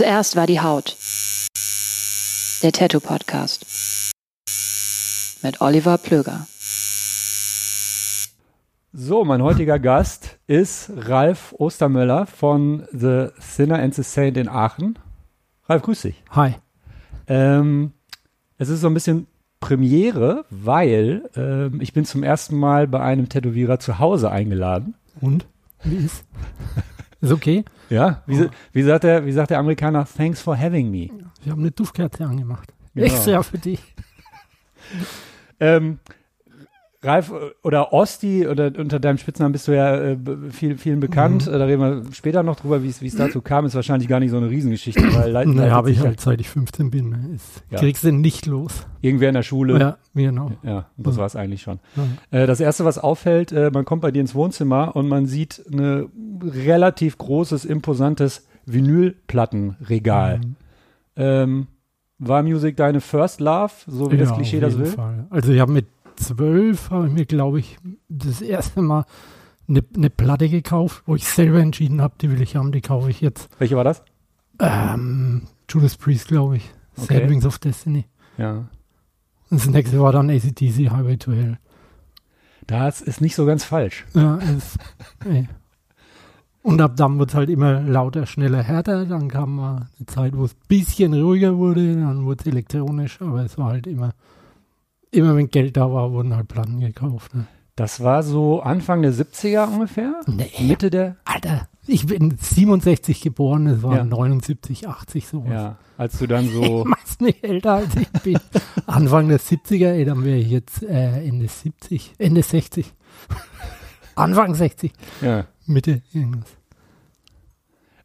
Zuerst war die Haut. Der Tattoo Podcast. Mit Oliver Plöger. So, mein heutiger Gast ist Ralf Ostermöller von The Sinner and the Saint in Aachen. Ralf, grüß dich. Hi. Ähm, es ist so ein bisschen Premiere, weil ähm, ich bin zum ersten Mal bei einem Tätowierer zu Hause eingeladen. Und? Wie ist? Ist okay? Ja, wie, wie, sagt der, wie sagt der Amerikaner, thanks for having me. Wir haben eine Duftkerze angemacht. Genau. Extra für dich. Ähm, Ralf oder Osti oder unter deinem Spitznamen bist du ja äh, viel, vielen bekannt. Mhm. Äh, Da reden wir später noch drüber, wie es dazu kam. Ist wahrscheinlich gar nicht so eine Riesengeschichte, weil leit- Naja, habe ich halt, seit ich 15 bin. Ne? Ist, Ja. Kriegst du nicht los. irgendwer in der Schule. Ja, genau. Ja, das Mhm. war es eigentlich schon. Ja. Äh, das erste, was auffällt, äh, man kommt bei dir ins Wohnzimmer und man sieht ein relativ großes, imposantes Vinylplattenregal. Mhm. Ähm, war Music deine First Love, so wie das Ja, Klischee auf das will? Fall. Also ich habe mit zwölf, habe ich mir, glaube ich, das erste Mal eine, eine Platte gekauft, wo ich selber entschieden habe, die will ich haben, die kaufe ich jetzt. Welche war das? Ähm, Judas Priest, glaube ich. Okay. Sad Wings of Destiny. Ja. Und das nächste war dann ACDC Highway to Hell. Das ist nicht so ganz falsch. Ja, ist, ey. Und ab dann wird es halt immer lauter, schneller, härter. Dann kam mal eine Zeit, wo es ein bisschen ruhiger wurde, dann wurde es elektronisch, aber es war halt immer, immer wenn Geld da war, wurden halt Platten gekauft. Ne? Das war so Anfang der 70er ungefähr? Nee, Mitte der? Alter, ich bin 67 geboren, es war Ja. 79, 80 sowas. Ja, als du dann so. Meist nicht älter als ich bin. Anfang der 70er, ey, dann wäre ich jetzt äh, Ende 70, Ende 60. Anfang 60, ja. Mitte irgendwas.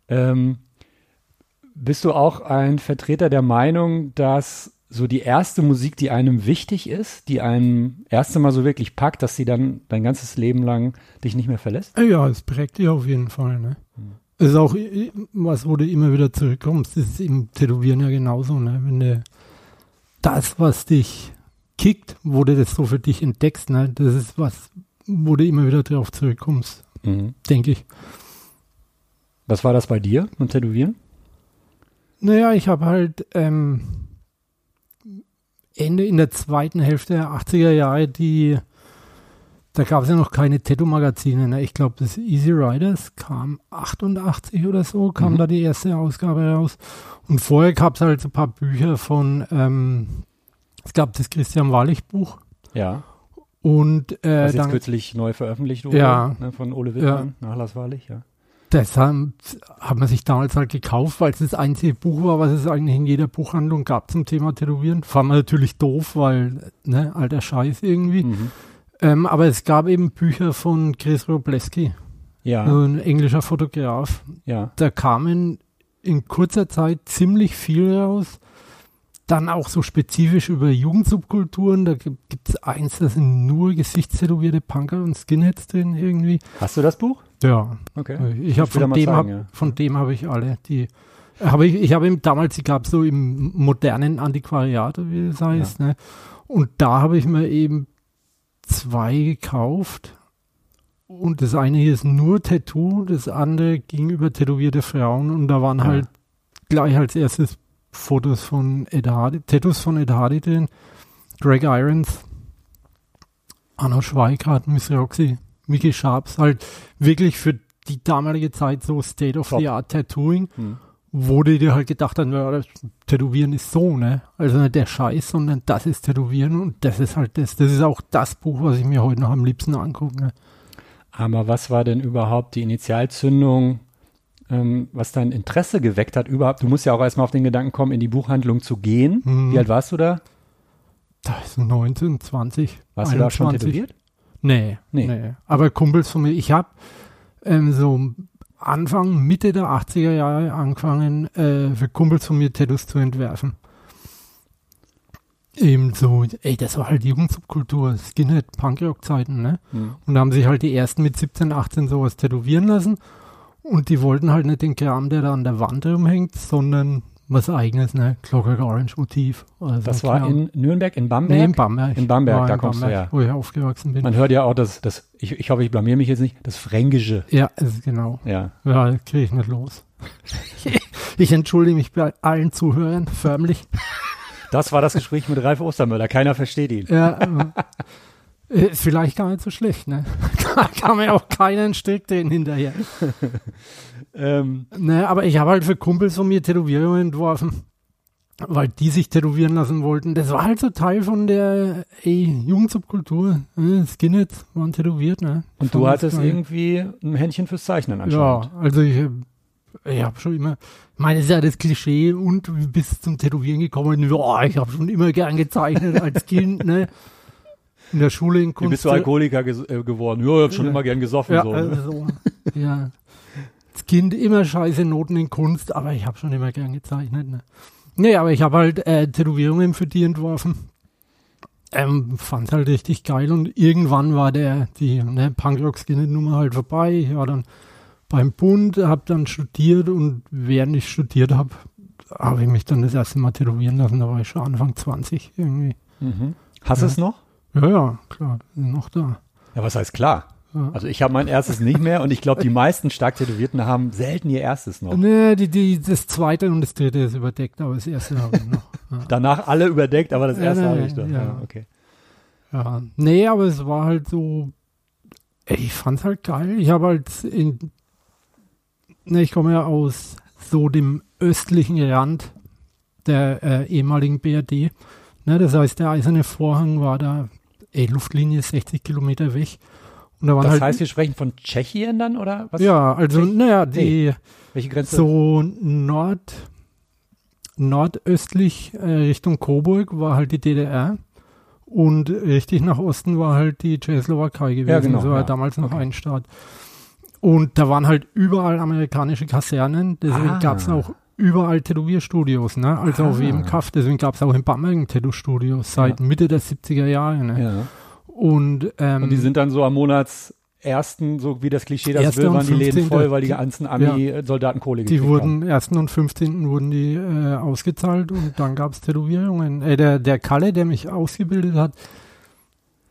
Ähm, bist du auch ein Vertreter der Meinung, dass so die erste Musik, die einem wichtig ist, die einem erste Mal so wirklich packt, dass sie dann dein ganzes Leben lang dich nicht mehr verlässt? Ja, es prägt dich auf jeden Fall. Ne? Hm. Es ist auch i- was, wo du immer wieder zurückkommst. Das ist im Tätowieren ja genauso. Ne? Wenn du das, was dich kickt, wo du das so für dich entdeckst, ne? das ist was, wo du immer wieder drauf zurückkommst, denke ich. Was war das bei dir mit Tätowieren? Naja, ich habe halt ähm, Ende in der zweiten Hälfte der 80er Jahre die, da gab es ja noch keine Tattoo-Magazine. Ne? Ich glaube, das Easy Riders kam 88 oder so, kam Mhm. da die erste Ausgabe raus. Und vorher gab es halt so ein paar Bücher von, ähm, es gab das Christian Wallich Buch Ja. und äh, Was jetzt dann, kürzlich neu veröffentlicht wurde, Ja. ne, von Ole Wittmann, nachlasswahrlich, ja. Das haben, hat man sich damals halt gekauft, weil es das einzige Buch war, was es eigentlich in jeder Buchhandlung gab zum Thema Tätowieren. Fand man natürlich doof, weil, ne, alter Scheiß irgendwie. Mhm. Ähm, aber es gab eben Bücher von Chris Robleski, Ja, ein englischer Fotograf. ja. Da kamen in kurzer Zeit ziemlich viel raus. dann auch so spezifisch über Jugendsubkulturen. Da gibt es eins, da sind nur gesichtstätowierte Punker und Skinheads drin irgendwie. Hast du das Buch? Ja. Okay. Ich habe von, dem zeigen, hab, ja. von dem habe ich alle. Die habe ich, ich habe ihm damals, ich glaube so im modernen Antiquariat, wie das heißt, ne? Und da habe ich mir eben zwei gekauft. Und das eine hier ist nur Tattoo, das andere ging über tätowierte Frauen und da waren Ja. halt gleich als erstes Fotos von Ed Hardy, Tattoos von Ed Hardy drin, Greg Irons, Arno Schweikart, Miss Roxy, Mickey Sharps, halt wirklich für die damalige Zeit so State of Top. the Art Tattooing, Hm. wo die dir halt gedacht haben, ja, Tätowieren ist so, ne? Also nicht der Scheiß, sondern das ist Tätowieren und das ist halt das. Das ist auch das Buch, was ich mir heute noch am liebsten angucke. Ne? Aber was war denn überhaupt die Initialzündung, ähm, was dein Interesse geweckt hat überhaupt? Du musst ja auch erstmal auf den Gedanken kommen, in die Buchhandlung zu gehen. Mhm. Wie alt warst du da? Da ist 19, 20. Warst du da schon 21. tätowiert? Nee, Nee. nee. Aber Kumpels von mir, ich habe ähm, so Anfang, Mitte der 80er Jahre angefangen, äh, für Kumpels von mir Tattoos zu entwerfen. Eben so, ey, das war halt Jugendsubkultur, Skinhead, Punkrock-Zeiten, ne? Hm. Und da haben sich halt die ersten mit 17, 18 sowas tätowieren lassen. Und die wollten halt nicht den Kram, der da an der Wand rumhängt, sondern was eigenes, ne? Clockwork Orange Motiv. Also Das war klar. in Nürnberg, in Bamberg? Nee, in Bamberg. In Bamberg, da in kommst du her. Wo ich aufgewachsen bin. Man hört ja auch das, das ich, ich hoffe, ich blamier mich jetzt nicht, das Fränkische. ja, also genau. Ja. Ja, kriege ich nicht los. ich entschuldige mich bei allen Zuhörern förmlich. Das war das Gespräch mit Ralf Ostermüller. Keiner versteht ihn. Ja, äh, ist vielleicht gar nicht so schlecht, ne? Kann, kann mir auch keinen Strick drehen hinterher. Ähm, Ne, aber ich habe halt für Kumpels von mir Tätowierungen entworfen, weil die sich tätowieren lassen wollten. Das war halt so Teil von der ey, Jugendsubkultur. Ne? Skinheads waren tätowiert, ne? und du hattest geil. irgendwie ein Händchen fürs Zeichnen anscheinend. Ja, also ich, ich habe schon immer, ich meine, das ist ja das Klischee und bis zum Tätowieren gekommen, ja, ich habe schon immer gern gezeichnet als Kind, ne? In der Schule in Wie Kunst. bist du Alkoholiker äh, geworden? Ja, ich hab schon Ja. immer gern gesoffen. Ja, so, ne? also so. ja. Als Kind immer scheiße Noten in Kunst, aber ich habe schon immer gern gezeichnet. Ne? Nee, aber ich habe halt äh, Tätowierungen für die entworfen. Ähm, fand halt richtig geil und irgendwann war der, die ne, Punkrock-Skinhead-Nummer halt vorbei. Ich war dann beim Bund, habe dann studiert und während ich studiert habe, habe ich mich dann das erste Mal tätowieren lassen. Da war ich schon Anfang 20 irgendwie. Mhm. Hast du Ja. es noch? Ja, ja, klar, noch da. Ja, was heißt klar? Also ich habe mein erstes nicht mehr und ich glaube, die meisten stark Tätowierten haben selten ihr erstes noch. Nee, die, die, das zweite und das dritte ist überdeckt, aber das erste habe ich noch. Ja. Danach alle überdeckt, aber das Ja, erste nee, habe ich noch. Ja. ja. okay. ja. Nee, aber es war halt so, ey, ich fand's halt geil. Ich habe halt in, ne, ich komme ja aus so dem östlichen Rand der äh, ehemaligen BRD. Ne, das heißt, der eiserne Vorhang war da, ey, Luftlinie 60 Kilometer weg. Und da waren Das halt, heißt, wir sprechen von Tschechien dann oder was? ja, also, naja, die, Welche Grenze? So Nord, nordöstlich äh, Richtung Coburg war halt die DDR und richtig nach Osten war halt die Tschechoslowakei gewesen. Ja, genau, Das war ja. damals noch Okay. ein Staat. Und da waren halt überall amerikanische Kasernen, deswegen Ah. gab es auch überall Tätowierstudios, ne? Also auf Ah. jedem Kaff, deswegen gab es auch in Bamberg ein Tattoo-Studio seit Mitte der 70er Jahre. Ne? ja. Und, ähm, Und die sind dann so am Monatsersten, so wie das Klischee das will, waren die Läden 15. voll, weil die Die- ganzen Ami-Soldaten Kohle Die gekriegt haben. wurden, 1. und 15. wurden die äh, ausgezahlt und dann gab es Tätowierungen. Äh, der, der Kalle, der mich ausgebildet hat,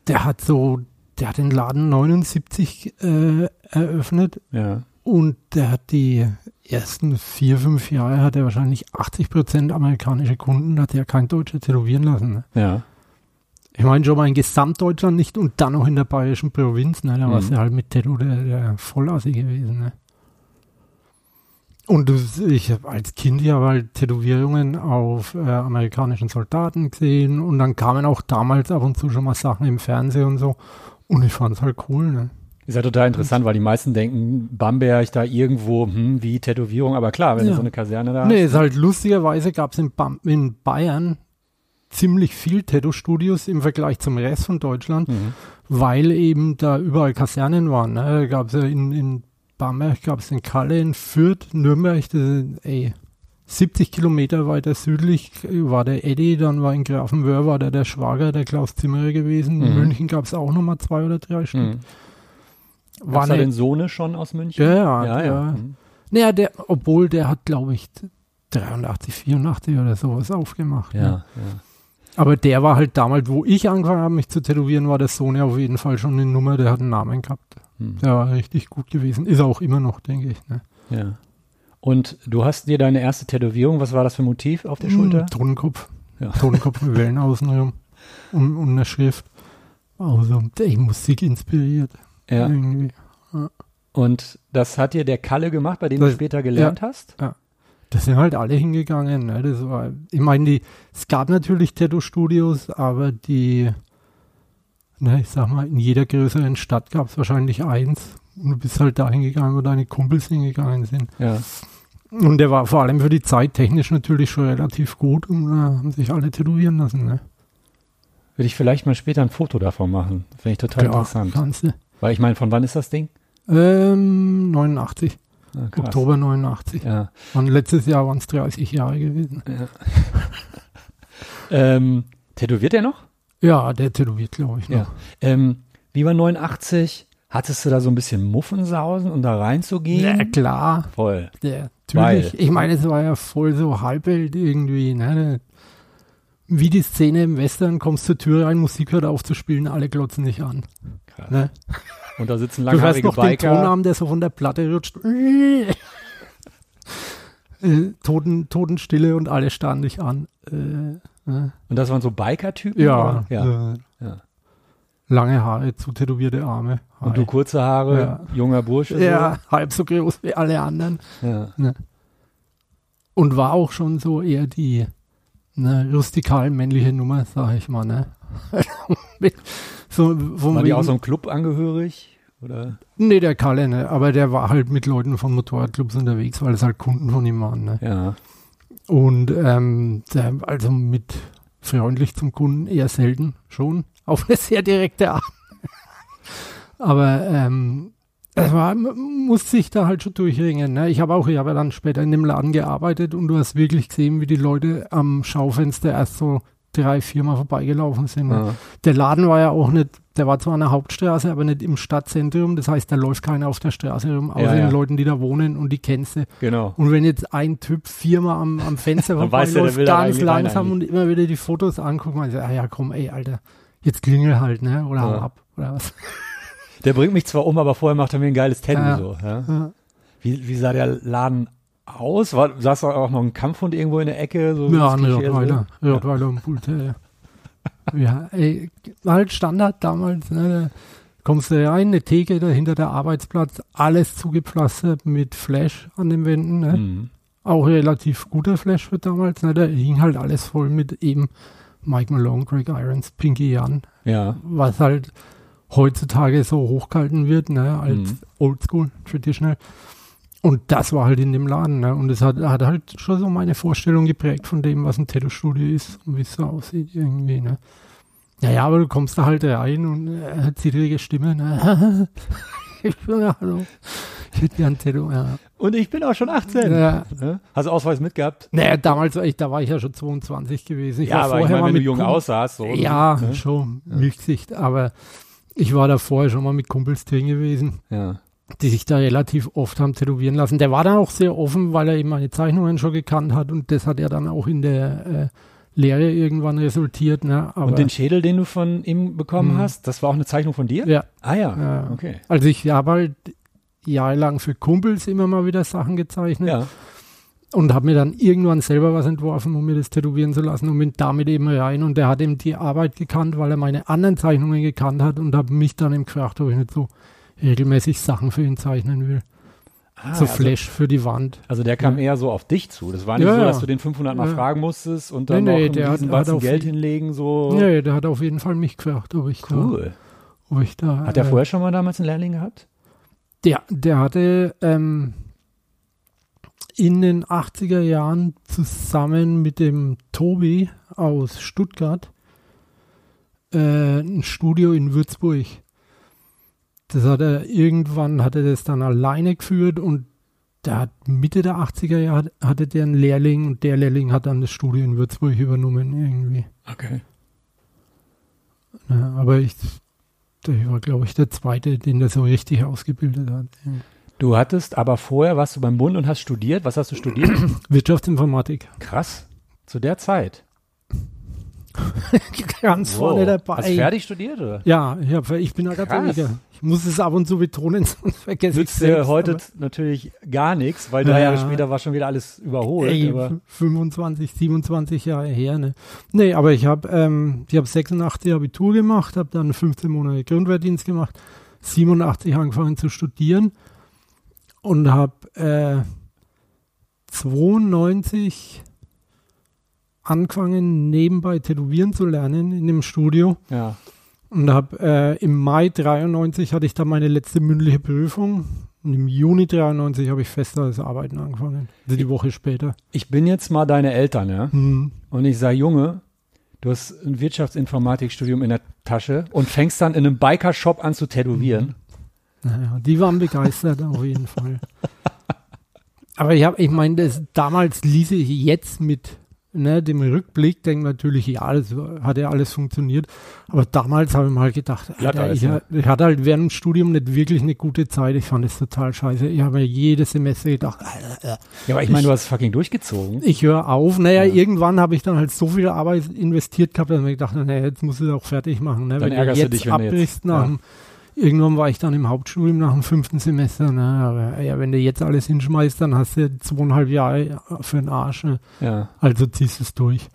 der hat so, der hat den Laden 79 äh, eröffnet Ja. und der hat die ersten vier, fünf Jahre hat er wahrscheinlich 80 Prozent amerikanische Kunden, hat er kein Deutscher tätowieren lassen. Ne? Ja. Ich meine schon mal in Gesamtdeutschland nicht und dann noch in der bayerischen Provinz, ne? Da Mhm. warst du halt mit Tattoo der, der Vollassi gewesen, ne? Und ich habe als Kind ja halt Tätowierungen auf äh, amerikanischen Soldaten gesehen und dann kamen auch damals ab und zu schon mal Sachen im Fernsehen und so. Und ich fand es halt cool, ne? Ist ja total interessant, weil die meisten denken, Bamberg da irgendwo, hm, wie Tätowierung, aber klar, wenn du Ja. so eine Kaserne da Nee, hast. ist halt lustigerweise gab es in, in Bayern ziemlich viel Tattoo-Studios im Vergleich zum Rest von Deutschland. Mhm. weil eben da überall Kasernen waren. Ne? Da gab es ja in, in Bamberg, gab es in Kalle, in Fürth, Nürnberg, das, ey, 70 Kilometer weiter südlich war der Eddie, dann war in Grafenwöhr war der der Schwager, der Klaus Zimmerer gewesen. In Mhm. München gab es auch nochmal zwei oder drei Stück. Mhm. War War da eine, den Sohne schon aus München? Ja, ja, ja. ja. Mhm. naja, der, obwohl der hat, glaube ich, 83, 84 oder sowas aufgemacht. Ja, ne? ja. Aber der war halt damals, wo ich angefangen habe, mich zu tätowieren, war der Sohn ja auf jeden Fall schon eine Nummer, der hat einen Namen gehabt. Mhm. Der war richtig gut gewesen. Ist er auch immer noch, denke ich. Ne? ja. Und du hast dir deine erste Tätowierung, was war das für ein Motiv auf der Schulter? Mm, Totenkopf. Ja. Totenkopf mit Wellen außenrum. Und, und eine Schrift. Also, ey, Musik inspiriert. Ja. Irgendwie. Und das hat dir der Kalle gemacht, bei dem du Das- später gelernt hast? Da sind halt alle hingegangen. Ne? Das war, ich meine, die, es gab natürlich Tattoo-Studios, aber die, ne, ich sag mal, in jeder größeren Stadt gab es wahrscheinlich eins. Und du bist halt da hingegangen, wo deine Kumpels hingegangen sind. Ja. Und der war vor allem für die Zeit technisch natürlich schon relativ gut und äh, haben sich alle tätowieren lassen. Ne? Würde ich vielleicht mal später ein Foto davon machen. Finde ich total interessant. kannst du. Weil ich meine, von wann ist das Ding? Ähm, 89, Ah. Oktober 89. Ja. Und letztes Jahr waren es 30 Jahre gewesen. Ähm, tätowiert er noch? Ja, der tätowiert, glaube ich, noch. Ja. Ähm, wie war 89? Hattest du da so ein bisschen Muffensausen, um da reinzugehen? Ja, klar. Voll. Weil- natürlich. Ich meine, es war ja voll so Halbwelt irgendwie. Ne? Wie die Szene im Western, kommst zur Tür rein, Musik hört auf zu spielen, alle glotzen dich an. Krass. Ne? Und da sitzen Du hörst langhaarige noch den Biker. Tonarm, der so von der Platte rutscht. äh, Toten, Totenstille und alle starren dich an. Äh, ne? Und das waren so Biker-Typen? Ja, ja. Äh, Ja. lange Haare, zu tätowierte Arme. Und du kurze Haare, Ja. junger Bursche. ja, halb so groß wie alle anderen. So. Ja. Und war auch schon so eher die ne, rustikal männliche Nummer, sag ich mal. Ne? So, von War die auch so einem Club angehörig? Oder? nee, der Kalle, ne? aber der war halt mit Leuten von Motorradclubs unterwegs, weil es halt Kunden von ihm waren. Ne? Ja. Und ähm, der, also mit freundlich zum Kunden eher selten schon, auf eine sehr direkte Art. Aber ähm, es war, muss sich da halt schon durchringen. Ne? Ich habe auch, ich habe ja dann später in dem Laden gearbeitet und du hast wirklich gesehen, wie die Leute am Schaufenster erst so drei, viermal vorbeigelaufen sind. Ja. Der Laden war ja auch nicht, der war zwar an der Hauptstraße, aber nicht im Stadtzentrum. Das heißt, da läuft keiner auf der Straße rum, außer Ja, ja. den Leuten, die da wohnen und die kennst du. Genau. Und wenn jetzt ein Typ viermal am, am Fenster vorbeiläuft, da ganz langsam und immer wieder die Fotos anguckt, man sagt, ah ja, komm, ey, Alter, jetzt klingel halt, ne? Oder hau ab, oder was. Der bringt mich zwar um, aber vorher macht er mir ein geiles. Ja. So. Wie, wie sah der Laden aus? War, saß da auch noch ein Kampfhund irgendwo in der Ecke? So Ja, ein Rottweiler? Rottweiler und Bullterrier. ja, ey, halt Standard damals, ne? Kommst du rein, eine Theke dahinter der Arbeitsplatz, alles zugepflastert mit Flash an den Wänden, ne? Mhm. Auch relativ guter Flash für damals, ne? Da hing halt alles voll mit eben Mike Malone, Greg Irons, Pinky Jan, Ja. was halt heutzutage so hochgehalten wird, ne, als Mhm. Oldschool, Traditional. Und das war halt in dem Laden, ne? Und es hat, hat halt schon so meine Vorstellung geprägt von dem, was ein Tattoo-Studio ist und wie es so aussieht irgendwie, ne? Naja, aber du kommst da halt rein und er hat zittrige Stimme, ne? ich bin, ja, hallo. Ich hätte gern ein Tattoo, ja. Und ich bin auch schon 18. ja. Ne? Hast du Ausweis mitgehabt? Naja, damals, war ich, da war ich ja schon 22 gewesen. Ich ja, war aber ich vorher meine, mal wenn du jung Kum- aussahst. So, Ja, Ne? schon, Milchsicht, aber ich war da vorher schon mal mit Kumpels drin gewesen. Ja. Die sich da relativ oft haben tätowieren lassen. Der war dann auch sehr offen, weil er eben meine Zeichnungen schon gekannt hat und das hat ja dann auch in der äh, Lehre irgendwann resultiert. Ne? Aber, Und den Schädel, den du von ihm bekommen Mhm. hast, das war auch eine Zeichnung von dir? ja, Ah ja, Ja. okay. also ich habe halt jahrelang für Kumpels immer mal wieder Sachen gezeichnet Ja, und habe mir dann irgendwann selber was entworfen, um mir das tätowieren zu lassen und bin damit eben rein und der hat eben die Arbeit gekannt, weil er meine anderen Zeichnungen gekannt hat und habe mich dann eben gefragt, ob ich nicht so regelmäßig Sachen für ihn zeichnen will. ah, so also, Flash für die Wand. also der kam Ja. eher so auf dich zu. Das war nicht Ja, so, dass du den 500 Mal Ja. fragen musstest und dann Nee, nee, noch einen hat- hat Geld hinlegen. So. Nee, der hat auf jeden Fall mich gefragt, ob ich da, Cool. ob ich da. Hat der äh, vorher schon mal damals einen Lehrling gehabt? Der, der hatte ähm, in den 80er Jahren zusammen mit dem Tobi aus Stuttgart äh, ein Studio in Würzburg. Das hat er irgendwann hat er das dann alleine geführt und der hat Mitte der 80er Jahre hatte der einen Lehrling und der Lehrling hat dann das Studio in Würzburg übernommen irgendwie. Okay. Ja, aber ich, der war, glaube ich, der zweite, den der so richtig ausgebildet hat. Ja. Du hattest aber vorher, warst du beim Bund und hast studiert. Was hast du studiert? Wirtschaftsinformatik. Krass. Zu der Zeit. Ganz vorne dabei. Hast du fertig studiert, oder? Ja, ich, hab, ich bin Akademiker. Ich muss es ab und zu betonen, sonst vergesse ich Nützt dir heute natürlich gar nichts, weil drei Ja. Jahre später war schon wieder alles überholt. Ey, aber 25, 27 Jahre her, ne? Nee, aber ich habe ähm, ich hab 86 Abitur gemacht, habe dann 15 Monate Grundwehrdienst gemacht, 87 angefangen zu studieren und habe äh, 92 angefangen, nebenbei tätowieren zu lernen in dem Studio. ja. Und habe äh, im Mai 93 hatte ich dann meine letzte mündliche Prüfung. Und im Juni 93 habe ich fest als Arbeiten angefangen. Also die Woche später. Ich bin jetzt mal deine Eltern, ja? Hm. Und ich sage, Junge, du hast ein Wirtschaftsinformatikstudium in der Tasche und fängst dann in einem Biker-Shop an zu tätowieren. Naja, die waren begeistert auf jeden Fall. Aber ich habe, ich meine, damals ließ ich jetzt mit ne, dem Rückblick, denke natürlich, ja, das hat ja alles funktioniert. Aber damals habe ich mal gedacht, Alter, ich, ich hatte halt während dem Studium nicht wirklich eine gute Zeit. Ich fand es total scheiße. Ich habe mir jedes Semester gedacht, Alter, Ja, aber ich meine, du hast fucking durchgezogen. ich höre auf. Naja, Ja. irgendwann habe ich dann halt so viel Arbeit investiert gehabt, dass ich mir gedacht habe, naja, jetzt musst du es auch fertig machen. Ne? Dann wenn ärgerst du dich, wenn du jetzt- abbrichst nach ja. Irgendwann war ich dann im Hauptstudium nach dem fünften Semester. Ne? Aber ja, wenn du jetzt alles hinschmeißt, dann hast du zweieinhalb Jahre für den Arsch. Ne? Ja. Also ziehst du es durch.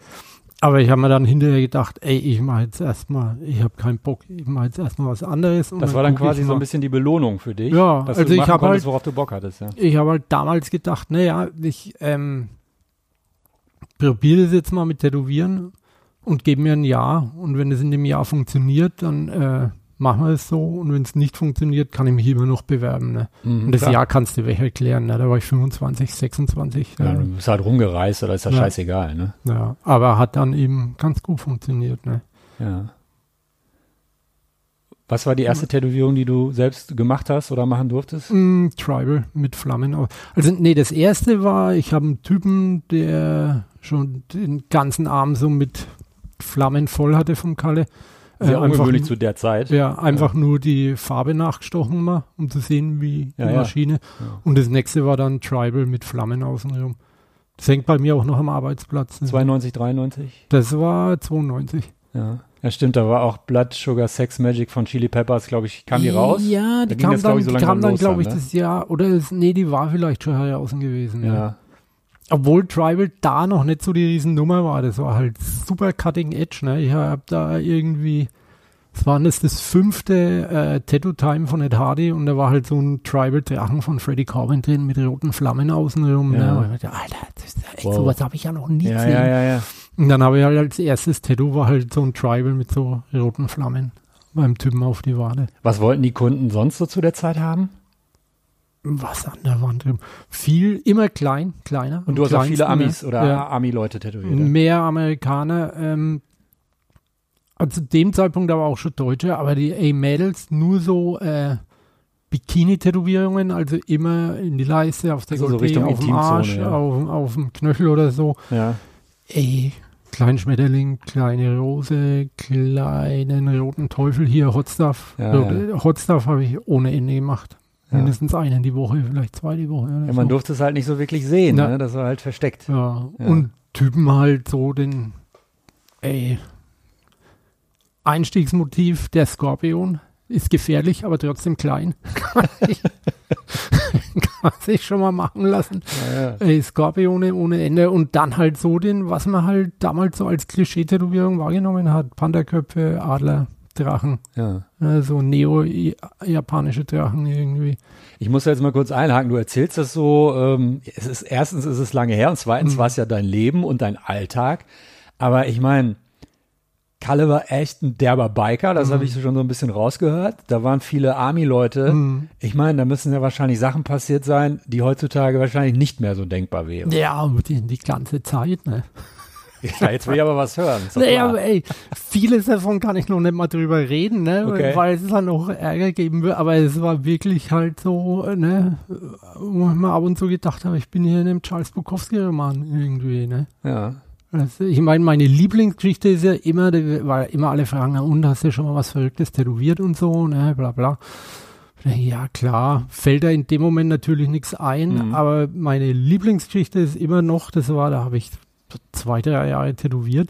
Aber ich habe mir dann hinterher gedacht, ey, ich mache jetzt erstmal, ich habe keinen Bock, ich mache jetzt erstmal was anderes. Das war dann quasi so ein bisschen die Belohnung für dich. Ja, dass also du ich machen hab konntest, halt- worauf du Bock hattest, ja. Ich habe halt damals gedacht, naja, ich ähm, probiere das jetzt mal mit Tätowieren und gebe mir ein Jahr. Und wenn es in dem Jahr funktioniert, dann äh, machen wir es so. Und wenn es nicht funktioniert, kann ich mich immer noch bewerben. Ne? Mhm, Und das klar. Jahr kannst du weg erklären. Ne? Da war ich 25, 26. Ja, äh, du bist halt rumgereist, oder ist ja Ja. scheißegal, ne? ja. Aber hat dann eben ganz gut funktioniert. Ne? Ja. Was war die erste Tätowierung, die du selbst gemacht hast oder machen durftest? Mm, Tribal mit Flammen. Also nee, das erste war, ich habe einen Typen, der schon den ganzen Arm so mit Flammen voll hatte vom Kalle. Sehr Äh, einfach, ungewöhnlich zu der Zeit. ja, einfach nur die Farbe nachgestochen mal, um zu sehen, wie Ja, die ja. Maschine. Ja. Und das nächste war dann Tribal mit Flammen außenrum. Das hängt bei mir auch noch am Arbeitsplatz. Ne? 92, 93? Das war 92. Ja. Ja, stimmt, da war auch Blood Sugar Sex Magic von Chili Peppers, glaube ich, kam die raus? Ja, Da die ging kam das, dann, ich, so die langsam kam dann los glaube ich, ne? das Jahr, oder es, nee, die war vielleicht schon draußen gewesen. Ja. ja. Obwohl Tribal da noch nicht so die Riesennummer war. Das war halt super cutting edge. Ne? Ich habe da irgendwie, es war das, das fünfte äh, Tattoo-Time von Ed Hardy und da war halt so ein Tribal-Drachen von Freddie Corbin drin mit roten Flammen außenrum. Ja. Ne? Und ich dachte, Alter, das ist echt, Wow. sowas habe ich ja noch nie Ja, gesehen. ja, ja, ja. Und dann habe ich halt als erstes Tattoo war halt so ein Tribal mit so roten Flammen beim Typen auf die Wade. Was wollten die Kunden sonst so zu der Zeit haben? Was an der Wand. Viel, immer klein, kleiner. Und du hast auch viele Amis oder ja. Ami-Leute tätowiert. mehr Amerikaner. Ähm, also zu dem Zeitpunkt aber auch schon Deutsche, aber die A-Mädels nur so äh, Bikini-Tätowierungen, also immer in die Leiste, aufs Also so Dekolleté, Richtung auf dem Arsch, ja. auf, auf dem Knöchel oder so. Ja. Ey, kleinen Schmetterling, kleine Rose, kleinen roten Teufel hier, Hot Stuff. Ja, Rote- Hot Stuff habe ich ohne Ende gemacht. Ja. Mindestens einen die Woche, vielleicht zwei die Woche. Ja, so. man durfte es halt nicht so wirklich sehen, Ja. ne? das war halt versteckt. Ja, Ja. und Typen halt so den, ey, Einstiegsmotiv der Skorpion ist gefährlich, aber trotzdem klein. kann, ich, kann sich schon mal machen lassen. Ja, ja. Ey, Skorpione ohne Ende und dann halt so den, was man halt damals so als Klischee-Tätowierung wahrgenommen hat. Pandaköpfe, Adler, Drachen, ja. äh, so neo-japanische Drachen irgendwie. Ich muss jetzt mal kurz einhaken. Du erzählst das so, ähm, es ist, erstens ist es lange her und zweitens Mhm. war es ja dein Leben und dein Alltag. Aber ich meine, Kalle war echt ein derber Biker, das habe ich schon so ein bisschen rausgehört. Da waren viele Army-Leute. Mhm. Ich meine, da müssen ja wahrscheinlich Sachen passiert sein, die heutzutage wahrscheinlich nicht mehr so denkbar wären. Ja, die, die ganze Zeit, ne? Ja, jetzt will ich aber was hören. Naja, aber ey, vieles davon kann ich noch nicht mal drüber reden, ne? Okay. Weil es dann noch Ärger geben wird. Aber es war wirklich halt so, ne, wo ich mir ab und zu gedacht habe, ich bin hier in einem Charles Bukowski-Roman irgendwie, ne? ja. Das, ich meine, meine Lieblingsgeschichte ist ja immer, weil immer alle fragen, und hast du schon mal was Verrücktes tätowiert und so, ne, bla bla. Ja, klar, fällt da in dem Moment natürlich nichts ein, Mhm. aber meine Lieblingsgeschichte ist immer noch, das war, da habe ich zwei, drei Jahre tätowiert.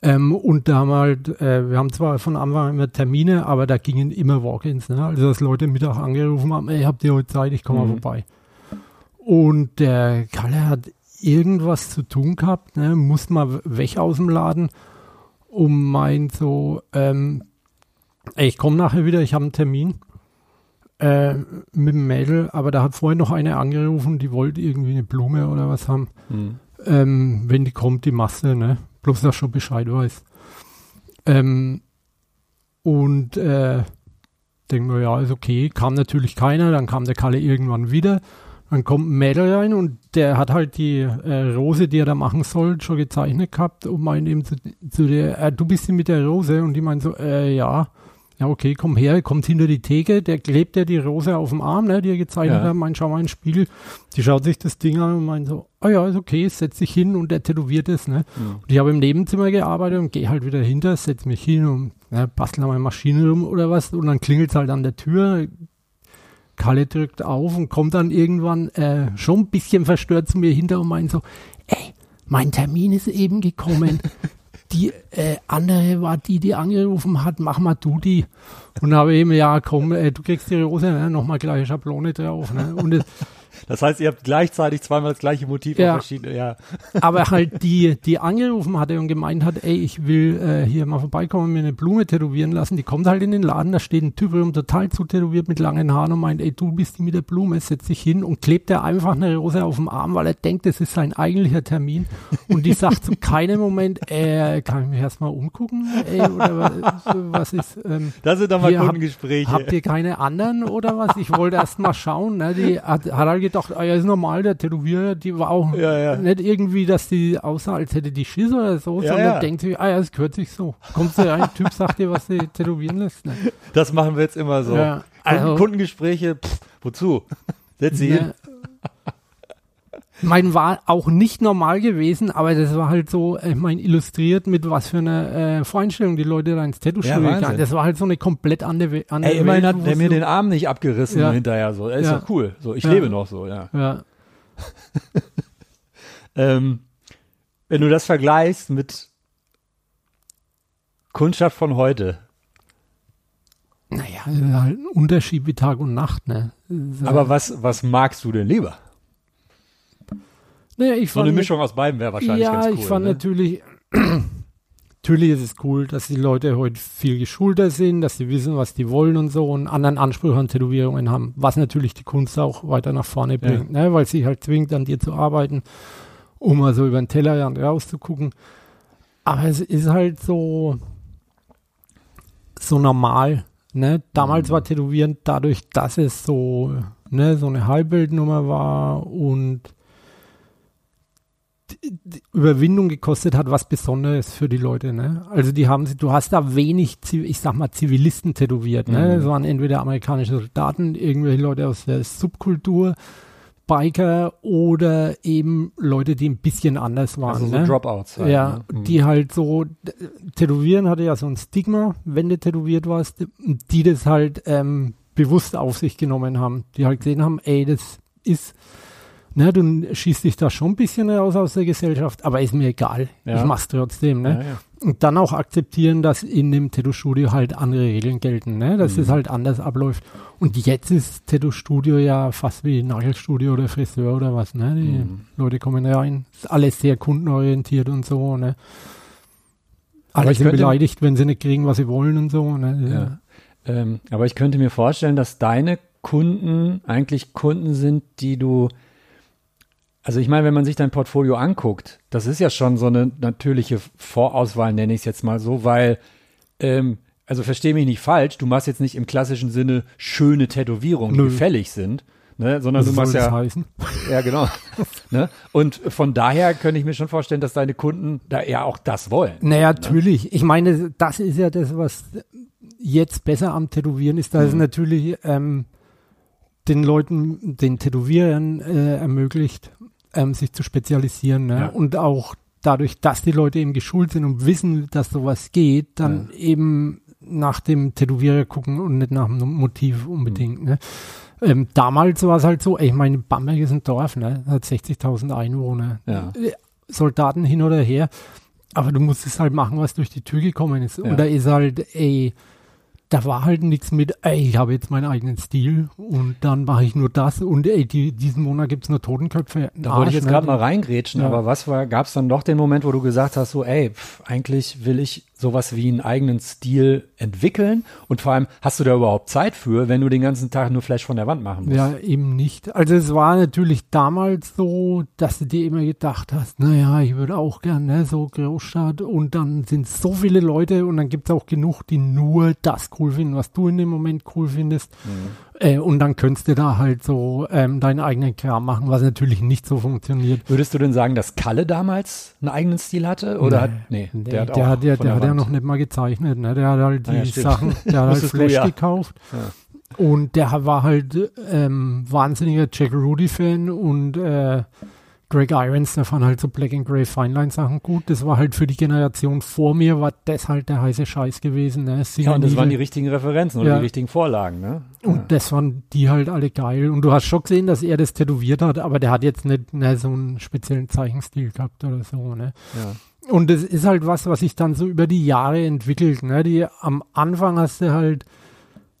Ähm, und da haben halt, äh, wir haben zwar von Anfang an immer Termine, aber da gingen immer Walk-ins, ne? Also dass Leute Mittag angerufen haben, ey, habt ihr heute Zeit, ich komme mal Mhm. vorbei. Und der Kalle hat irgendwas zu tun gehabt, ne? muss mal weg aus dem Laden und meint so, ähm, ey, ich komme nachher wieder, ich habe einen Termin äh, mit dem Mädel, aber da hat vorhin noch eine angerufen, die wollte irgendwie eine Blume oder was haben. Hm. Ähm, wenn die kommt, die Masse, ne? Bloß, dass schon Bescheid weiß. Ähm, und äh, denken wir, ja, ist okay. Kam natürlich keiner, dann kam der Kalle irgendwann wieder. Dann kommt ein Mädel rein und der hat halt die äh, Rose, die er da machen soll, schon gezeichnet gehabt und meint eben zu, zu der, äh, du bist die mit der Rose und die meint so, äh, ja, ja, okay, komm her, kommt hinter die Theke, der klebt ja die Rose auf dem Arm, ne, die er gezeichnet Ja. hat, meint, schau mal ins Spiegel, die schaut sich das Ding an und meint so, ah ja, ist okay, setz dich hin und der tätowiert es, ne. Hm. Und ich habe im Nebenzimmer gearbeitet und gehe halt wieder hinter, setz mich hin und ne, bastel an meiner Maschine rum oder was und dann klingelt es halt an der Tür. Kalle drückt auf und kommt dann irgendwann äh, schon ein bisschen verstört zu mir hinter und meint so, ey, mein Termin ist eben gekommen. Die äh, andere war die, die angerufen hat, mach mal du die. Und habe eben, ja, komm, äh, du kriegst die Rose, ne, nochmal gleiche Schablone drauf. Ne? Und es, Das heißt, ihr habt gleichzeitig zweimal das gleiche Motiv Ja. auf verschiedene, ja. aber halt die, die angerufen hatte und gemeint hat, ey, ich will äh, hier mal vorbeikommen und mir eine Blume tätowieren lassen, die kommt halt in den Laden, da steht ein Typ rum, total zutätowiert mit langen Haaren und meint, ey, du bist die mit der Blume, setz dich hin und klebt er einfach eine Rose auf dem Arm, weil er denkt, das ist sein eigentlicher Termin und die sagt zu keinem Moment, äh, kann ich mich erstmal umgucken, ey, oder was, ist, ähm, Das sind doch mal Kundengespräche. Habt ihr keine anderen oder was? Ich wollte erst mal schauen. Ne? Die hat, hat halt gedacht, ah, ja, ist normal, der Tätowierer, die war auch Ja, ja. nicht irgendwie, dass die aussah, als hätte die Schiss oder so, Ja, sondern denkt sich, ah ja, es gehört sich so. Kommt so rein, Typ sagt dir, was sie tätowieren lässt. Ne? Das machen wir jetzt immer so. Also- Kundengespräche, pff, wozu? Setz sie hin. Mein war auch nicht normal gewesen, aber das war halt so, ich meine, illustriert mit was für einer äh, Voreinstellung die Leute da ins Tattoo-Studio Ja. Das war halt so eine komplett andere, andere Ey, immerhin hat der mir den Arm nicht abgerissen Ja. hinterher so. Ist Ja. doch cool. So, ich Ja. lebe noch so, ja. Ja, Ähm, wenn du das vergleichst mit Kundschaft von heute, naja, halt ein Unterschied wie Tag und Nacht, ne? Aber was, was magst du denn lieber? Naja, ich So eine fand- Mischung aus beiden wäre wahrscheinlich ja, ganz cool. ich fand ne? natürlich, natürlich ist es cool, dass die Leute heute viel geschulter sind, dass sie wissen, was die wollen und so und anderen Anspruch an Tätowierungen haben, was natürlich die Kunst auch weiter nach vorne Ja. bringt, ne? weil sie halt zwingt, an dir zu arbeiten, um mal so über den Tellerrand rauszugucken. Aber es ist halt so, so normal. Ne? Damals Mhm. war Tätowieren dadurch, dass es so, ne, so eine Halbbildnummer war und Überwindung gekostet hat, was Besonderes für die Leute. Ne? Also die haben, du hast da wenig, ich sag mal, Zivilisten tätowiert. Ne? Mhm. Das waren entweder amerikanische Soldaten, irgendwelche Leute aus der Subkultur, Biker oder eben Leute, die ein bisschen anders waren. Also so ne? Dropouts. Halt, Ja, ne? die halt so, Tätowieren hatte ja so ein Stigma, wenn du tätowiert warst, die das halt ähm, bewusst auf sich genommen haben, die halt gesehen haben, ey, das ist, ne, du schießt dich da schon ein bisschen raus aus der Gesellschaft, aber ist mir egal, Ja. ich mach's trotzdem, ne. Ja, ja. Und dann auch akzeptieren, dass in dem Tattoo-Studio halt andere Regeln gelten, ne? dass Mhm. es halt anders abläuft. Und jetzt ist Tattoo-Studio ja fast wie Nagelstudio oder Friseur oder was. Ne? Die Mhm. Leute kommen rein, ist alles sehr kundenorientiert und so. Ne? Alle sind beleidigt, wenn sie nicht kriegen, was sie wollen und so. Ne? Ja. Ähm, aber ich könnte mir vorstellen, dass deine Kunden eigentlich Kunden sind, die du, also ich meine, wenn man sich dein Portfolio anguckt, das ist ja schon so eine natürliche Vorauswahl, nenne ich es jetzt mal so, weil, ähm, also verstehe mich nicht falsch, du machst jetzt nicht im klassischen Sinne schöne Tätowierungen, die Nö. gefällig sind, ne? sondern Was du machst ja, heißen? ja genau. ne? Und von daher könnte ich mir schon vorstellen, dass deine Kunden da ja auch das wollen. Naja, natürlich. Ich meine, das ist ja das, was jetzt besser am Tätowieren ist, dass es Mhm. natürlich ähm, den Leuten, den Tätowierern äh, ermöglicht, ähm, sich zu spezialisieren. Ne? Ja. Und auch dadurch, dass die Leute eben geschult sind und wissen, dass sowas geht, dann eben nach dem Tätowierer gucken und nicht nach dem Motiv unbedingt. Ne? Ähm, damals war es halt so, ey, ich meine, Bamberg ist ein Dorf, ne? hat 60.000 Einwohner. Ja. Äh, Soldaten hin oder her. Aber du musst es halt machen, was durch die Tür gekommen ist. Ja. Oder ist halt, ey, da war halt nichts mit, ey, ich habe jetzt meinen eigenen Stil und dann mache ich nur das und ey, die, diesen Monat gibt's nur Totenköpfe. Da wollte ich jetzt gerade mal reingrätschen, Ja. aber was war, gab es dann doch den Moment, wo du gesagt hast, so, ey, pf, eigentlich will ich sowas wie einen eigenen Stil entwickeln und vor allem, hast du da überhaupt Zeit für, wenn du den ganzen Tag nur Flash von der Wand machen musst? Ja, eben nicht. Also es war natürlich damals so, dass du dir immer gedacht hast, naja, ich würde auch gern, ne, so Großstadt und dann sind so viele Leute und dann gibt's auch genug, die nur das cool finden, was du in dem Moment cool findest. Äh, und dann könntest du da halt so ähm, deinen eigenen Kram machen, was natürlich nicht so funktioniert. Würdest du denn sagen, dass Kalle damals einen eigenen Stil hatte? Oder Nee. hat, nee, Der, der hat der, auch hat, ja, von der hat ja noch nicht mal gezeichnet, ne? Der hat halt die Ah ja, stimmt. Sachen, der hat halt du, Flash ja. gekauft. Und der war halt ähm, wahnsinniger Jack Rudy-Fan und äh, Greg Irons, der fand halt so Black and Grey Feinline Sachen gut. Das war halt für die Generation vor mir, war das halt der heiße Scheiß gewesen. Ne? Ja, und das waren die richtigen Referenzen oder Ja. die richtigen Vorlagen, ne? und das waren die halt alle geil. Und du hast schon gesehen, dass er das tätowiert hat, aber der hat jetzt nicht ne, so einen speziellen Zeichenstil gehabt oder so. Ne? ja. Und das ist halt was, was sich dann so über die Jahre entwickelt. Ne? Die, am Anfang hast du halt,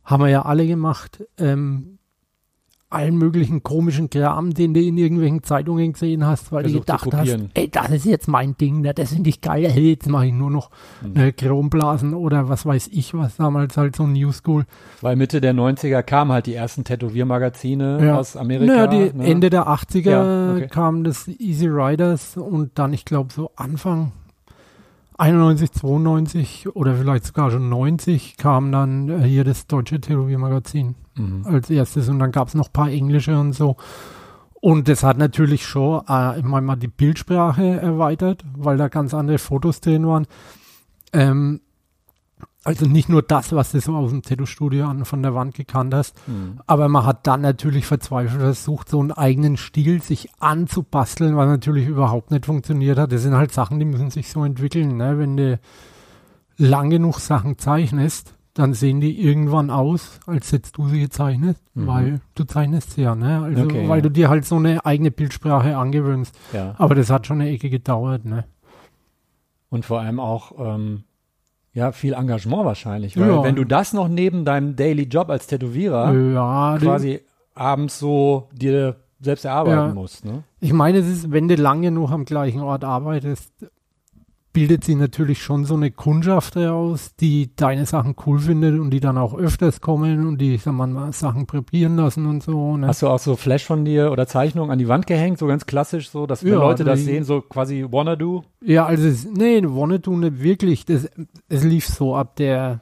haben wir ja alle gemacht, ähm, allen möglichen komischen Kram, den du in irgendwelchen Zeitungen gesehen hast, weil Versucht zu du gedacht hast, ey, das ist jetzt mein Ding, ne? das finde ich geil, hey, jetzt mache ich nur noch Hm. äh, Chromblasen oder was weiß ich, was damals halt so New School. Weil Mitte der 90er kamen halt die ersten Tätowiermagazine Ja. aus Amerika. Naja, die ne? Ende der 80er Ja, okay. kam das Easy Riders und dann, ich glaube, so Anfang 91, 92 oder vielleicht sogar schon 90 kam dann äh, hier das deutsche Tätowiermagazin Mhm. als erstes und dann gab es noch ein paar englische und so. Und das hat natürlich schon, äh, mal, die Bildsprache erweitert, weil da ganz andere Fotos drin waren. Ähm, also nicht nur das, was du so aus dem Tattoo-Studio an von der Wand gekannt hast, Mhm. aber man hat dann natürlich verzweifelt versucht, so einen eigenen Stil sich anzubasteln, was natürlich überhaupt nicht funktioniert hat. Das sind halt Sachen, die müssen sich so entwickeln. Ne? Wenn du lang genug Sachen zeichnest, dann sehen die irgendwann aus, als hättest du sie gezeichnet, Mhm. weil du zeichnest sie ja. Ne? Also, Okay, weil ja. du dir halt so eine eigene Bildsprache angewöhnst. Ja. Aber das hat schon eine Ecke gedauert. Ne? Und vor allem auch ähm, ja viel Engagement wahrscheinlich, weil Ja. wenn du das noch neben deinem Daily Job als Tätowierer Ja, quasi abends so dir selbst erarbeiten Ja. musst, ne? Ich meine, es ist, wenn du lange noch am gleichen Ort arbeitest, bildet sie natürlich schon so eine Kundschaft heraus, die deine Sachen cool findet und die dann auch öfters kommen und die, sag mal, Sachen probieren lassen und so. Ne? Hast du auch so Flash von dir oder Zeichnungen an die Wand gehängt, so ganz klassisch so, dass Ja, Leute das sehen, so quasi wanna do? Ja, also es, nee, Wonne tun nicht wirklich. Das, es lief so ab der,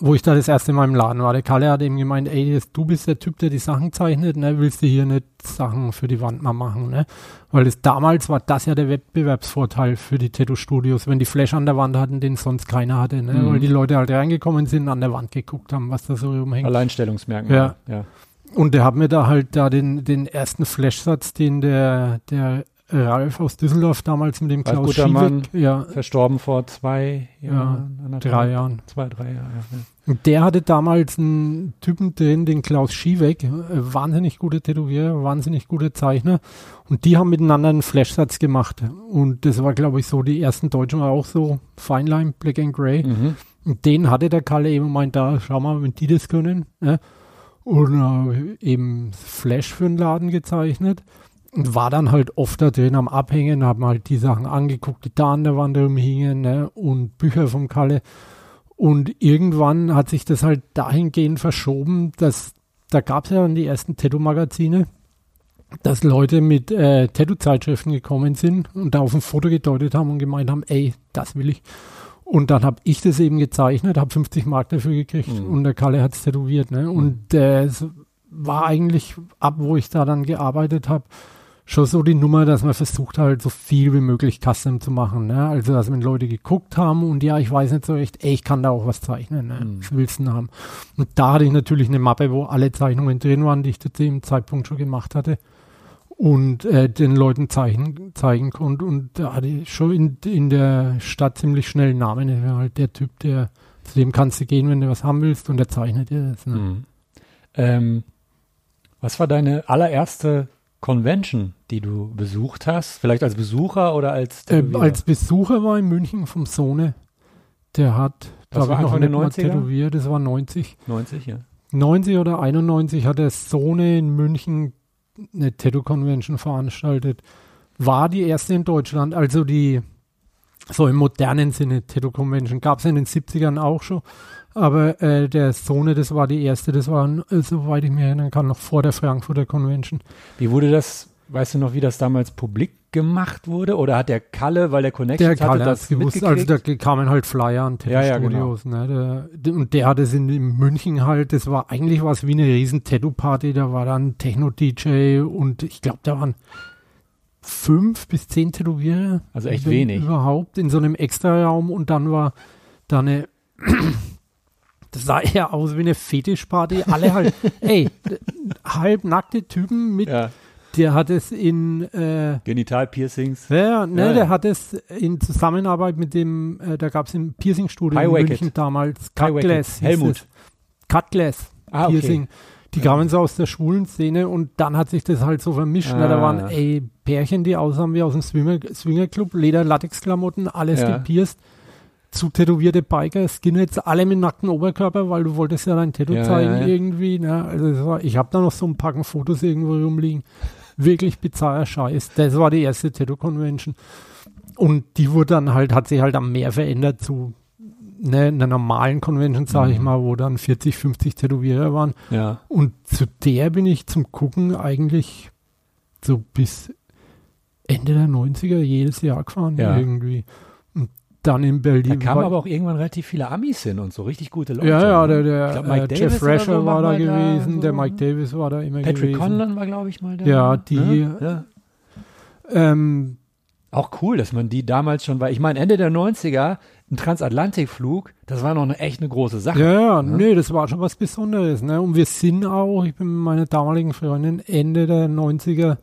wo ich da das erste Mal im Laden war. Der Kalle hat eben gemeint, ey, du bist der Typ, der die Sachen zeichnet, ne? Willst du hier nicht Sachen für die Wand mal machen, ne? Weil das damals war das ja der Wettbewerbsvorteil für die Tattoo-Studios, wenn die Flash an der Wand hatten, den sonst keiner hatte, ne? Mhm. Weil die Leute halt reingekommen sind, an der Wand geguckt haben, was da so rumhängt. Alleinstellungsmerkmal. Ja. ja. Und der hat mir da halt da den, den ersten Flashsatz, den der, der Ralf aus Düsseldorf damals mit dem Ralf Klaus. Schiebeck, ja, Verstorben vor zwei Jahren, anderthalb- drei Jahren. Zwei, drei Jahre. Ja. Und der hatte damals einen Typen drin, den Klaus Schiebeck, äh, wahnsinnig guter Tätowierer, wahnsinnig guter Zeichner. Und die haben miteinander einen Flashsatz gemacht. Und das war, glaube ich, so, die ersten Deutschen war auch so Feinline, Black and Grey. Mhm. Und den hatte der Kalle eben meint, da, schau mal, wenn die das können. Ne? Und äh, eben Flash für den Laden gezeichnet. Und war dann halt oft da drin am Abhängen, haben halt die Sachen angeguckt, die da an der Wand rumhingen, ne? Und Bücher vom Kalle. Und irgendwann hat sich das halt dahingehend verschoben, dass da gab es ja dann die ersten Tattoo-Magazine, dass Leute mit äh, Tattoo-Zeitschriften gekommen sind und da auf ein Foto gedeutet haben und gemeint haben, ey, das will ich. Und dann habe ich das eben gezeichnet, habe 50 Mark dafür gekriegt Mhm. und der Kalle hat es tätowiert. Ne? Und äh, es war eigentlich ab, wo ich da dann gearbeitet habe, schon so die Nummer, dass man versucht halt so viel wie möglich Custom zu machen. Ne? Also dass wenn Leute geguckt haben und ja, ich weiß nicht so recht, ey, ich kann da auch was zeichnen. Ne? Mhm. Was willst du haben? Und da hatte ich natürlich eine Mappe, wo alle Zeichnungen drin waren, die ich zu dem Zeitpunkt schon gemacht hatte und äh, den Leuten zeichnen, zeigen konnte. Und da hatte ich schon in, in der Stadt ziemlich schnell einen Namen. Ich war halt der Typ, der zu dem kannst du gehen, wenn du was haben willst und der zeichnet dir das. Ne? Mhm. Ähm, was war deine allererste Convention, die du besucht hast? Vielleicht als Besucher oder als Äh, Tätowierer? als Besucher war in München vom Sohne. Der hat, Das war ich, noch nicht mal 90er? tätowiert. Das war 90. 90, ja. 90 oder 91 hat der Sohne in München eine Tattoo-Convention veranstaltet. War die erste in Deutschland, also die so im modernen Sinne Tattoo-Convention. Gab es in den 70ern auch schon. Aber äh, der Sohne, das war die erste, das war, äh, soweit ich mich erinnern kann, noch vor der Frankfurter Convention. Wie wurde das, weißt du noch, wie das damals publik gemacht wurde? Oder hat der Kalle, weil der Connections Der hatte, Kalle das gewusst, also da kamen halt Flyer an Ja, ja, genau. Tattoo-Studios. ne, der, und der hatte es in, in München halt, das war eigentlich was wie eine riesen Tattoo-Party, da war dann Techno-DJ und ich glaube, da waren fünf bis zehn Tätowierer. Also echt wenig. Überhaupt in so einem Extra-Raum und dann war da eine das sah eher aus wie eine Fetischparty. Alle halt, ey, halbnackte Typen mit, ja, der hat es in äh, Genital-Piercings. ja, ne, Ja, ja. der hat es in Zusammenarbeit mit dem, äh, da gab es im Piercing-Studio in. München damals. Cutglass. Helmut. Cutglass Ah, okay. Piercing. Die kamen so aus der schwulen Szene und dann hat sich das halt so vermischt. Ne? Da Ah. waren ey, Pärchen, die aussahen wie aus dem Swinger, Swingerclub, Leder, Latexklamotten, alles Ja. gepierst. Zu tätowierte Biker, Skinheads, alle mit nacktem Oberkörper, weil du wolltest ja dein Tattoo Ja, zeigen ja, ja. irgendwie. Ne? Also war, ich habe da noch so ein Packen Fotos irgendwo rumliegen. Wirklich bizarrer Scheiß. Das war die erste Tattoo-Convention. Und die wurde dann halt, hat sich halt am Meer verändert zu ne, einer normalen Convention, sage ich Mhm. mal, wo dann 40, 50 Tätowierer waren. Ja. Und zu der bin ich zum Gucken eigentlich so bis Ende der 90er jedes Jahr gefahren Ja. irgendwie. Dann in Da Berlin. kamen war- aber auch irgendwann relativ viele Amis hin und so richtig gute Leute. ja, ja, der, ne? der Ich glaub, Mike äh, Jeff Rasher so war da war da, gewesen, so. der Mike Davis war da immer Patrick gewesen. Conlon war, glaube ich, mal da. Ja, die- Ne? Ja. Ähm, Auch cool, dass man die damals schon, weil ich meine, Ende der 90er, ein Transatlantikflug, das war noch eine, echt eine große Sache. ja, ja, ne? nee, das war schon was Besonderes. Ne? Und wir sind auch, ich bin mit meiner damaligen Freundin Ende der 90er,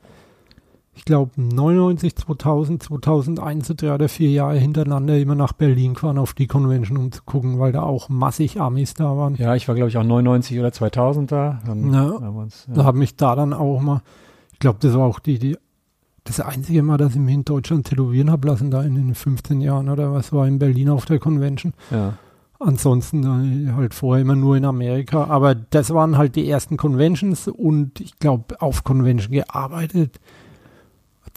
ich glaube 99, 2000, 2001, so drei oder vier Jahre hintereinander immer nach Berlin gefahren auf die Convention, um zu gucken, weil da auch massig Amis da waren. Ja, ich war, glaube ich, auch 99 oder 2000 da. Dann Ja. haben uns, Da ja. habe mich da dann auch mal, ich glaube, das war auch die, die, das einzige Mal, dass ich mich in Deutschland tätowieren habe lassen, da in den 15 Jahren oder was, war in Berlin auf der Convention. ja. Ansonsten äh, halt vorher immer nur in Amerika. Aber das waren halt die ersten Conventions und ich glaube, auf Convention gearbeitet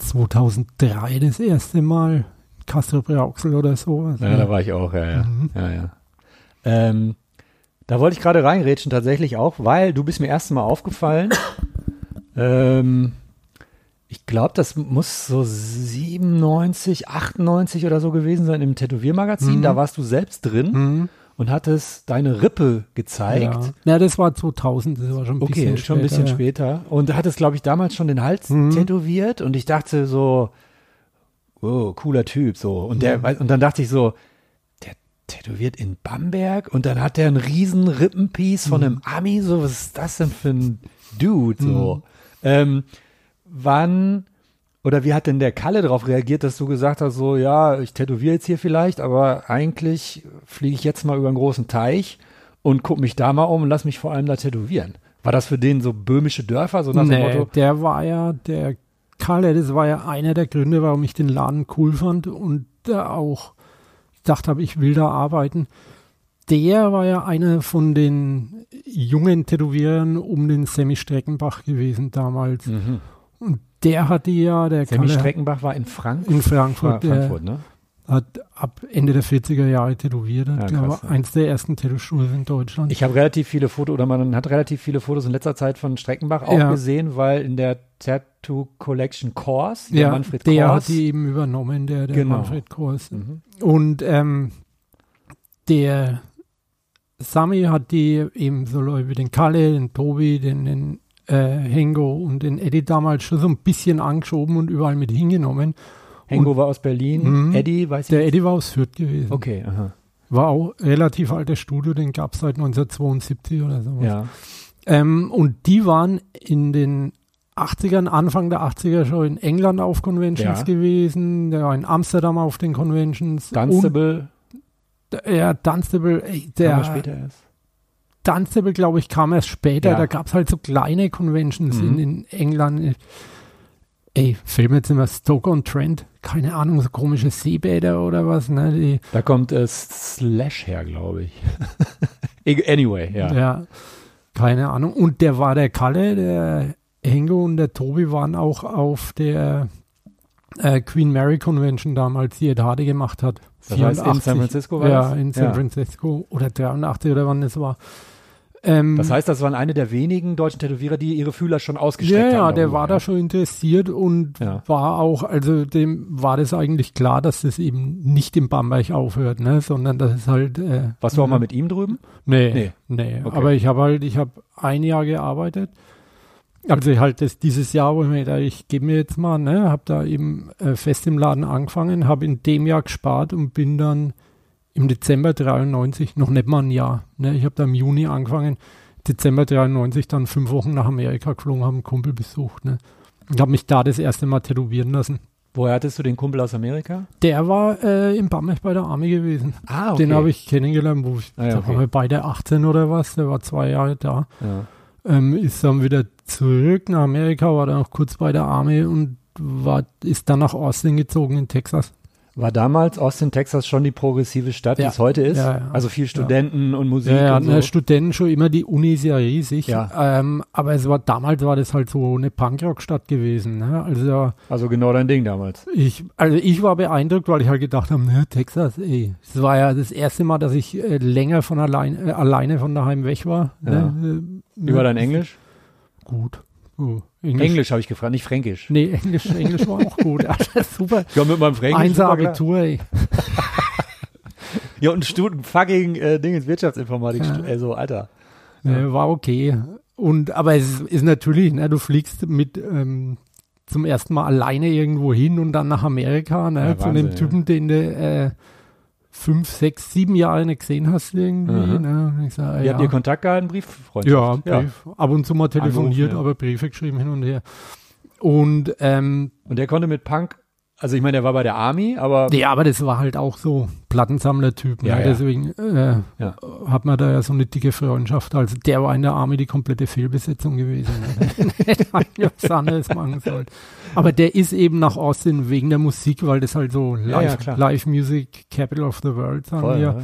2003 das erste Mal. Castro Brauxel oder so. Ja, da war ich auch, ja, ja. Mhm. ja, ja. Ähm, da wollte ich gerade reinrätschen tatsächlich auch, weil du bist mir erst mal aufgefallen. ähm, ich glaube, das muss so 97, 98 oder so gewesen sein im Tätowiermagazin. Mhm. Da warst du selbst drin Mhm. Und hattest deine Rippe gezeigt. Ja. ja, das war 2000, das war schon ein Okay, bisschen schon ein bisschen später. Und du hattest, glaube ich, damals schon den Hals Mhm. tätowiert und ich dachte so, oh, cooler Typ, so. Und der, und dann dachte ich so, der tätowiert in Bamberg und dann hat der einen riesen Rippenpiece von einem Ami, so, was ist das denn für ein Dude, so. Ähm, wann, oder wie hat denn der Kalle darauf reagiert, dass du gesagt hast, so, ja, ich tätowiere jetzt hier vielleicht, aber eigentlich fliege ich jetzt mal über einen großen Teich und guck mich da mal um und lass mich vor allem da tätowieren. War das für den so böhmische Dörfer, so nach dem Nee, Motto? der war ja, der Kalle, das war ja einer der Gründe, warum ich den Laden cool fand und da auch gedacht habe, ich will da arbeiten. Der war ja einer von den jungen Tätowierern um den Sammy Streckenbach gewesen damals. Mhm. Und der hatte ja, der Sammy Kalle Streckenbach war in Frankfurt. in Frankfurt, der Frankfurt, ne? hat ab Ende der 40er Jahre tätowiert. Ja, Ja, glaube, krass, ja. eins der ersten Tattoo-Studios in Deutschland. Ich habe relativ viele Fotos, oder man hat relativ viele Fotos in letzter Zeit von Streckenbach auch Ja. gesehen, weil in der Tattoo Collection Kors, der ja, Manfred der Kors, hat die eben übernommen, der, der Genau. Manfred Kors. Mhm. Und ähm, der Sami hat die eben so Leute wie den Kalle, den Tobi, den, den Hengo und den Eddie damals schon so ein bisschen angeschoben und überall mit hingenommen. Hengo war aus Berlin, Mhm. Eddie, weiß ich Der Eddie war aus Fürth gewesen. Okay, aha. War auch relativ altes Studio, den gab es seit 1972 oder so. Ja. Ähm, und die waren in den 80ern, Anfang der 80er schon in England auf Conventions Ja. gewesen, der war in Amsterdam auf den Conventions. Dunstable Und, ja, Dunstable, ey, der später erst. Dunstable, glaube ich, kam erst später. Ja. Da gab es halt so kleine Conventions Mhm. in, in England. Ey, fällt mir jetzt immer Stoke-on-Trent. Keine Ahnung, so komische Seebäder oder was. Ne? Die, Da kommt äh, Slash her, glaube ich. Anyway, ja. ja. keine Ahnung. Und der war der Kalle, der Hengo und der Tobi waren auch auf der äh, Queen Mary Convention damals, die Ed Hardy gemacht hat. Das heißt, in San Francisco war Ja, das? in San Ja. Francisco oder 83 oder wann es war. Ähm, Das heißt, das waren eine der wenigen deutschen Tätowierer, die ihre Fühler schon Ja, ausgestreckt haben. ja, der war da schon interessiert und Ja. war auch, also dem war das eigentlich klar, dass das eben nicht in Bamberg aufhört, ne, sondern das ist halt. Äh, Warst du auch mal mit ihm drüben? Nee, Nee. nee. Okay. Aber ich habe halt, ich habe ein Jahr gearbeitet. Also halt das, dieses Jahr, wo ich mir gedacht, ich gebe mir jetzt mal, ne, habe da eben äh, fest im Laden angefangen, habe in dem Jahr gespart und bin dann im Dezember 93, noch nicht mal ein Jahr, ne, ich habe da im Juni angefangen, Dezember 93 dann fünf Wochen nach Amerika geflogen, habe einen Kumpel besucht, ne. Und habe mich da das erste Mal tätowieren lassen. Woher hattest du den Kumpel aus Amerika? Der war äh, in Bamberg bei der Army gewesen. Ah, Den habe ich kennengelernt, wo ich, Ah, ja, da okay. waren wir beide 18 oder was, der war zwei Jahre da. Ja. ähm, ist dann wieder zurück nach Amerika, war dann noch kurz bei der Army und war, ist dann nach Austin gezogen in Texas. War damals Austin, Texas schon die progressive Stadt, die Ja. es heute ist? Ja, ja. Also viel Studenten und Musik Ja, und so. Studenten schon immer, die Uni ist ja riesig. Ähm, aber es war damals war das halt so eine Punkrock-Stadt gewesen. Ne? Also Also genau dein Ding damals. ich, also ich war beeindruckt, weil ich halt gedacht habe, ne, Texas, ey, es war ja das erste Mal, dass ich äh, länger von allein, äh, alleine von daheim weg war. Ne? Äh, Über ne? dein Englisch? Gut. Oh, Englisch, habe ich gefragt, nicht Fränkisch. Nee, Englisch, Englisch war auch gut. Super. Ja, mit meinem Fränkisch. Einser. Abitur, ey. Ja, und Stunden fucking äh, Ding ins Wirtschaftsinformatik. Ja. Also, Alter. Ja. war okay. Und aber es ist natürlich, ne, du fliegst mit ähm, zum ersten Mal alleine irgendwo hin und dann nach Amerika, ne, Ja, zu dem Wahnsinn, Typen, den du äh, fünf, sechs, sieben Jahre nicht gesehen hast irgendwie. Aha. Ne? Ich sag, ja, habt ihr Kontakt gehalten? ja, Brieffreundschaft? Brief. Ab und zu mal telefoniert, Angerufen, ja. aber Briefe geschrieben hin und her. Und ähm, Und der konnte mit Punk, also ich meine, der war bei der Army, aber ja, aber das war halt auch so Plattensammler-Typ. Ja, ne? ja. Deswegen äh, Ja. hat man da ja so eine dicke Freundschaft. Also der war in der Army die komplette Fehlbesetzung gewesen. ne? was anderes machen sollen. Aber der ist eben nach Austin wegen der Musik, weil das halt so Live. Live Music Capital of the World sagen voll, wir.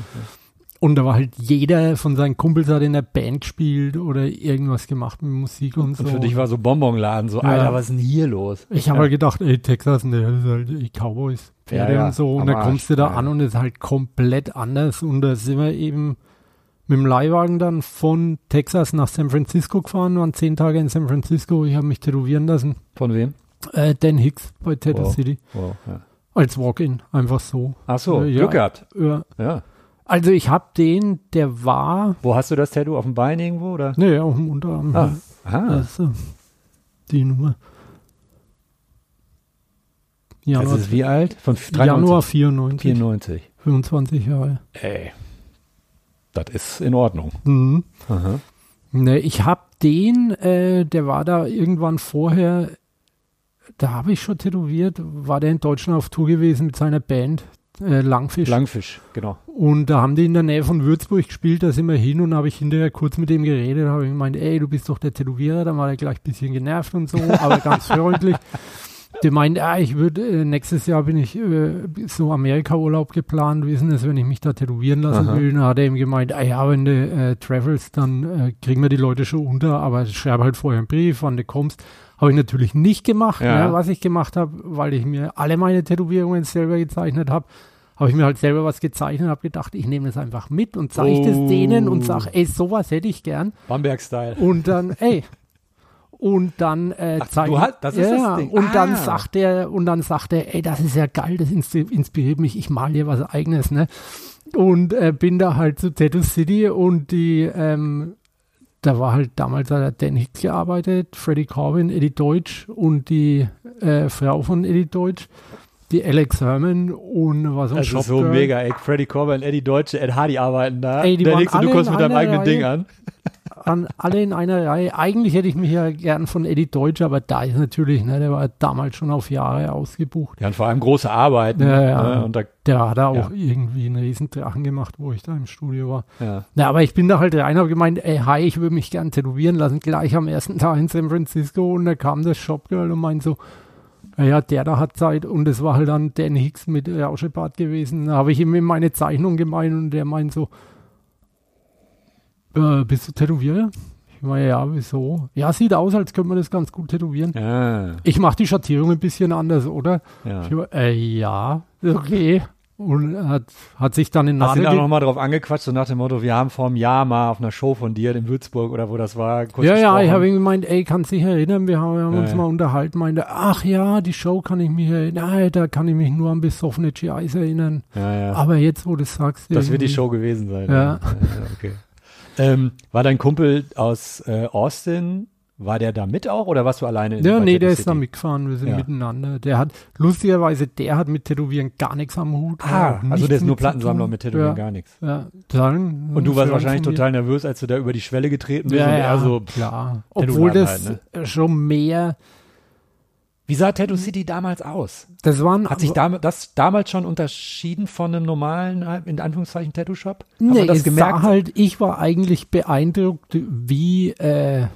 Und da war halt jeder von seinen Kumpels hat in der Band gespielt oder irgendwas gemacht mit Musik und so. Und für dich war so Bonbonladen, so, Ja. Alter, was ist denn hier los? Ich habe ja. halt gedacht, ey, Texas, ne, das ist halt ey, Cowboys, Pferde Ja, und so. Und dann kommst du da an und es ist halt komplett anders. Und da sind wir eben mit dem Leihwagen dann von Texas nach San Francisco gefahren, waren zehn Tage in San Francisco. Ich habe mich tätowieren lassen. Von wem? Äh, Dan Hicks bei Tattoo Wow. City. Wow. Als Walk-in, einfach so. Ach so, Äh. Glück gehabt. Ja. Also ich habe den, der war, Wo hast du das Tattoo? Auf dem Bein irgendwo, oder? ne, auf dem Unterarm. Ah, ah. Das äh, die Nummer. Das Januar, ist wie alt? Von 93? Januar 94. 94. 25 Jahre. Ey, das ist in Ordnung. Mhm. Aha. Ne, ich habe den, äh, der war da irgendwann vorher, da habe ich schon tätowiert, war der in Deutschland auf Tour gewesen mit seiner Band, äh, Langfisch. Langfisch, genau. und da haben die in der Nähe von Würzburg gespielt, da sind wir hin und habe ich hinterher kurz mit dem geredet, habe ich gemeint, ey, du bist doch der Tätowierer, dann war er gleich ein bisschen genervt und so, aber ganz freundlich. Der meint, ah, ich würde, äh, nächstes Jahr bin ich äh, so Amerika-Urlaub geplant, wissen es, wenn ich mich da tätowieren lassen Aha. will. Dann hat er ihm gemeint, ah ja, wenn du äh, travels, dann äh, kriegen wir die Leute schon unter, aber schreibe halt vorher einen Brief, wann du kommst. Habe ich natürlich nicht gemacht. Ja. Ne? Was ich gemacht habe, weil ich mir alle meine Tätowierungen selber gezeichnet habe, habe ich mir halt selber was gezeichnet und habe gedacht, ich nehme das einfach mit und zeige das Oh. denen und sage, ey, sowas hätte ich gern. Bamberg-Style. Und dann, ey. Und dann äh, Ach, zeig- du hast- das ist ja, das Ding. Und dann Ah. sagt er, und dann sagt er, ey, das ist ja geil, das ins- inspiriert mich, ich mal dir was eigenes, ne? Und äh, bin da halt zu Tattoo City und die, ähm, da war halt damals der Dan Hicks gearbeitet, Freddie Corbin, Eddie Deutsch und die äh, Frau von Eddie Deutsch, die Alex Herman und was auch Das ist so mega, ey. Freddie Corbin, Eddie Deutsche, Ed Hardy arbeiten da. Ey, die Der nächste, du kommst mit deinem eigenen Ding Reihe. an. an alle in einer Reihe. Eigentlich hätte ich mich ja gern von Eddie Deutsch, aber da ist natürlich, ne, der war damals schon auf Jahre ausgebucht. Ja, und vor allem große Arbeiten. Ja, ja. Ne? Und da, Der hat da auch Ja. irgendwie einen riesen Drachen gemacht, wo ich da im Studio war. ja. Na, aber ich bin da halt rein, habe gemeint, ey, hi, ich würde mich gern tätowieren lassen, gleich am ersten Tag in San Francisco. Und da kam das Shopgirl und meint so, ja, der da hat Zeit. Und es war halt dann Dan Hicks mit Rauschebart gewesen. Da habe ich ihm in meine Zeichnung gemeint und der meint so, äh, bist du Tätowierer? Ich meine, ja, wieso? Ja, sieht aus, als könnte man das ganz gut tätowieren. Ja, Ich mache die Schattierung ein bisschen anders, oder? ja. Ich äh, ja, okay. Und hat, hat sich dann in Hast du Nadel da nochmal drauf angequatscht, so nach dem Motto, wir haben vor einem Jahr mal auf einer Show von dir in Würzburg oder wo das war, kurz Ja, ja, ich habe ihm gemeint, ey, kannst dich erinnern, wir haben, wir haben Ja, uns ja. mal unterhalten, meinte, ach ja, die Show kann ich mich erinnern, Nein, da kann ich mich nur an besoffene GIs erinnern. ja. Aber jetzt, wo du es sagst, Das wird die Show gewesen sein. Ja. okay. ähm, war dein Kumpel aus äh, Austin, war der da mit auch oder warst du alleine? in- Ja, nee, der ist City? da mitgefahren, wir sind Ja. miteinander. Der hat, lustigerweise, der hat mit Tätowieren gar nichts am Hut. Ah, also der ist nur Plattensammler mit Tätowieren ja, gar nichts. Ja, dann, Und du warst Freund wahrscheinlich total nervös, als du da über die Schwelle getreten bist Ja, und er so, klar. Tattoo-Laden Obwohl das halt, äh, schon mehr, wie sah Tattoo City damals aus? das waren, Hat sich dam das damals schon unterschieden von einem normalen, in Anführungszeichen, Tattoo-Shop? Nee, das gemerkt? War halt, ich war eigentlich beeindruckt, wie äh,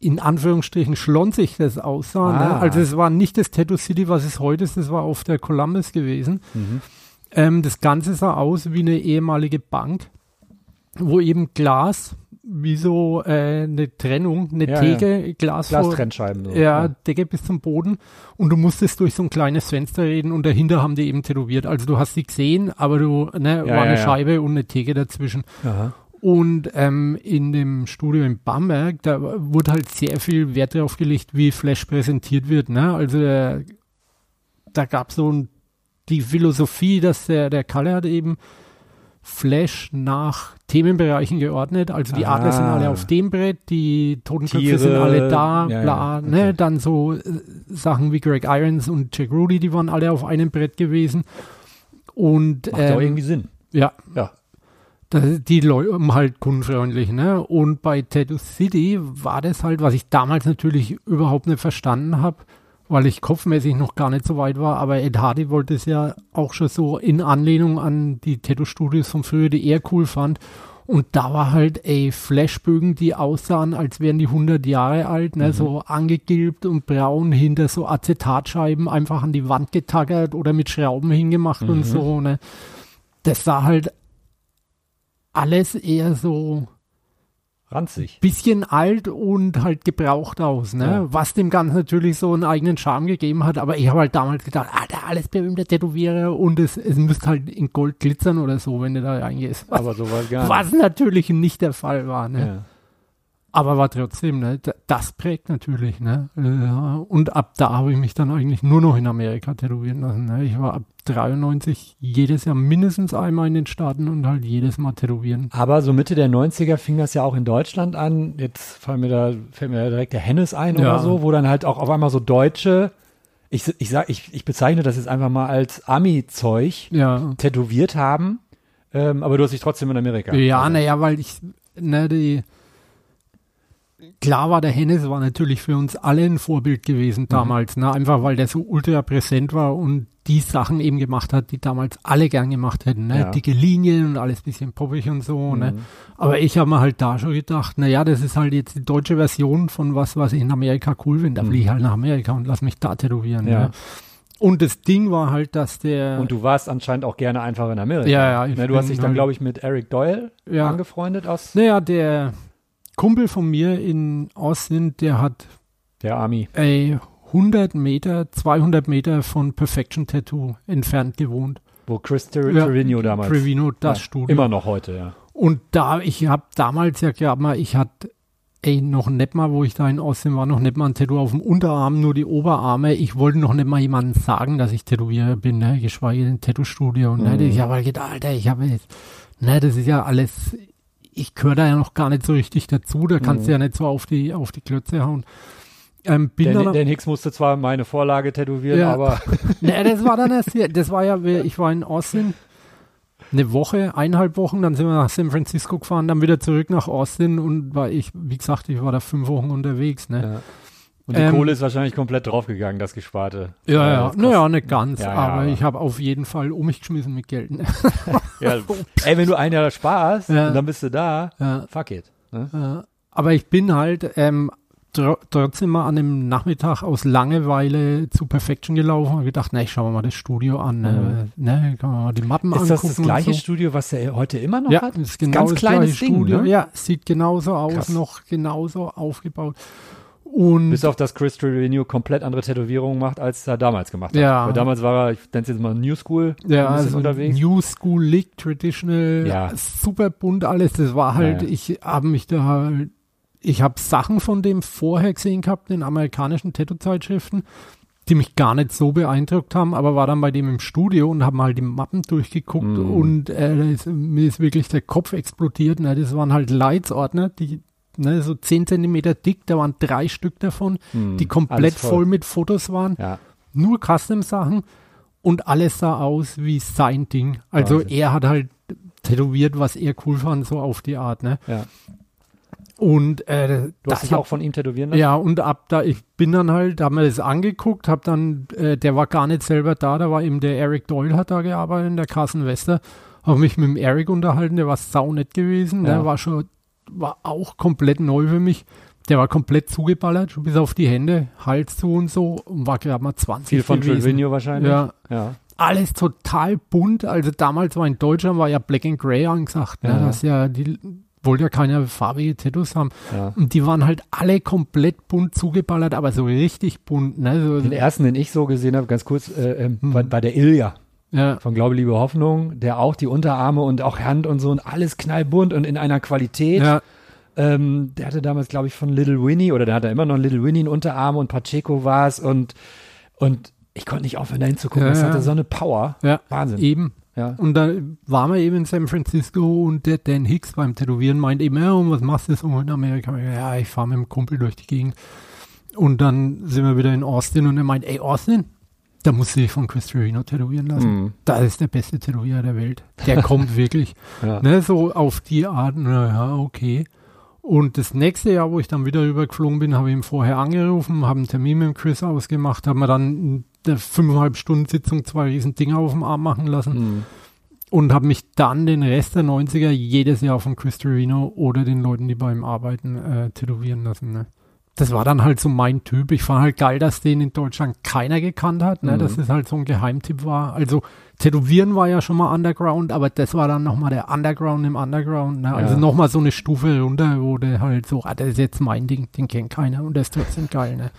in Anführungsstrichen schlonsig das aussah. Ne? Ah. Also es war nicht das Tattoo City, was es heute ist, das war auf der Columbus gewesen. Mhm. Ähm, das Ganze sah aus wie eine ehemalige Bank, wo eben Glas, wie so äh, eine Trennung, eine Ja, Theke, Glas vor, Glastrennscheiben. So. ja, Decke bis zum Boden und du musstest durch so ein kleines Fenster reden und dahinter haben die eben tätowiert. Also du hast sie gesehen, aber du, ne, Ja, war eine ja, ja. Scheibe und eine Theke dazwischen. Aha. Und ähm, in dem Studio in Bamberg, da wurde halt sehr viel Wert darauf gelegt, wie Flash präsentiert wird. Ne? Also äh, da gab es so ein, die Philosophie, dass der, der Kalle hat eben Flash nach Themenbereichen geordnet. Also die Adler sind Ah. alle auf dem Brett, die Totenköpfe sind alle da, ja, bla. ja, okay. Ne? Dann so äh, Sachen wie Greg Irons und Jack Rudy, die waren alle auf einem Brett gewesen. Und Macht ja auch ähm, irgendwie Sinn. ja, Ja. Die Leute halt kundenfreundlich, ne? Und bei Tattoo City war das halt, was ich damals natürlich überhaupt nicht verstanden habe, weil ich kopfmäßig noch gar nicht so weit war, aber Ed Hardy wollte es ja auch schon so in Anlehnung an die Tattoo-Studios von früher, die er cool fand. Und da war halt, ey, Flashbögen, die aussahen, als wären die 100 Jahre alt, ne, so angegilbt und braun hinter so Acetatscheiben einfach an die Wand getackert oder mit Schrauben hingemacht und so, ne. Das sah halt alles eher so Ranzig. bisschen alt und halt gebraucht aus, ne? Ja. Was dem Ganzen natürlich so einen eigenen Charme gegeben hat. Aber ich habe halt damals gedacht, ah, der alles berühmte Tätowierer und es, es müsste halt in Gold glitzern oder so, wenn du da reingehst. Was, Aber so war gar was natürlich nicht der Fall war, ne? nicht. Ja. Aber war trotzdem, ne? Das prägt natürlich, ne? Ja, und ab da habe ich mich dann eigentlich nur noch in Amerika tätowieren lassen. Ne? Ich war ab 93 jedes Jahr mindestens einmal in den Staaten und halt jedes Mal tätowieren. Aber so Mitte der 90er fing das ja auch in Deutschland an. Jetzt fallen mir da, fällt mir da direkt der Hennes ein Ja. oder so, wo dann halt auch auf einmal so Deutsche, ich, ich sag, ich, ich bezeichne das jetzt einfach mal als Ami-Zeug, Ja. tätowiert haben. Ähm, aber du hast dich trotzdem in Amerika. Ja, naja, weil ich, ne, die, klar war der Hennes war natürlich für uns alle ein Vorbild Mhm. gewesen damals, ne, einfach weil der so ultra präsent war und die Sachen eben gemacht hat, die damals alle gern gemacht hätten, ne, Ja. dicke Linien und alles bisschen poppig und so, ne. Mhm. Aber ich habe mir halt da schon gedacht, naja, das ist halt jetzt die deutsche Version von was, was ich in Amerika cool finde. Da fliege ich halt nach Amerika und lass mich da tätowieren, Mhm. Ja. ne. Und das Ding war halt, dass der, Und du warst anscheinend auch gerne einfach in Amerika. Ja, ja, ich Ne, du hast dich dann, glaube ich, mit Eric Doyle ja, angefreundet aus naja, der Kumpel von mir in Austin, der hat der Army. ey, 100 Meter, 200 Meter von Perfection Tattoo entfernt gewohnt. Wo Chris Tre Ja, Trevino damals. Trevino, das ja, Studio. Immer noch heute, ja. Und da, ich habe damals ja, glaube mal, ich hatte ey, noch nicht mal, wo ich da in Austin war, noch nicht mal ein Tattoo auf dem Unterarm, nur die Oberarme. Ich wollte noch nicht mal jemandem sagen, dass ich Tätowierer bin, ne? geschweige denn Tattoo-Studio. Und ne? Mhm. ich habe halt gedacht, Alter, ich habe jetzt, ne, das ist ja alles, ich gehöre da ja noch gar nicht so richtig dazu, da kannst Mhm. du ja nicht so auf die, auf die Klötze hauen. Ähm, bin Dan, Dan Hicks musste zwar meine Vorlage tätowieren, Ja. aber ne, das war dann erst, hier- das war ja, ich war in Austin eine Woche, eineinhalb Wochen, dann sind wir nach San Francisco gefahren, dann wieder zurück nach Austin und war ich, wie gesagt, ich war da fünf Wochen unterwegs, ne. ja. Und die Ähm, Kohle ist wahrscheinlich komplett draufgegangen, das Gesparte. Ja, ja, das naja, nicht ganz, Ja, ja, aber, aber- ich habe auf jeden Fall um mich geschmissen mit Geld. Ne? Ja, ey, wenn du ein Jahr sparst Ja. und dann bist du da, fuck it. Ne? Aber ich bin halt ähm, tr trotzdem mal an einem Nachmittag aus Langeweile zu Perfection gelaufen und gedacht, na, ich schau mir mal das Studio an. Ne, ne kann man mal die Mappen Ist angucken. das das gleiche so. Studio, was er heute immer noch Ja, hat? das ist genau Ganz das kleines Ding, Studio. ne? Ja, sieht genauso aus, Krass. noch genauso aufgebaut. Und Bis auf das Chris Trevino komplett andere Tätowierungen macht, als er damals gemacht hat. Ja. Weil damals war er, ich nenne es jetzt mal New School, ja, also unterwegs. New School League, Traditional, Ja. super bunt alles. Das war halt, Ja, ja. ich habe mich da halt, ich habe Sachen von dem vorher gesehen gehabt in amerikanischen Tattoo-Zeitschriften, die mich gar nicht so beeindruckt haben, aber war dann bei dem im Studio und haben halt die Mappen durchgeguckt Mhm. und äh, ist, mir ist wirklich der Kopf explodiert. Ne? Das waren halt Leitsordner, die ne, so 10 Zentimeter dick, da waren drei Stück davon, Hm, die komplett alles voll. mit Fotos waren Ja, nur Custom-Sachen und alles sah aus wie sein Ding. Also Wahnsinn. er hat halt tätowiert, was er cool fand, so auf die Art, ne? ja. Und äh, Du das hast dich hab- auch von ihm tätowieren lassen? ja, und ab da, ich bin dann halt, da haben wir das angeguckt, hab dann, äh, der war gar nicht selber da, da war eben der Eric Doyle hat da gearbeitet, der Carson Wester, habe mich mit dem Eric unterhalten, der war saunett gewesen, Ja. der war schon, war auch komplett neu für mich. Der war komplett zugeballert, schon bis auf die Hände, Hals zu und so, und war gerade mal 20 Viel von. Trevino wahrscheinlich? Ja, ja. alles total bunt. Also damals war in Deutschland war ja Black and Grey angesagt, ne? Ja. Das ja, die wollte ja keine farbige Tattoos haben. ja. Und die waren halt alle komplett bunt zugeballert, aber so richtig bunt, ne? So, Den ersten, den ich so gesehen habe, ganz kurz, äh, ähm, Hm. war, war der Ilja ja, von Glaube, Liebe, Hoffnung, der auch die Unterarme und auch Hand und so und alles knallbunt und in einer Qualität. ja, Ähm, der hatte damals, glaube ich, von Little Winnie oder der hatte immer noch Little Winnie in Unterarm und Pacheco war es und, und ich konnte nicht aufhören, da hinzugucken. Ja, das hatte so eine Power. ja, Wahnsinn. eben. Ja. Und da waren wir eben in San Francisco und der Dan Hicks beim Tätowieren meint eben, ja, und was machst du so in Amerika? Ja, ich fahre mit dem Kumpel durch die Gegend. Und dann sind wir wieder in Austin und er meint, ey, Austin, da musst du dich von Chris Trevino tätowieren lassen. Mhm. Das ist der beste Tätowierer der Welt. Der kommt wirklich. Ja. Ne, so auf die Art, na ja, okay. Und das nächste Jahr, wo ich dann wieder rübergeflogen bin, habe ich ihn vorher angerufen, habe einen Termin mit Chris ausgemacht, haben wir dann in der fünfeinhalb Stunden Sitzung zwei riesen Dinger auf dem Arm machen lassen Mhm. und habe mich dann den Rest der 90er jedes Jahr von Chris Trevino oder den Leuten, die bei ihm arbeiten, äh, tätowieren lassen. Ne? Das war dann halt so mein Typ. Ich fand halt geil, dass den in Deutschland keiner gekannt hat, ne? Mhm. dass es halt so ein Geheimtipp war. Also Tätowieren war ja schon mal Underground, aber das war dann nochmal der Underground im Underground. Ne? Also Ja. nochmal so eine Stufe runter, wo der halt so, ah, das ist jetzt mein Ding, den kennt keiner und der ist trotzdem geil. Ne?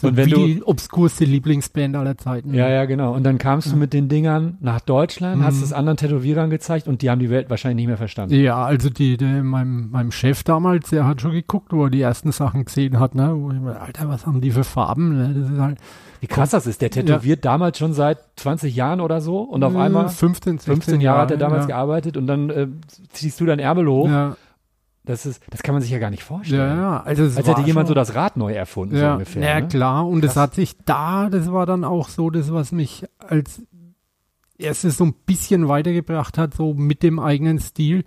So Und wenn wie du- die obskurste Lieblingsband aller Zeiten. Ja, ja, genau. Und dann kamst du mit den Dingern nach Deutschland, hast Mhm. es anderen Tätowierern gezeigt und die haben die Welt wahrscheinlich nicht mehr verstanden. Ja, also die, der, meinem, meinem Chef damals, der hat schon geguckt, wo er die ersten Sachen gesehen hat, ne? Wo ich mir, Alter, was haben die für Farben? Ne? Das ist halt Wie krass das ist. Der tätowiert damals schon seit 20 Jahren oder so und auf äh, einmal 15, 16 15 Jahre hat er damals ja. gearbeitet und dann äh, ziehst du dein Ärmel hoch. Ja, Das ist, das kann man sich ja gar nicht ja, vorstellen. ja. Also es Als hätte jemand so das Rad neu erfunden, so ja, ungefähr. ja ne? klar. Und es Krass. hat sich da, das war dann auch so, das, was mich als erstes so ein bisschen weitergebracht hat, so mit dem eigenen Stil.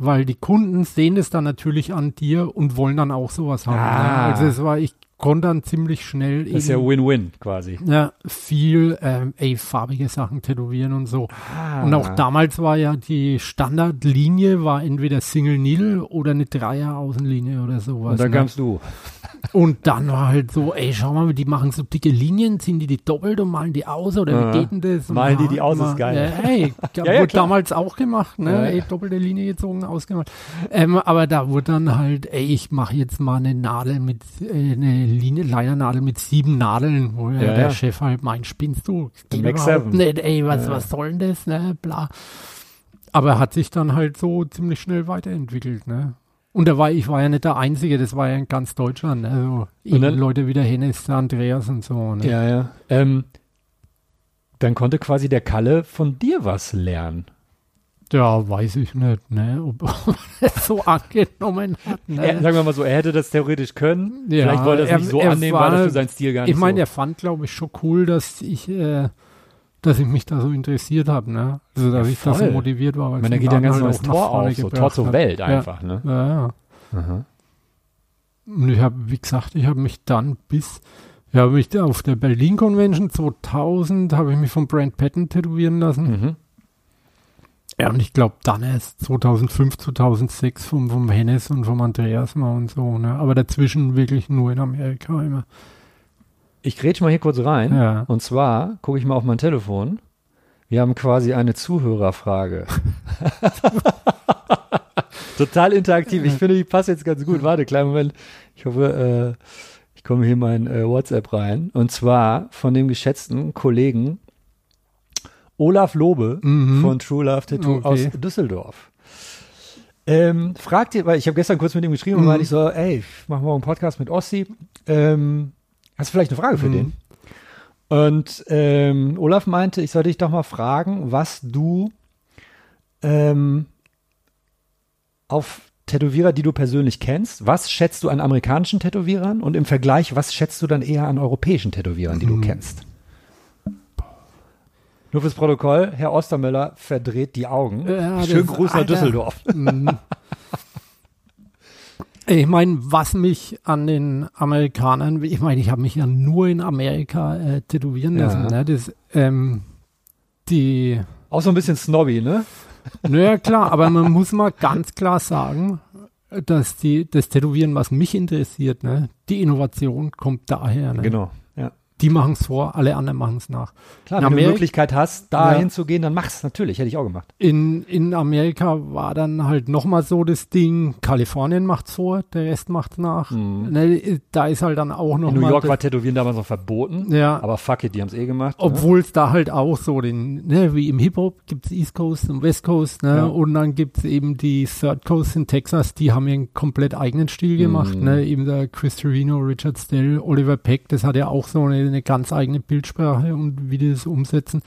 Weil die Kunden sehen das dann natürlich an dir und wollen dann auch sowas haben. Ah. Ne? Also es war, ich konnte dann ziemlich schnell Das ist ja Win-Win quasi. Ja, viel, ähm, ey, farbige Sachen tätowieren und so. Ah. Und auch damals war ja die Standardlinie war entweder Single Needle oder eine Dreier Außenlinie oder sowas. Und dann ne? kamst du. und dann war halt so, ey, schau mal, die machen so dicke Linien, ziehen die die doppelt und malen die aus oder wie geht denn das? Malen die die aus, ist geil. Ja, ey, Ja, wurde ja, klar. damals auch gemacht, ne? Ja. Ey, doppelte Linie gezogen, ausgemalt. Ähm, aber da wurde dann halt, ey, ich mache jetzt mal eine Nadel mit, äh, eine Linie, Leinernadel mit sieben Nadeln, wo ja, Ja, der. Chef halt meint, spinnst du? Geht überhaupt nicht, ey, was, Ja. was soll denn das, ne? Bla. Aber hat sich dann halt so ziemlich schnell weiterentwickelt, ne? Und da war, ich war ja nicht der Einzige, das war ja in ganz Deutschland. Also dann- Leute wie der Hennes, der Andreas und so. Ne? Ja, ja. Ähm, dann konnte quasi der Kalle von dir was lernen. Ja, weiß ich nicht, ne? Ob er das so angenommen hat. Ne? Er, sagen wir mal so, er hätte das theoretisch können. Ja, Vielleicht wollte er es nicht so annehmen, war- weil das für seinen Stil gar nicht ich meine, so. er fand, glaube ich, schon cool, dass ich, äh, dass ich mich da so interessiert habe, ne? Also, dass Ja, ich da so motiviert war. weil ich meine, da geht ja ganz neues halt nach Tor auf, so Tor zur hat. Welt Ja. einfach, ne? Ja, ja. Aha. Und ich habe, wie gesagt, ich habe mich dann bis, ja, mich auf der Berlin Convention 2000 habe ich mich von Brand Patton tätowieren lassen. Mhm. Ja, und ich glaube dann erst 2005, 2006 vom, vom Hennes und vom Andreas mal und so, ne? Aber dazwischen wirklich nur in Amerika immer. Ich grätsch mal hier kurz rein. Ja. Und zwar gucke ich mal auf mein Telefon. Wir haben quasi eine Zuhörerfrage. Total interaktiv. Ich finde, die passt jetzt ganz gut. Warte, kleinen Moment. Ich hoffe, äh, ich komme hier in mein äh, WhatsApp rein. Und zwar von dem geschätzten Kollegen Olaf Lobe Mhm. von True Love Tattoo Okay. aus Düsseldorf. Ähm, fragt ihr, weil ich habe gestern kurz mit ihm geschrieben und Mhm. meinte ich so, ey, ich mache morgen einen Podcast mit Ossi. Ähm, hast du vielleicht eine Frage für Mhm. den? Und ähm, Olaf meinte, ich sollte dich doch mal fragen, was du ähm, auf Tätowierer, die du persönlich kennst, was schätzt du an amerikanischen Tätowierern und im Vergleich, was schätzt du dann eher an europäischen Tätowierern, die du Mhm. kennst? Nur fürs Protokoll, Herr Ostermüller verdreht die Augen. Ja, Schönen Gruß nach. Düsseldorf. Mhm. Ich meine, was mich an den Amerikanern, ich meine, ich habe mich ja nur in Amerika äh, tätowieren Ja. lassen. Ne? Das, ähm, die, Auch so ein bisschen snobby, ne? naja klar, aber man muss mal ganz klar sagen, dass die, das Tätowieren, was mich interessiert, ne, die Innovation kommt daher. Ne? Genau. Die machen es vor, alle anderen machen es nach. Klar, In wenn du die Amerika- Möglichkeit hast, da Ja. hinzugehen, dann mach's natürlich. Hätte ich auch gemacht. In, in Amerika war dann halt nochmal so das Ding, Kalifornien macht's vor, der Rest macht's nach. Mhm. Ne, da ist halt dann auch noch In New York das, war Tätowieren damals noch verboten. ja, Aber fuck it, die haben es eh gemacht. ne? obwohl es da halt auch so den, ne, wie im Hip-Hop gibt's East Coast und West Coast, ne, Ja. und dann gibt's eben die Third Coast in Texas, die haben ihren komplett eigenen Stil gemacht, Mhm. ne, eben der Chris Torino, Richard Stell, Oliver Peck, das hat ja auch so eine, eine ganz eigene Bildsprache und wie die das umsetzen.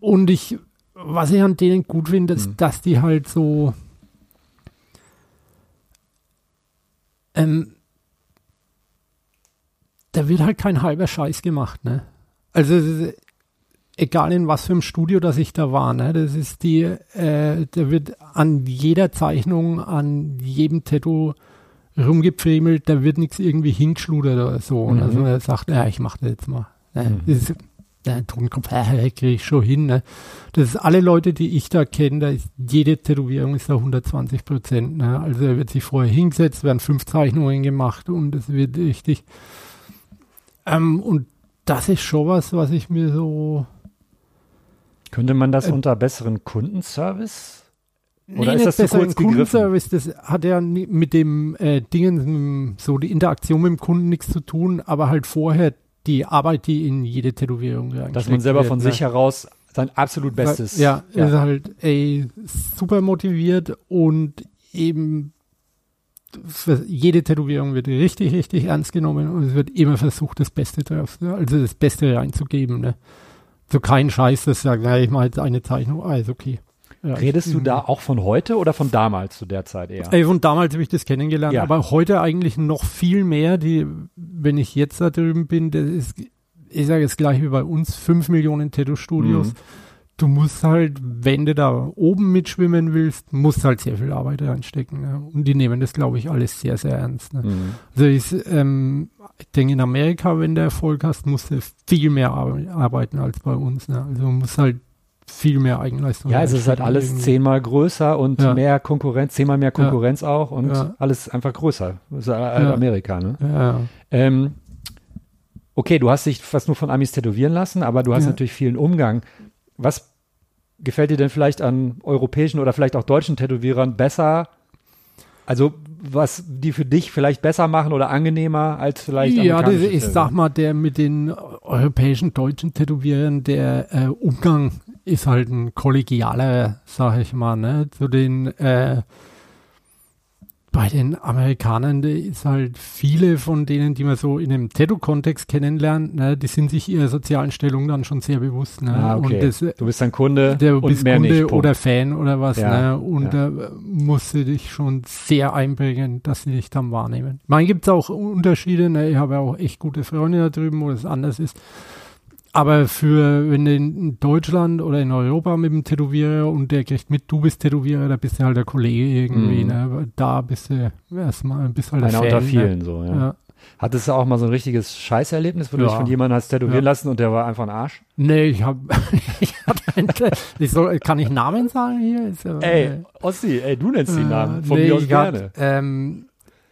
Und ich, was ich an denen gut finde, ist, Mhm. dass die halt so, ähm, da wird halt kein halber Scheiß gemacht, ne? Also es ist, egal in was für einem Studio das ich da war, ne? Das ist die, äh, da wird an jeder Zeichnung, an jedem Tattoo rumgepfriemelt, da wird nichts irgendwie hingeschludert oder so. Und Mhm. also er sagt, ja, ich mach das jetzt mal. Ne? Mhm. Das ist, der Tonkopf, äh, kriege ich schon hin. Ne? Das ist alle Leute, die ich da kenne, da ist jede Tätowierung ist da 120 Prozent. Ne? Also er wird sich vorher hingesetzt, werden fünf Zeichnungen gemacht und es wird richtig. Ähm, und das ist schon was, was ich mir so. Könnte man das Äh, unter besseren Kundenservice? Oder ist nicht das zu besser kurz? Kundenservice, das hat ja mit dem äh, Dingen, so die Interaktion mit dem Kunden nichts zu tun, aber halt vorher die Arbeit, die in jede Tätowierung Dass man selber wird, von ne? sich heraus sein absolut Bestes. Ja, ja. ist halt ey, super motiviert und eben jede Tätowierung wird richtig, richtig ernst genommen und es wird immer versucht, das Beste draus, ne? also das Beste reinzugeben. Ne? So kein Scheiß, das sagt, na, ich mache jetzt eine Zeichnung, ah, ist okay. Ja, Redest du mhm. da auch von heute oder von damals zu der Zeit eher? Ey, von damals habe ich das kennengelernt, Ja. aber heute eigentlich noch viel mehr. Die, wenn ich jetzt da drüben bin, das ist, ich sage jetzt gleich wie bei uns, fünf Millionen Tattoo-Studios. Mhm. Du musst halt, wenn du da oben mitschwimmen willst, musst halt sehr viel Arbeit reinstecken. Ne? Und die nehmen das, glaube ich, alles sehr, sehr ernst. Ne? Mhm. Also ich, ähm, ich denke, in Amerika, wenn du Erfolg hast, musst du viel mehr ar arbeiten als bei uns. Ne? Also du musst halt viel mehr Eigenleistung Ja, es ist halt alles irgendwie. zehnmal größer und Ja. mehr Konkurrenz, zehnmal mehr Konkurrenz auch und Ja. alles einfach größer. Das ist halt Ja. Amerika, ne? Ja, Ähm, okay, du hast dich fast nur von Amis tätowieren lassen, aber du hast Ja. natürlich vielen Umgang. Was gefällt dir denn vielleicht an europäischen oder vielleicht auch deutschen Tätowierern besser? Also was die für dich vielleicht besser machen oder angenehmer als vielleicht Ja, das, ich sag mal, der mit den europäischen deutschen Tätowierern, der äh, Umgang ist halt ein kollegialer, sag ich mal, ne? Zu den, äh, bei den Amerikanern da ist halt viele von denen, die man so in einem Tattoo-Kontext kennenlernt, ne, die sind sich ihrer sozialen Stellung dann schon sehr bewusst. Ne? Ah, okay. Das, du bist ein Kunde der und bist mehr Kunde nicht. Punkt. oder Fan oder was, Ja, ne? Und ja. da musst du dich schon sehr einbringen, dass sie dich dann wahrnehmen. Meine, gibt es auch Unterschiede, ne? Ich habe ja auch echt gute Freunde da drüben, wo es anders ist. Aber für, wenn du in Deutschland oder in Europa mit dem Tätowierer und der kriegt mit, du bist Tätowierer, da bist du halt der Kollege irgendwie, Mhm. ne? Da bist du erstmal, bist halt der Einer Fan, unter ne? vielen, so, ja. Ja. Hattest du auch mal so ein richtiges Scheißerlebnis, wo du Ja. dich von jemandem hast tätowieren Ja. lassen und der war einfach ein Arsch? Nee, ich habe, ich hab ich soll, kann ich Namen sagen hier? Ist Ey, Ossi, ey, du nennst die Namen. Von Äh, nee, mir aus gerne. Hat, ähm,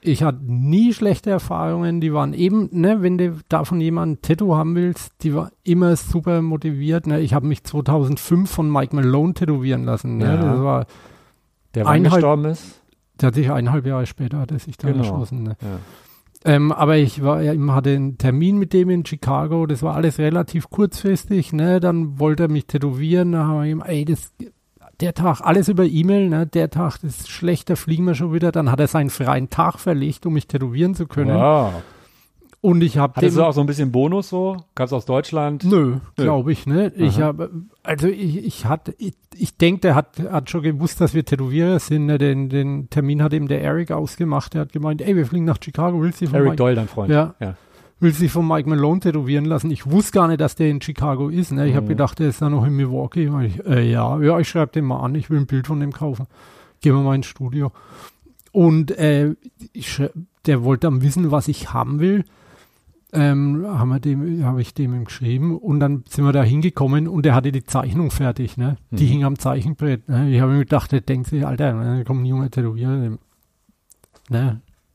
ich hatte nie schlechte Erfahrungen. Die waren eben, ne, wenn du davon jemanden Tattoo haben willst, die war immer super motiviert. Ne. Ich habe mich 2005 von Mike Malone tätowieren lassen. Ne. Ja. Das war, der wann eineinhalb- gestorben ist? der hat sich eineinhalb Jahre später hat er sich dann Genau. erschossen. Ne. Ja. Ähm, aber ich war, hatte einen Termin mit dem in Chicago, das war alles relativ kurzfristig, ne, dann wollte er mich tätowieren, da haben wir ihm, ey, das, der Tag, alles über E-Mail, ne, der Tag, das ist schlecht, da fliegen wir schon wieder, dann hat er seinen freien Tag verlegt, um mich tätowieren zu können. Wow. Und ich habe Hattest du auch so ein bisschen Bonus so? Kamst aus Deutschland? Nö, glaube ich, ne? Ich habe, also ich, ich hatte, ich, ich denke, der hat, hat schon gewusst, dass wir Tätowierer sind. Ne? Den, den Termin hat eben der Eric ausgemacht. Der hat gemeint, ey, wir fliegen nach Chicago, willst du von Eric Doyle, dein Freund. Ja. ja. Willst du dich von Mike Malone tätowieren lassen? Ich wusste gar nicht, dass der in Chicago ist. Ne? Ich habe Mhm. gedacht, der ist da noch in Milwaukee. Ich, äh, ja, ja, ich schreibe den mal an. Ich will ein Bild von dem kaufen. Gehen wir mal ins Studio. Und äh, ich, der wollte dann wissen, was ich haben will. Ähm, haben wir dem, habe ich dem ihm geschrieben und dann sind wir da hingekommen und er hatte die Zeichnung fertig, ne? Die Mhm. hing am Zeichenbrett. Ne? Ich habe mir gedacht, der denkt sich, Alter, da kommt ein junger Tätowierer, dem-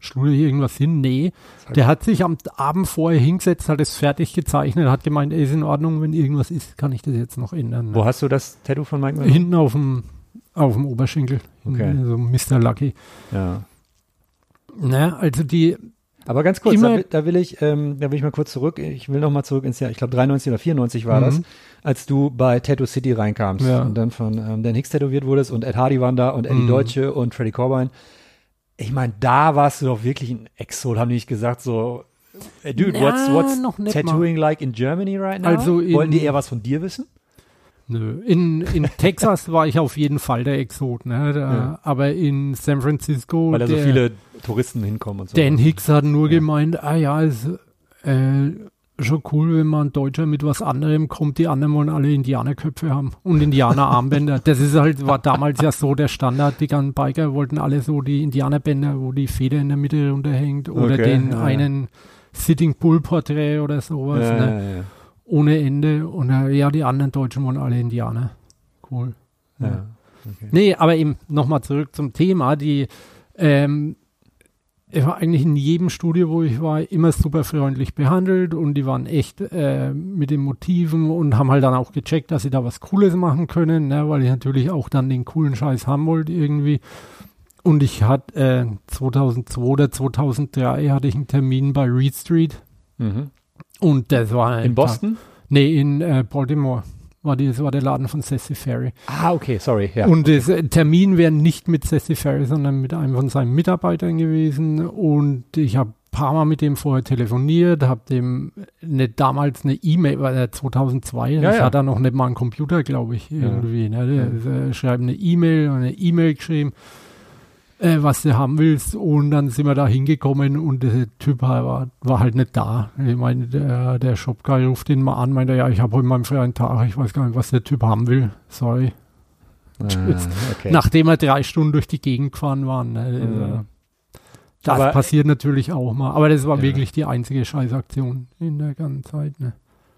Schludert hier irgendwas hin? Nee. Der hat sich am Abend vorher hingesetzt, hat es fertig gezeichnet, hat gemeint, ist in Ordnung, wenn irgendwas ist, kann ich das jetzt noch ändern. Ne? Wo hast du das Tattoo von Mike Malone? Hinten auf dem, auf dem Oberschenkel. Okay. So Mr. Lucky. Ja. Ne? Also die, Aber ganz kurz, da, will- da will ich, ähm, da will ich mal kurz zurück. Ich will noch mal zurück ins Jahr, ich glaube 93 oder 94 war Mhm. das, als du bei Tattoo City reinkamst Ja. und dann von ähm, Dan Hicks tätowiert wurdest und Ed Hardy waren da und Eddie Mhm. Deutsche und Freddie Corbijn. Ich meine, da warst du doch wirklich ein Exot, haben die nicht gesagt so, hey, dude, Na, what's, what's tattooing like in Germany right now? Also in- Wollten die eher was von dir wissen? Nö. In, in Texas war ich auf jeden Fall der Exot, ne? Da, Ja. Aber in San Francisco, Weil da so viele Touristen hinkommen und so. Dan Hicks hat nur Ja. gemeint, ah ja, ist äh, schon cool, wenn man ein Deutscher mit was anderem kommt. Die anderen wollen alle Indianerköpfe haben und Indianerarmbänder. das ist halt, war damals ja so der Standard. Die ganzen Biker wollten alle so die Indianerbänder, wo die Feder in der Mitte runterhängt oder Okay, den ja, einen Sitting Bull Porträt oder sowas. ja, ne? ja, ja. Ohne Ende. Und äh, ja, die anderen Deutschen wollen alle Indianer. Cool. ja. Okay. Nee, aber eben nochmal zurück zum Thema. Die, ähm, ich war eigentlich in jedem Studio, wo ich war, immer super freundlich behandelt und die waren echt äh, mit den Motiven und haben halt dann auch gecheckt, dass sie da was Cooles machen können, ne, weil ich natürlich auch dann den coolen Scheiß haben wollte irgendwie. Und ich hatte äh, 2002 oder 2003 hatte ich einen Termin bei Reed Street Mhm. und das war In Boston? Nee, in äh, Baltimore. War die, das war der Laden von Sassy Ferry. Ah, okay, sorry. Ja. Und das äh, Termin wäre nicht mit Sassy Ferry, sondern mit einem von seinen Mitarbeitern gewesen. Und ich habe ein paar Mal mit dem vorher telefoniert, habe dem eine, damals eine E-Mail, weil er 2002, Ja, ich ja. hatte da noch nicht mal einen Computer, glaube ich, irgendwie. Ne? Der, äh, schreibt eine E-Mail, eine E-Mail geschrieben, äh, was du haben willst. Und dann sind wir da hingekommen und der Typ war, war halt nicht da. Ich meine, der, der Shopguy ruft ihn mal an, meint er, ja, ich habe heute meinen freien Tag, ich weiß gar nicht, was der Typ haben will. Sorry. Ah, okay. Nachdem wir drei Stunden durch die Gegend gefahren waren. Ne? Mhm. Also, Das Aber- passiert natürlich auch mal. Aber das war Ja. wirklich die einzige Scheißaktion in der ganzen Zeit. Ne?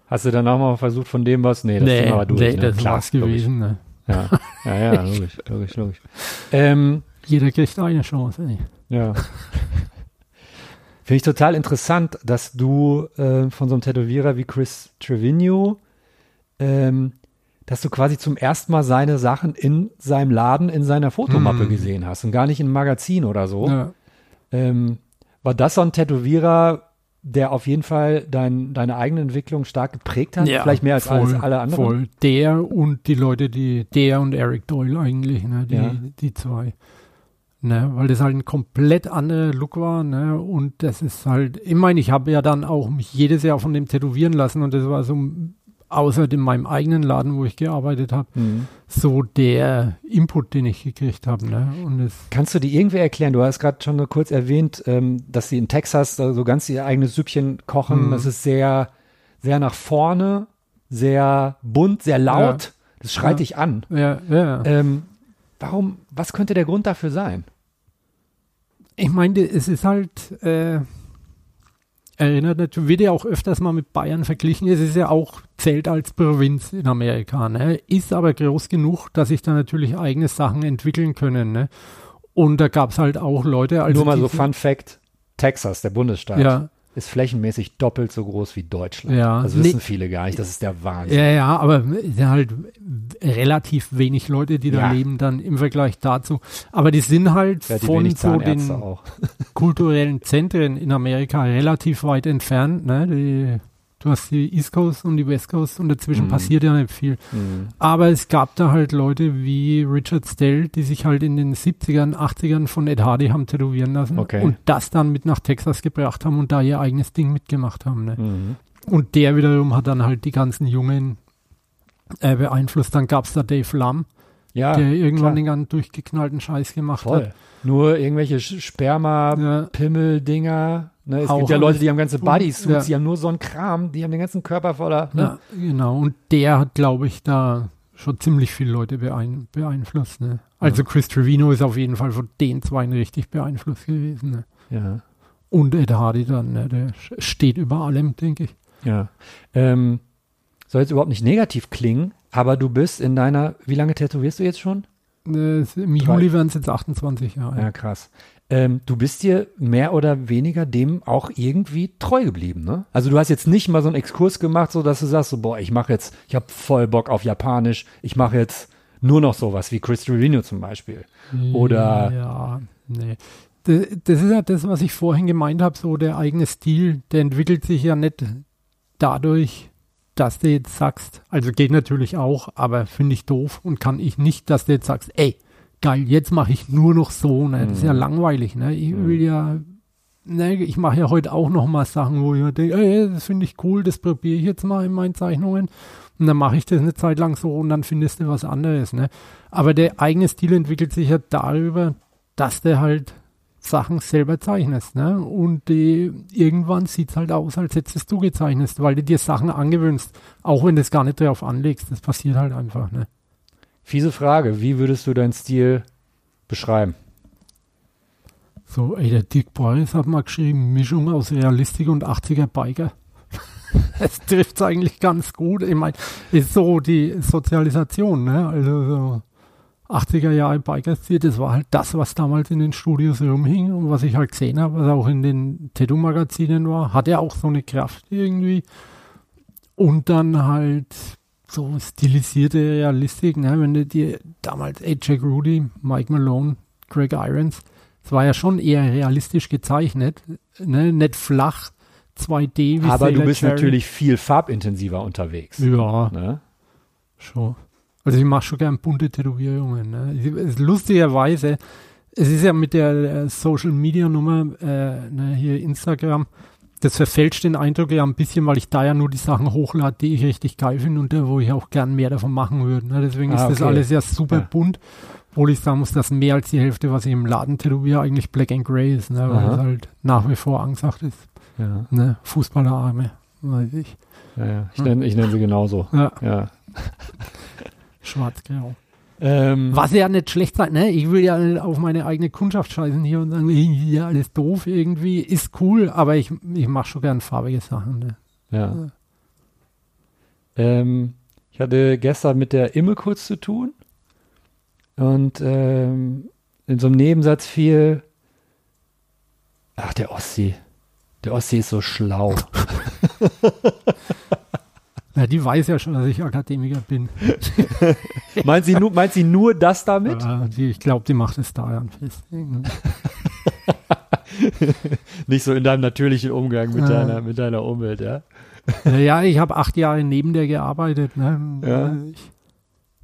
Hast du dann auch mal versucht von dem was? Nee, das Thema war durch. nee, ne? das Klar, war's gewesen. Ne? Ja, ja, ja logisch, logisch, logisch. Ähm, Jeder kriegt eine Chance. Ey. ja. Finde ich total interessant, dass du äh, von so einem Tätowierer wie Chris Trevino, ähm, dass du quasi zum ersten Mal seine Sachen in seinem Laden, in seiner Fotomappe Mhm. gesehen hast und gar nicht in einem Magazin oder so. Ja. Ähm, war das so ein Tätowierer, der auf jeden Fall dein, deine eigene Entwicklung stark geprägt hat? Vielleicht mehr als, als alle anderen? Voll. Der und die Leute, die, der und Eric Doyle eigentlich, ne? die, Ja. die zwei. Ne, weil das halt ein komplett anderer Look war, ne? Und das ist halt, ich meine, ich habe ja dann auch mich jedes Jahr von dem tätowieren lassen und das war so außer in meinem eigenen Laden, wo ich gearbeitet habe, Mhm. so der Input, den ich gekriegt habe. Ne? Und es, Kannst du dir irgendwie erklären, du hast gerade schon kurz erwähnt, ähm, dass sie in Texas so ganz ihr eigenes Süppchen kochen. Mhm. Das ist sehr, sehr nach vorne, sehr bunt, sehr laut. Das schreit Ja. dich an. ja, ja. Ähm, warum, was könnte der Grund dafür sein? Ich meine, es ist halt, äh, erinnert natürlich, wird ja auch öfters mal mit Bayern verglichen. Es ist ja auch, zählt als Provinz in Amerika, ne? Ist aber groß genug, dass sich da natürlich eigene Sachen entwickeln können, ne? Und da gab es halt auch Leute, also. Nur mal so Fun Fact, Texas, der Bundesstaat, Ja, ist flächenmäßig doppelt so groß wie Deutschland. Ja. Das Nee. wissen viele gar nicht, das ist der Wahnsinn. ja, ja, aber es sind halt relativ wenig Leute, die da Ja. leben, dann im Vergleich dazu. Aber die sind halt Relativ von wenig so den kulturellen Zentren in Amerika relativ weit entfernt. Ne? Die, du hast die East Coast und die West Coast und dazwischen Mhm. passiert ja nicht viel. Mhm. Aber es gab da halt Leute wie Richard Stell, die sich halt in den 70ern, 80ern von Ed Hardy haben tätowieren lassen Okay. und das dann mit nach Texas gebracht haben und da ihr eigenes Ding mitgemacht haben. Ne? Mhm. Und der wiederum hat dann halt die ganzen Jungen äh, beeinflusst. Dann gab es da Dave Lam, Ja, der irgendwann klar. den ganzen durchgeknallten Scheiß gemacht voll. Nur irgendwelche Sch- Sperma, hat. Ja. Ne? Es Auch gibt ja Leute, die haben ganze. Bodysuits, Ja. die haben nur so einen Kram, die haben den ganzen Körper voller. Ne? Ja, genau. Und der hat, glaube ich, da schon ziemlich viele Leute beein beeinflusst. Ne? Also Chris Trevino ist auf jeden Fall von den zwei richtig beeinflusst gewesen. Ne? Ja. Und Ed Hardy dann, ne? der steht über allem, denke ich. ja. Ähm, soll jetzt überhaupt nicht negativ klingen, aber du bist in deiner, wie lange tätowierst du jetzt schon? Äh, Im. Juli werden es jetzt 28 Jahre. Ja, krass. Ähm, du bist dir mehr oder weniger dem auch irgendwie treu geblieben, ne? Also du hast jetzt nicht mal so einen Exkurs gemacht, so dass du sagst, so, boah, ich mache jetzt, ich habe voll Bock auf Japanisch, ich mache jetzt nur noch sowas wie Chris Trevino zum Beispiel. Oder- Ja, nee. Das, das ist ja das, was ich vorhin gemeint habe, so der eigene Stil, der entwickelt sich ja nicht dadurch, dass du jetzt sagst, also geht natürlich auch, aber finde ich doof und kann ich nicht, dass du jetzt sagst, ey, geil, jetzt mache ich nur noch so, ne? Das ist ja Mhm. langweilig, ne? Ich Mhm. will ja, ne, ich mache ja heute auch noch mal Sachen, wo ich denke, ey, das finde ich cool, das probiere ich jetzt mal in meinen Zeichnungen. Und dann mache ich das eine Zeit lang so und dann findest du was anderes, ne? Aber der eigene Stil entwickelt sich ja darüber, dass du halt Sachen selber zeichnest, ne? Und die, irgendwann sieht's halt aus, als hättest du gezeichnet, weil du dir Sachen angewöhnst, auch wenn du es gar nicht darauf anlegst. Das passiert halt einfach, ne? Fiese Frage, wie würdest du deinen Stil beschreiben? So, ey, der Dick Boris hat mal geschrieben, Mischung aus Realistik und 80er Biker. Es trifft's eigentlich ganz gut. Ich meine, ist so die Sozialisation, ne? Also so 80er Jahre Biker-Stil, das war halt das, was damals in den Studios rumhing und was ich halt gesehen habe, was auch in den Tattoo-Magazinen war, hat ja auch so eine Kraft irgendwie. Und dann halt so stilisierte Realistik, ne? Wenn du dir damals AJ Rudy, Mike Malone, Greg Irons, es war ja schon eher realistisch gezeichnet, ne? nicht flach, 2D wie Aber du bist Jerry. natürlich viel farbintensiver unterwegs. Ja, Ne? schon. Also ich mache schon gern bunte Tätowierungen. Ne? Lustigerweise, es ist ja mit der äh, Social Media Nummer, äh, ne, hier Instagram, das verfälscht den Eindruck ja ein bisschen, weil ich da ja nur die Sachen hochlade, die ich richtig geil finde und wo ich auch gern mehr davon machen würde. Ne? Deswegen Ah, ist das okay. alles ja super Ja. bunt, obwohl ich sagen muss, dass mehr als die Hälfte, was ich im Laden tätowiere, eigentlich Black and Grey ist, ne? weil es halt nach wie vor angesagt ist. Ja, Ne? Fußballerarme, weiß ich. ja, ja. Ich Hm. nenne ich nenn sie genauso. Ja, Ja. schwarz-grau. Ähm, Was ja nicht schlecht sein, ne? Ich will ja auf meine eigene Kundschaft scheißen hier und sagen, ja, alles doof irgendwie, ist cool, aber ich, ich mache schon gern farbige Sachen, ne? Ja. Ähm, ich hatte gestern mit der Imme kurz zu tun und ähm, in so einem Nebensatz fiel, ach, der Ossi. Der Ossi ist so schlau. Ja, die weiß ja schon, dass ich Akademiker bin. meint, sie nur, meint sie nur das damit? Ja, die, ich glaube, die macht es daran fest. Irgendwie. Nicht so in deinem natürlichen Umgang mit, Ja. deiner, mit deiner Umwelt, ja? Ja, ja, ich habe acht Jahre neben der gearbeitet, ne? Ja. Ich,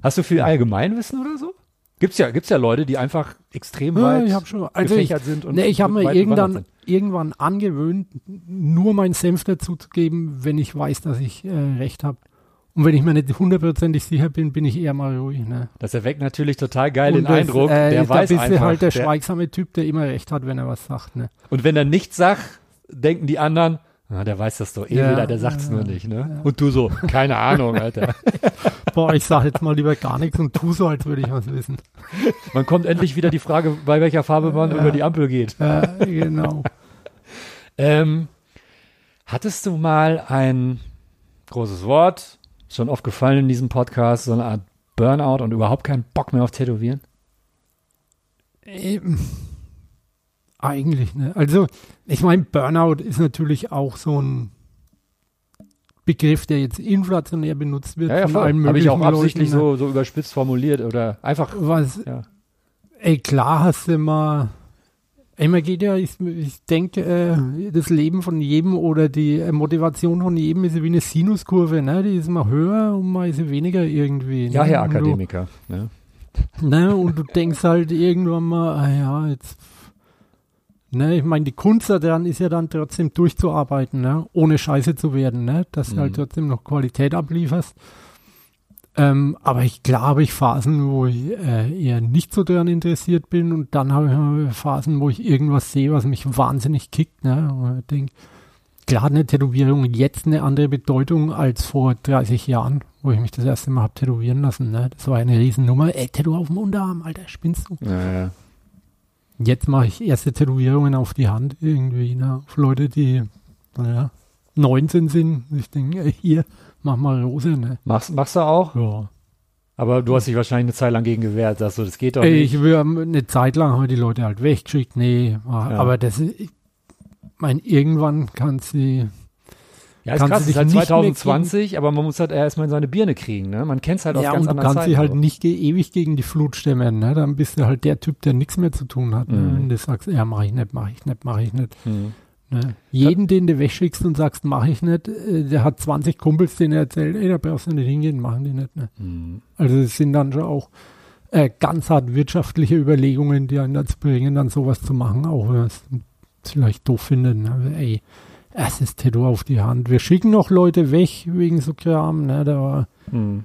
Hast du viel Allgemeinwissen oder so? Gibt's ja, gibt's ja Leute, die einfach extrem Ja, weit ich habe schon. Also ich, sind und nee, ich habe mir irgendwann. Irgendwann angewöhnt, nur meinen Senf dazu zu geben, wenn ich weiß, dass ich äh, recht habe. Und wenn ich mir nicht hundertprozentig sicher bin, bin ich eher mal ruhig. Ne? Das erweckt natürlich total geil den Und das, Eindruck, äh, der weiß bist einfach. halt der, der, schweigsame Typ, der immer recht hat, wenn er was sagt. Ne? und wenn er nichts sagt, denken die anderen, na, der weiß das doch eh Ja, wieder, der sagt's ja, nur nicht, ne? Und du so, keine Ahnung, Alter. Boah, ich sage jetzt mal lieber gar nichts und tu so, als würde ich was wissen. Man kommt endlich wieder die Frage, bei welcher Farbe man über die Ampel geht. Äh, genau. Ähm, hattest du mal ein großes Wort, schon oft gefallen in diesem Podcast, so eine Art Burnout und überhaupt keinen Bock mehr auf Tätowieren? Eben. Eigentlich, ne? Also, ich meine, Burnout ist natürlich auch so ein Begriff, der jetzt inflationär benutzt wird. Ja, ja, Habe ich auch absichtlich Leuten, ne? so, so überspitzt formuliert oder einfach, Was, ja. ey, klar hast du mal, ey, man geht ja, ich, ich denke, äh, das Leben von jedem oder die äh, Motivation von jedem ist wie eine Sinuskurve, ne? Die ist mal höher und mal ist sie weniger irgendwie. Ja, ne? Herr Und du- Akademiker. Ne? Ne, und du denkst halt irgendwann mal, ah ja, jetzt. Ne, ich meine, die Kunst daran ist ja dann trotzdem durchzuarbeiten, ne, ohne scheiße zu werden, ne, dass du Mhm. halt trotzdem noch Qualität ablieferst. Ähm, aber ich glaube, habe ich Phasen, wo ich äh, eher nicht so daran interessiert bin und dann habe ich Phasen, wo ich irgendwas sehe, was mich wahnsinnig kickt, ne, und ich denke, klar hat eine Tätowierung jetzt eine andere Bedeutung als vor 30 Jahren, wo ich mich das erste Mal habe tätowieren lassen. Ne? Das war eine Riesennummer. Ey, Tattoo auf dem Unterarm, Alter, spinnst du? Ja, ja. Jetzt mache ich erste Tätowierungen auf die Hand irgendwie, ne? Auf Leute, die, naja, 19 sind. Ich denke, hier, mach mal Rose, ne? Machst, machst du auch? Ja. Aber du hast dich wahrscheinlich eine Zeit lang gegen gewehrt, sagst du, das geht doch nicht. ich will eine Zeit lang haben die Leute halt weggeschickt. Nee, aber das ist, ich meine, irgendwann kann sie, Ja, ist kannst krass, du ist halt dich nicht mehr 2020, aber man muss halt erstmal in seine Birne kriegen, ne? Man kennt es halt aus ja, ganz und du anderen kannst Zeiten. sie halt nicht ewig gegen die Flut stemmen, ne? Dann bist du halt der Typ, der nichts mehr zu tun hat. Ne? Mhm. Wenn du sagst, ja, mach ich nicht, mach ich nicht, mach ich nicht. Hm. Ne? Jeden, den du wegschickst und sagst, mach ich nicht, äh, der hat 20 Kumpels, denen er erzählt, ey, da brauchst du nicht hingehen, machen die nicht. Ne? Hm. Also es sind dann schon auch äh, ganz hart wirtschaftliche Überlegungen, die einen dazu bringen, dann sowas zu machen, auch wenn man es vielleicht doof findet. Ne? Also, ey, erstes Tattoo auf die Hand. Wir schicken noch Leute weg wegen so Kram. Ne? Da war, Hm.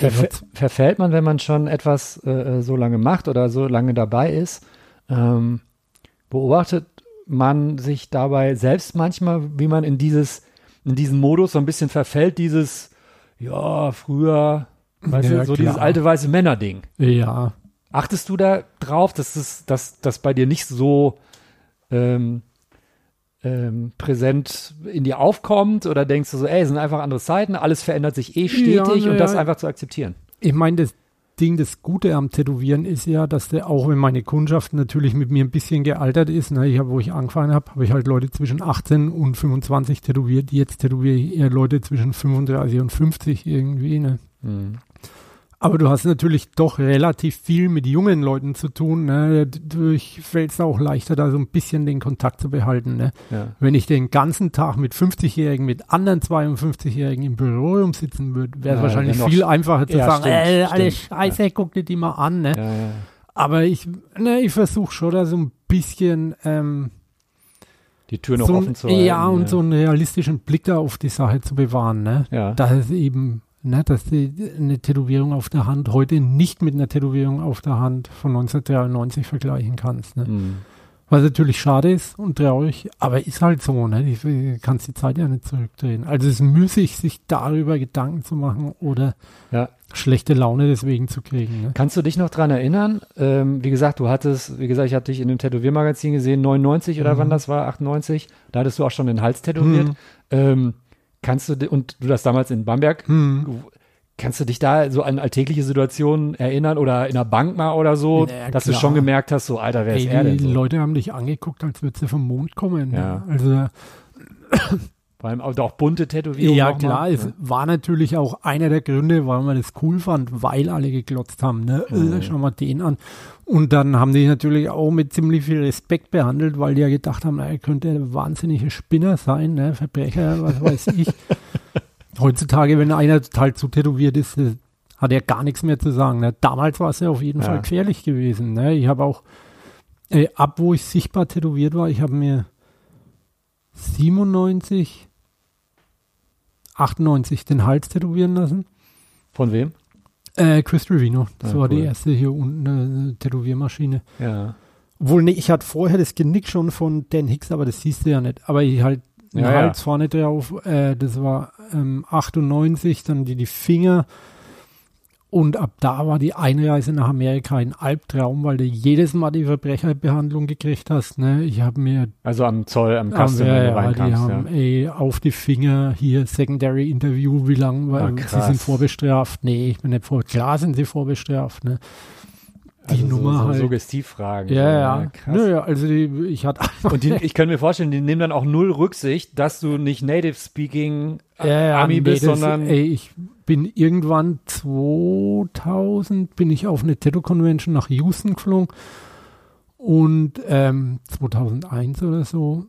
was- verfällt man, wenn man schon etwas äh, so lange macht oder so lange dabei ist, ähm, beobachtet man sich dabei selbst manchmal, wie man in dieses, in diesen Modus so ein bisschen verfällt, dieses, ja, früher, weißt Ja, du, so klar. dieses alte weiße Männer-Ding. ja, Achtest du da drauf, dass das, dass das bei dir nicht so ähm, ähm, präsent in dir aufkommt oder denkst du so, ey, es sind einfach andere Zeiten, alles verändert sich eh stetig Ja, und das ja. einfach zu akzeptieren? Ich meine, das Ding, das Gute am Tätowieren ist ja, dass der, auch wenn meine Kundschaft natürlich mit mir ein bisschen gealtert ist, ne, ich hab, wo ich angefangen habe, habe ich halt Leute zwischen 18 und 25 tätowiert. Jetzt tätowiere ich eher Leute zwischen 35 und 50 irgendwie. Ne. Mhm. Aber du hast natürlich doch relativ viel mit jungen Leuten zu tun. Ne. Dadurch fällt es auch leichter, da so ein bisschen den Kontakt zu behalten. Ne. Ja. Wenn ich den ganzen Tag mit 50-Jährigen, mit anderen 52-Jährigen im Büro rumsitzen würde, wäre es Ja, wahrscheinlich viel einfacher zu Ja, sagen, stimmt, ey, alle. Scheiße, guck dir die mal an. Ne? Aber ich, ne, ich versuche schon da so ein bisschen ähm, Die Tür noch so, offen zu halten. ja, und so einen realistischen Blick da auf die Sache zu bewahren. Ne? Ja. Dass es eben, ne, dass die, eine Tätowierung auf der Hand heute nicht mit einer Tätowierung auf der Hand von 1993 vergleichen kannst. Ne? Mhm. Was natürlich schade ist und traurig, aber ist halt so, ne? Ich, ich kannst die Zeit ja nicht zurückdrehen. Also es ist müßig, sich darüber Gedanken zu machen oder Ja. schlechte Laune deswegen zu kriegen. Ne? Kannst du dich noch dran erinnern? Ähm, wie gesagt, du hattest, wie gesagt, ich hatte dich in dem Tätowiermagazin gesehen, 99 oder Mhm. wann das war, 98. Da hattest du auch schon den Hals tätowiert. Mhm. Ähm, kannst du, und du das damals in Bamberg, Hm. kannst du dich da so an alltägliche Situationen erinnern oder in der Bank mal oder so, Ja, dass du klar. schon gemerkt hast, so, Alter, wer Ey, ist er denn die so? Leute haben dich angeguckt, als würdest du vom Mond kommen. ne? Ja. Also Vor allem auch, auch bunte Tätowierungen. ja klar, es Ja. war natürlich auch einer der Gründe, warum man das cool fand, weil alle geglotzt haben. Ne? Mhm. Schau mal den an. Und dann haben die natürlich auch mit ziemlich viel Respekt behandelt, weil die ja gedacht haben, er könnte ein wahnsinniger Spinner sein, ne? Verbrecher, was weiß ich. Heutzutage, wenn einer total zu tätowiert ist, äh, hat er gar nichts mehr zu sagen. Ne? Damals war es ja auf jeden Ja. Fall gefährlich gewesen. Ne? Ich habe auch, äh, ab wo ich sichtbar tätowiert war, ich habe mir 97, 98 den Hals tätowieren lassen. Von wem? Äh, Chris Trevino, das Ah, war die cool. erste hier unten, äh, Tätowiermaschine. Ja. Obwohl, nee, ich hatte vorher das Genick schon von Dan Hicks, aber das siehst du ja nicht. Aber ich halt einen Ja, ja. Hals vorne drauf, äh, das war ähm, 98, dann die, die Finger. Und ab da war die Einreise nach Amerika ein Albtraum, weil du jedes Mal die Verbrecherbehandlung gekriegt hast. Ne? Ich habe mir Also am Zoll, am Custom, ja, wenn du ja, die haben Ja. ey, auf die Finger hier Secondary Interview, wie lange, weil Ah, sie sind vorbestraft. Nee, ich bin nicht vor. Klar sind sie vorbestraft. Ne? Die Also Nummer so, so halt. Suggestivfragen. Ja, so, ja. Krass. Naja, also die, ich hatte Und die, ich kann mir vorstellen, die nehmen dann auch null Rücksicht, dass du nicht Native Speaking Ja, ja, Ami nee, bist, das- sondern Ey, ich bin irgendwann 2000 bin ich auf eine Tattoo Convention nach Houston geflogen und ähm, 2001 oder so.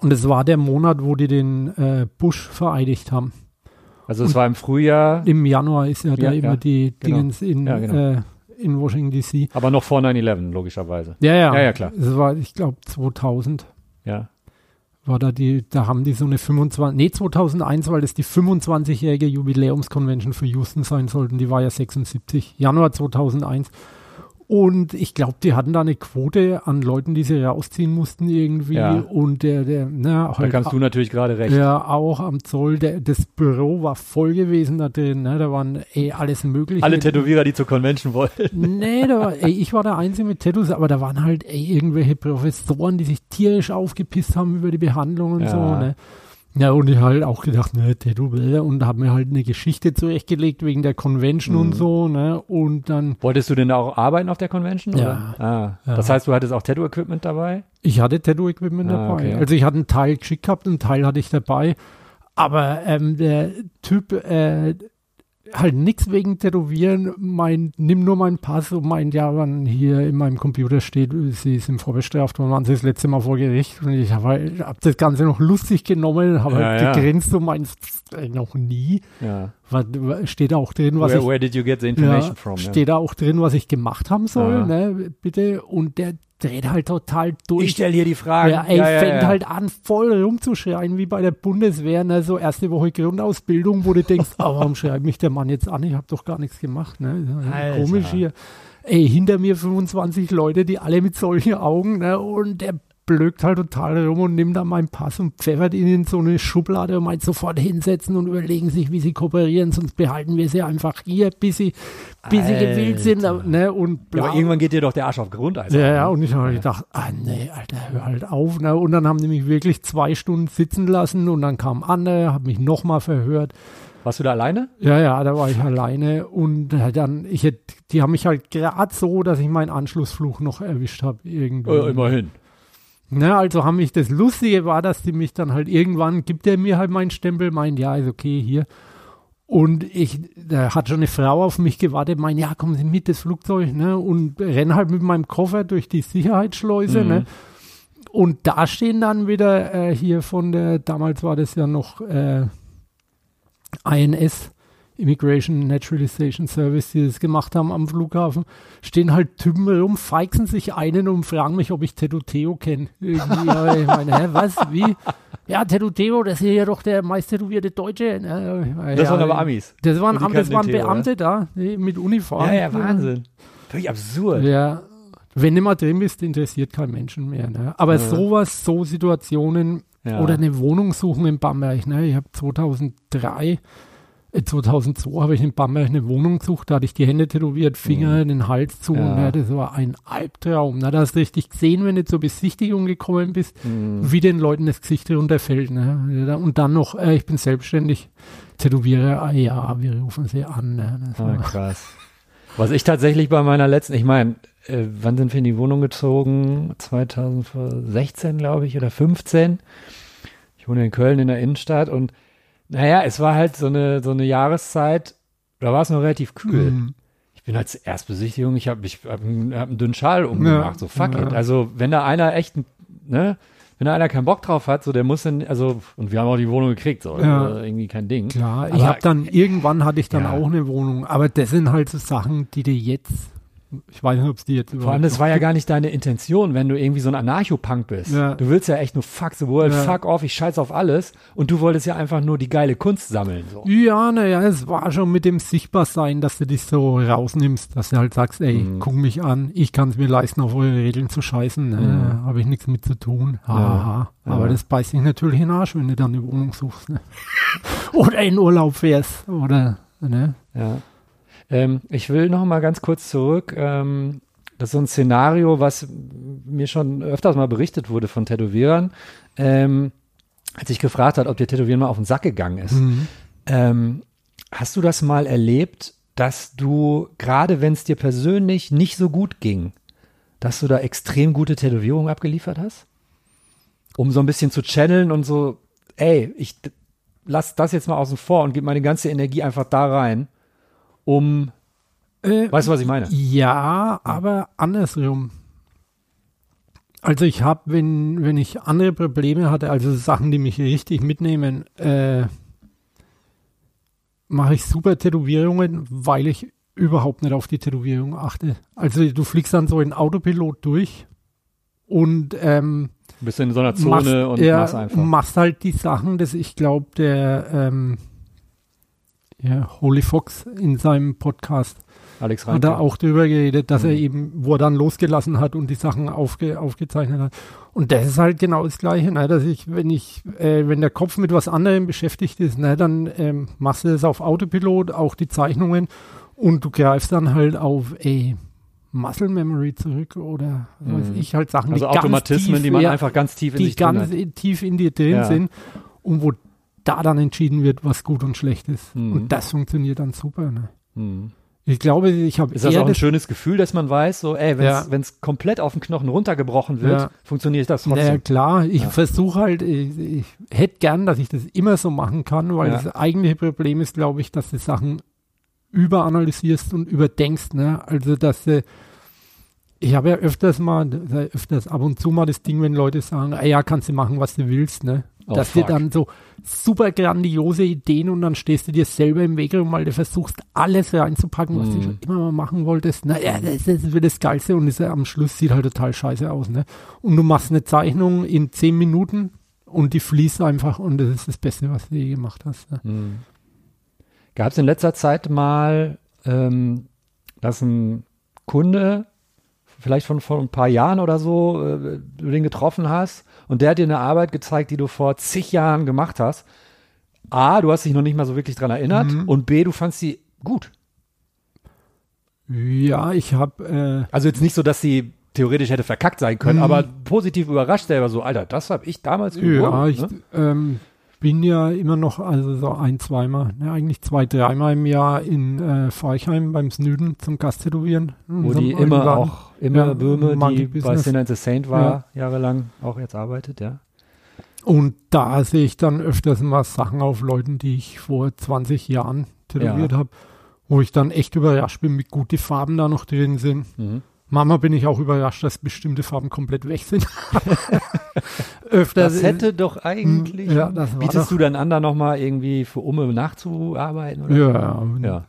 Und es war der Monat, wo die den äh, Bush vereidigt haben. also es war im Frühjahr, Im Januar ist ja da Ja, immer ja, die genau. Dingens in, Ja, genau. äh, in Washington DC. aber noch vor 9-11, logischerweise. Ja, ja. Ja, ja, klar. Es war, ich glaube, 2000 Ja. war da die, da haben die so eine 25, nee, 2001, weil das die 25-jährige Jubiläumskonvention für Houston sein sollten, die war ja 76, Januar 2001. Und ich glaube, die hatten da eine Quote an Leuten, die sie rausziehen mussten irgendwie. Ja. Und der, der, na, Da halt, kannst du natürlich gerade recht. ja, auch am Zoll, der, das Büro war voll gewesen da drin, ne, da waren eh alles mögliche. Alle Tätowierer, die zur Convention wollten. Nee, da war, ey, ich war der Einzige mit Tattoos, aber da waren halt ey, irgendwelche Professoren, die sich tierisch aufgepisst haben über die Behandlung und Ja. so. Ne? Ja, und ich halt auch gedacht, ne, Tattoo und habe mir halt eine Geschichte zurechtgelegt wegen der Convention Mhm. und so, ne? Und dann, Wolltest du denn auch arbeiten auf der Convention? Ja. Ah, Ja. Das heißt, du hattest auch Tattoo-Equipment dabei? ich hatte Tattoo-Equipment Ah, dabei. okay. Also ich hatte einen Teil geschickt gehabt, einen Teil hatte ich dabei. Aber ähm, der Typ, äh, halt nichts wegen Tätowieren, mein, nimm nur meinen Pass und meint, ja, wann hier in meinem Computer steht, sie sind vorbestraft, wann waren sie das letzte Mal vor Gericht? Und ich habe halt, hab das Ganze noch lustig genommen, habe Ja, halt ja. gegrinst und meinst, ey, noch nie. Ja. Was, steht da auch drin, was Where, ich where did you get the information ja, from? steht da auch drin, was ich gemacht haben soll, ne, bitte. Und der dreht halt total durch. Ich stelle hier die Fragen. Ja, ey, ja, ja, fängt ja. halt an, voll rumzuschreien, wie bei der Bundeswehr, ne? so erste Woche Grundausbildung, wo du denkst, oh, warum schreibt mich der Mann jetzt an? Ich habe doch gar nichts gemacht. Ne? Alter. Komisch hier. Ey, hinter mir 25 Leute, die alle mit solchen Augen, ne? und der blökt halt total rum und nimmt dann meinen Pass und pfeffert ihn in so eine Schublade und meint sofort hinsetzen und überlegen sich, wie sie kooperieren, sonst behalten wir sie einfach hier, bis sie, bis sie gewillt sind. Ne? Und Ja, aber irgendwann geht dir doch der Arsch auf Grundeis. Ja, ja, und ich habe gedacht, ah nee, Alter, hör halt auf. Ne? Und dann haben die mich wirklich zwei Stunden sitzen lassen und dann kam Anne, hat mich nochmal verhört. Warst du da alleine? Ja, ja, da war ich alleine und dann, ich hätt, die haben mich halt gerade so, dass ich meinen Anschlussfluch noch erwischt habe irgendwie. Äh, immerhin. Ne, also haben mich, das Lustige war, dass die mich dann halt irgendwann, gibt er mir halt meinen Stempel, meint, ja, ist okay, hier. Und ich, da hat schon eine Frau auf mich gewartet, meint, ja, kommen Sie mit, das Flugzeug, ne, und renn halt mit meinem Koffer durch die Sicherheitsschleuse, Mhm. ne. Und da stehen dann wieder äh, hier von der, damals war das ja noch äh, INS, Immigration Naturalization Service, die das gemacht haben am Flughafen, stehen halt Typen rum, feixen sich einen und fragen mich, ob ich Teto Theo kenne. Ich meine, hä, was, wie? Ja, Teto Theo, das ist ja doch der meist tätowierte Deutsche. Das ja, waren aber Amis. Das waren, Am- das waren Beamte da, ne, mit Uniform. Ja, ja, Wahnsinn. Völlig absurd. Ja, wenn du mal drin bist, interessiert kein Menschen mehr. Ne? Aber Ja. sowas, so Situationen Ja. oder eine Wohnung suchen in Bamberg. Ne? Ich habe 2003, äh, 2002 habe ich in Bamberg eine Wohnung gesucht, da hatte ich die Hände tätowiert, Finger, den Hals zu. Mhm. Ja. Ne? Das war ein Albtraum. Ne? Da hast du richtig gesehen, wenn du zur Besichtigung gekommen bist, Mhm. wie den Leuten das Gesicht runterfällt. Ne? Und dann noch, äh, ich bin selbstständig, Tätowierer, ah, ja, wir rufen sie an. Ne? Das Ah, war- krass. Was ich tatsächlich bei meiner letzten, ich meine, äh, wann sind wir in die Wohnung gezogen? 2016, glaube ich, oder 15. Ich wohne in Köln in der Innenstadt und naja, es war halt so eine, so eine Jahreszeit, da war es noch relativ kühl. Mhm. Ich bin als Erstbesichtigung, ich habe ich hab einen, hab einen dünnen Schal umgemacht, Ja. so fuck Ja. it. Also wenn da einer echt, ne, wenn da einer keinen Bock drauf hat, so der muss dann, also, und wir haben auch die Wohnung gekriegt, so, Ja. also irgendwie kein Ding. Klar, ich Aber- habe dann, irgendwann hatte ich dann auch eine Wohnung, aber das sind halt so Sachen, die dir jetzt, ich weiß nicht, ob es die jetzt Vor allem, das war ja gar nicht deine Intention, wenn du irgendwie so ein Anarcho-Punk bist. Ja. Du willst ja echt nur fuck the world, Ja. fuck off, ich scheiß auf alles. Und du wolltest ja einfach nur die geile Kunst sammeln. So. Ja, naja, es war schon mit dem Sichtbarsein, dass du dich so rausnimmst, dass du halt sagst, ey, Mhm. guck mich an, ich kann es mir leisten, auf eure Regeln zu scheißen, ne? Mhm. habe ich nichts mit zu tun. Haha. Ja. Aber das beißt sich natürlich in den Arsch, wenn du dann eine Wohnung suchst. Ne? oder in Urlaub fährst. Oder, ne? Ja. Ähm, ich will noch mal ganz kurz zurück. Ähm, das ist so ein Szenario, was mir schon öfters mal berichtet wurde von Tätowierern. Ähm, als ich gefragt hat, ob dir Tätowieren mal auf den Sack gegangen ist. Mhm. Ähm, hast du das mal erlebt, dass du, gerade wenn es dir persönlich nicht so gut ging, dass du da extrem gute Tätowierungen abgeliefert hast? Um so ein bisschen zu channeln und so, ey, ich lass das jetzt mal außen vor und gebe meine ganze Energie einfach da rein, um, Äh, weißt du, was ich meine? Ja, aber andersrum. Also ich habe, wenn, wenn ich andere Probleme hatte, also Sachen, die mich richtig mitnehmen, äh, mache ich super Tätowierungen, weil ich überhaupt nicht auf die Tätowierung achte. Also du fliegst dann so in Autopilot durch und ähm, Bist in so einer Zone machst, und ja, machst einfach. machst halt die Sachen, dass ich glaube, der ähm, ja, Holy Fox in seinem Podcast Alex hat er Reinke. auch drüber geredet, dass er Mhm. eben, wo er dann losgelassen hat und die Sachen aufge, aufgezeichnet hat. Und das ist halt genau das Gleiche, ne, dass ich, wenn ich, äh, wenn der Kopf mit was anderem beschäftigt ist, ne, dann ähm, machst du das auf Autopilot, auch die Zeichnungen und du greifst dann halt auf, ey, Muscle Memory zurück oder was weiß Mhm. ich, halt Sachen, Also die Automatismen, tief, die man ja, einfach ganz tief in die sich drin ganz hat. tief in dir drin Ja. sind und wo da dann entschieden wird, was gut und schlecht ist. Mhm. Und das funktioniert dann super. Ne? Hm. Ich glaube, ich habe Ist das auch ein schönes Gefühl, dass man weiß, so, ey, Ja. wenn es komplett auf den Knochen runtergebrochen wird, Ja. funktioniert das Naja, trotzdem. klar, ich Ja. versuche halt, ich, ich hätte gern, dass ich das immer so machen kann, weil Ja. das eigentliche Problem ist, glaube ich, dass du Sachen überanalysierst und überdenkst, ne? Also, dass du, ich habe ja öfters mal, öfters ab und zu mal das Ding, wenn Leute sagen, ah ja, kannst du machen, was du willst, ne? Oh, dass dir fuck. dann so super grandiose Ideen und dann stehst du dir selber im Weg rum, weil du versuchst, alles reinzupacken, was du Mhm. schon immer mal machen wolltest. Naja, das, das wird das Geilste und das, am Schluss sieht halt total scheiße aus, ne? Und du machst eine Zeichnung in zehn Minuten und die fließt einfach und das ist das Beste, was du je gemacht hast. Ne? Hm. Gab es in letzter Zeit mal, ähm, dass ein Kunde, vielleicht von vor ein paar Jahren oder so, äh, du den getroffen hast und der hat dir eine Arbeit gezeigt, die du vor zig Jahren gemacht hast. A, du hast dich noch nicht mal so wirklich dran erinnert Mhm. und B, du fandst sie gut. Ja, ich habe, Also jetzt nicht so, dass sie theoretisch hätte verkackt sein können, Mhm. aber positiv überrascht selber so, Alter, das habe ich damals äh, gewonnen. ja, ich ne? ähm, bin ja immer noch, also so ein, zweimal, ne, eigentlich zwei, dreimal im Jahr in äh, Forchheim beim Snüden zum Gasttätowieren. in Wo die immer Laden. auch, immer Ja, Böhme, die bei Business. Sinner and the Saint war, jahrelang auch jetzt arbeitet, ja. Und da sehe ich dann öfters mal Sachen auf Leuten, die ich vor 20 Jahren tätowiert Ja. habe, wo ich dann echt überrascht bin, wie gut die Farben da noch drin sind. Mhm. Manchmal bin ich auch überrascht, dass bestimmte Farben komplett weg sind. öfters. Das hätte doch eigentlich. Ja, das Bietest doch- du dann an, da nochmal irgendwie für Umme nachzuarbeiten? Oder? Ja, ja.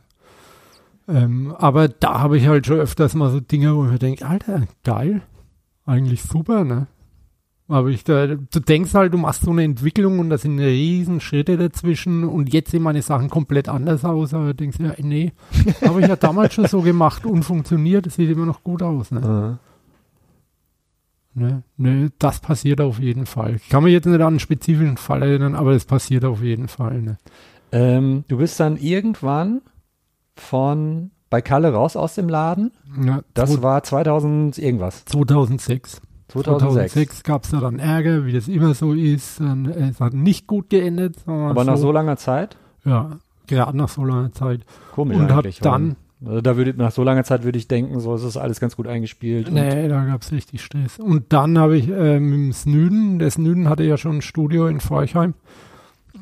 Ähm, aber da habe ich halt schon öfters mal so Dinge, wo ich mir denke, Alter, geil, eigentlich super, ne? Aber ich da, du denkst halt, du machst so eine Entwicklung und da sind riesen Schritte dazwischen und jetzt sehen meine Sachen komplett anders aus, aber du denkst ja, nee, habe ich ja damals schon so gemacht und funktioniert, das sieht immer noch gut aus, ne? ne? Ne, das passiert auf jeden Fall. Ich kann mich jetzt nicht an einen spezifischen Fall erinnern, aber das passiert auf jeden Fall, ne? Ähm, du bist dann irgendwann von bei Kalle raus aus dem Laden. Ja, Das war 2000 irgendwas. 2006. 2006. 2006 gab es da dann Ärger, wie das immer so ist. Dann, äh, es hat nicht gut geendet. Aber nach so langer Zeit? Ja, gerade nach so langer Zeit. Komisch Und eigentlich. dann- weil- Also da würde nach so langer Zeit würde ich denken, so es ist alles ganz gut eingespielt. und- Nee, da gab es richtig Stress. Und dann habe ich äh, mit dem Snüden, der Snüden hatte ja schon ein Studio in Forchheim,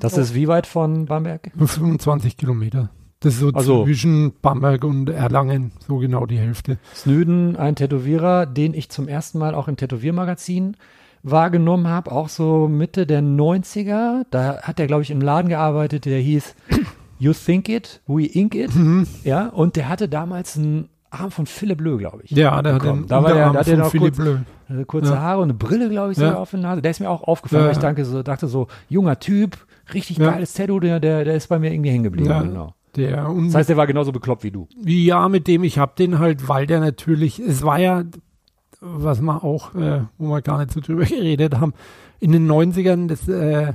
Das ist wie weit von Bamberg? 25 Kilometer. Das ist so Also- zwischen Bamberg und Erlangen, so genau die Hälfte. Snüden, ein Tätowierer, den ich zum ersten Mal auch im Tätowiermagazin wahrgenommen habe, auch so Mitte der 90er. Da hat er, glaube ich, im Laden gearbeitet, der hieß You Think It, We Ink It. Mhm. Ja, und der hatte damals einen Arm von Philipp Bleu, glaube ich. Ja, der hat den da war der, da hat von noch Philipp kurz, Bleu. äh, kurze Ja. Haare und eine Brille, glaube ich, so Ja. auf der Nase. Der ist mir auch aufgefallen, Ja. weil ich dachte so, dachte so, junger Typ, richtig geiles Tattoo, der, der, der ist bei mir irgendwie hängen geblieben. Ja. Genau. Der Das heißt, der war genauso bekloppt wie du. Ja, mit dem, ich hab den halt, weil der natürlich, es war ja, was wir auch, äh, wo wir gar nicht so drüber geredet haben, in den 90ern, das, äh,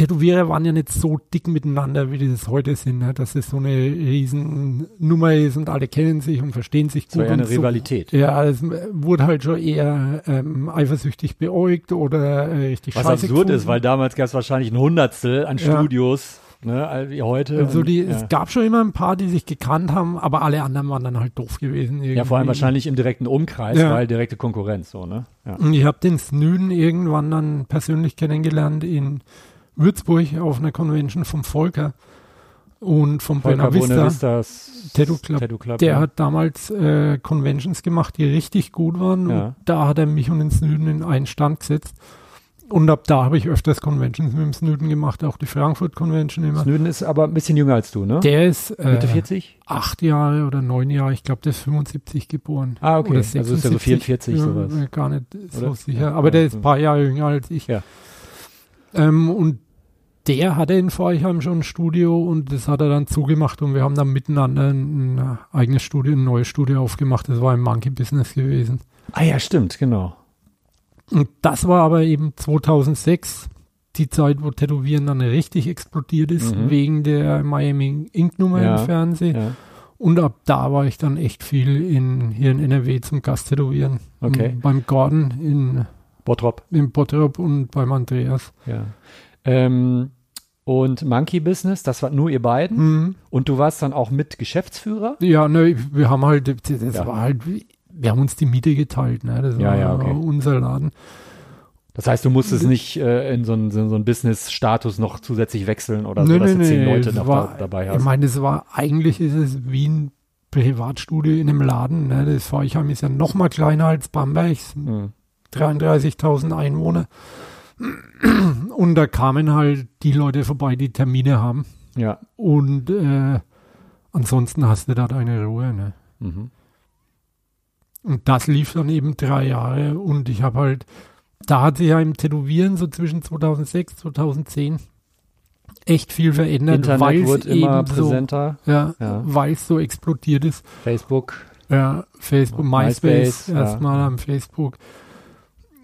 Tätowierer waren ja nicht so dick miteinander, wie die das heute sind, ne? dass es so eine riesen Nummer ist und alle kennen sich und verstehen sich gut. Und eine so. Rivalität. Ja, es wurde halt schon eher ähm, eifersüchtig beäugt oder äh, richtig Was scheiße absurd ist, gefunden. weil damals gab es wahrscheinlich ein Hundertstel an Ja. Studios, ne, wie heute. Also Und, die, ja. es gab schon immer ein paar, die sich gekannt haben, aber alle anderen waren dann halt doof gewesen. ja, vor allem irgendwie. wahrscheinlich im direkten Umkreis, Ja. weil direkte Konkurrenz, so, ne? Ja. Und ich habe den Snüden irgendwann dann persönlich kennengelernt in Würzburg auf einer Convention vom Volker und vom Volker Buena Vista. Tattoo Club. Tattoo Club Der ja. hat damals äh, Conventions gemacht, die richtig gut waren. Ja. Und da hat er mich und den Snüden in einen Stand gesetzt. Und ab da habe ich öfters Conventions mit dem Snüden gemacht, auch die Frankfurt Convention immer. Snöden ist aber ein bisschen jünger als du, ne? Der ist äh, Mitte 40? acht Jahre oder neun Jahre, ich glaube, der ist 75 geboren. Ah, okay. Oder Also ist ja so 44 ja, sowas. Gar nicht so Oder? sicher. Aber ja, der ist ja. ein paar Jahre jünger als ich. Ja. Ähm, und der hatte in Forchheim schon ein Studio und das hat er dann zugemacht und wir haben dann miteinander ein, eigenes Studio, ein neues Studio aufgemacht. Das war im Monkey Business gewesen. Ah ja, stimmt, genau. Und das war aber eben 2006 die Zeit, wo Tätowieren dann richtig explodiert ist, Mhm. wegen der Miami Ink Nummer Ja, im Fernsehen. Ja. Und ab da war ich dann echt viel in, hier in NRW zum Gasttätowieren. Okay. Und Beim Gordon in, Bottrop, in Bottrop und beim Andreas. ja. Ähm, und Monkey Business, das war nur ihr beiden. Mhm. Und du warst dann auch mit Geschäftsführer? Ja, ne, wir haben halt, das Ja. war halt, wir haben uns die Miete geteilt, ne? Das Ja, war ja, okay. unser Laden. Das heißt, du musstest nicht äh, in so einen, so einen Business-Status noch zusätzlich wechseln oder so, Nee, dass nee, du zehn nee, Leute es noch war, da, dabei Ich hast. meine, das war, eigentlich ist es wie ein Privatstudio in einem Laden, ne? Das Forchheim ist ja noch mal kleiner als Bamberg, es sind Hm. 33.000 Einwohner. Und da kamen halt die Leute vorbei, die Termine haben. Ja. Und äh, ansonsten hast du da deine Ruhe. Ne? Mhm. Und das lief dann eben drei Jahre. Und ich habe halt, da hat sich ja im Tätowieren so zwischen 2006, 2010 echt viel verändert, weil Internet es wird immer eben so, präsenter. ja, Ja. weil es so explodiert ist. Facebook. Ja, Facebook, MySpace, MySpace, ja. erstmal am Facebook.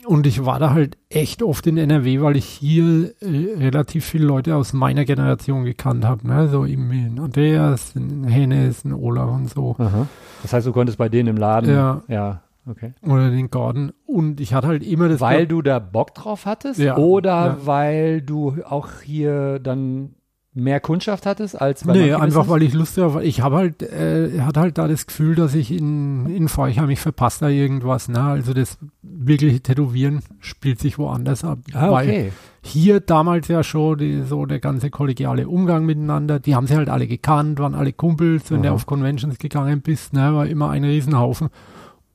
Und ich war da halt echt oft in NRW, weil ich hier äh, relativ viele Leute aus meiner Generation gekannt habe. Ne? So eben Andreas, ein Hennes, ein Olaf und so. Aha. Das heißt, du konntest bei denen im Laden. Ja. Ja, okay. Oder den Gordon. Und ich hatte halt immer das. Weil du da Bock drauf hattest? Ja, Oder ja. weil du auch hier dann mehr Kundschaft hattest als bei Nee, einfach weil ich Lust habe. Ich habe halt, äh, hatte halt da das Gefühl, dass ich in, in Forchheim, ich verpasse da irgendwas. Ne? Also das wirkliche Tätowieren spielt sich woanders ab. Ah, Weil okay. hier damals ja schon die, so der ganze kollegiale Umgang miteinander, die haben sie halt alle gekannt, waren alle Kumpels, wenn du Aha. auf Conventions gegangen bist, ne, war immer ein Riesenhaufen.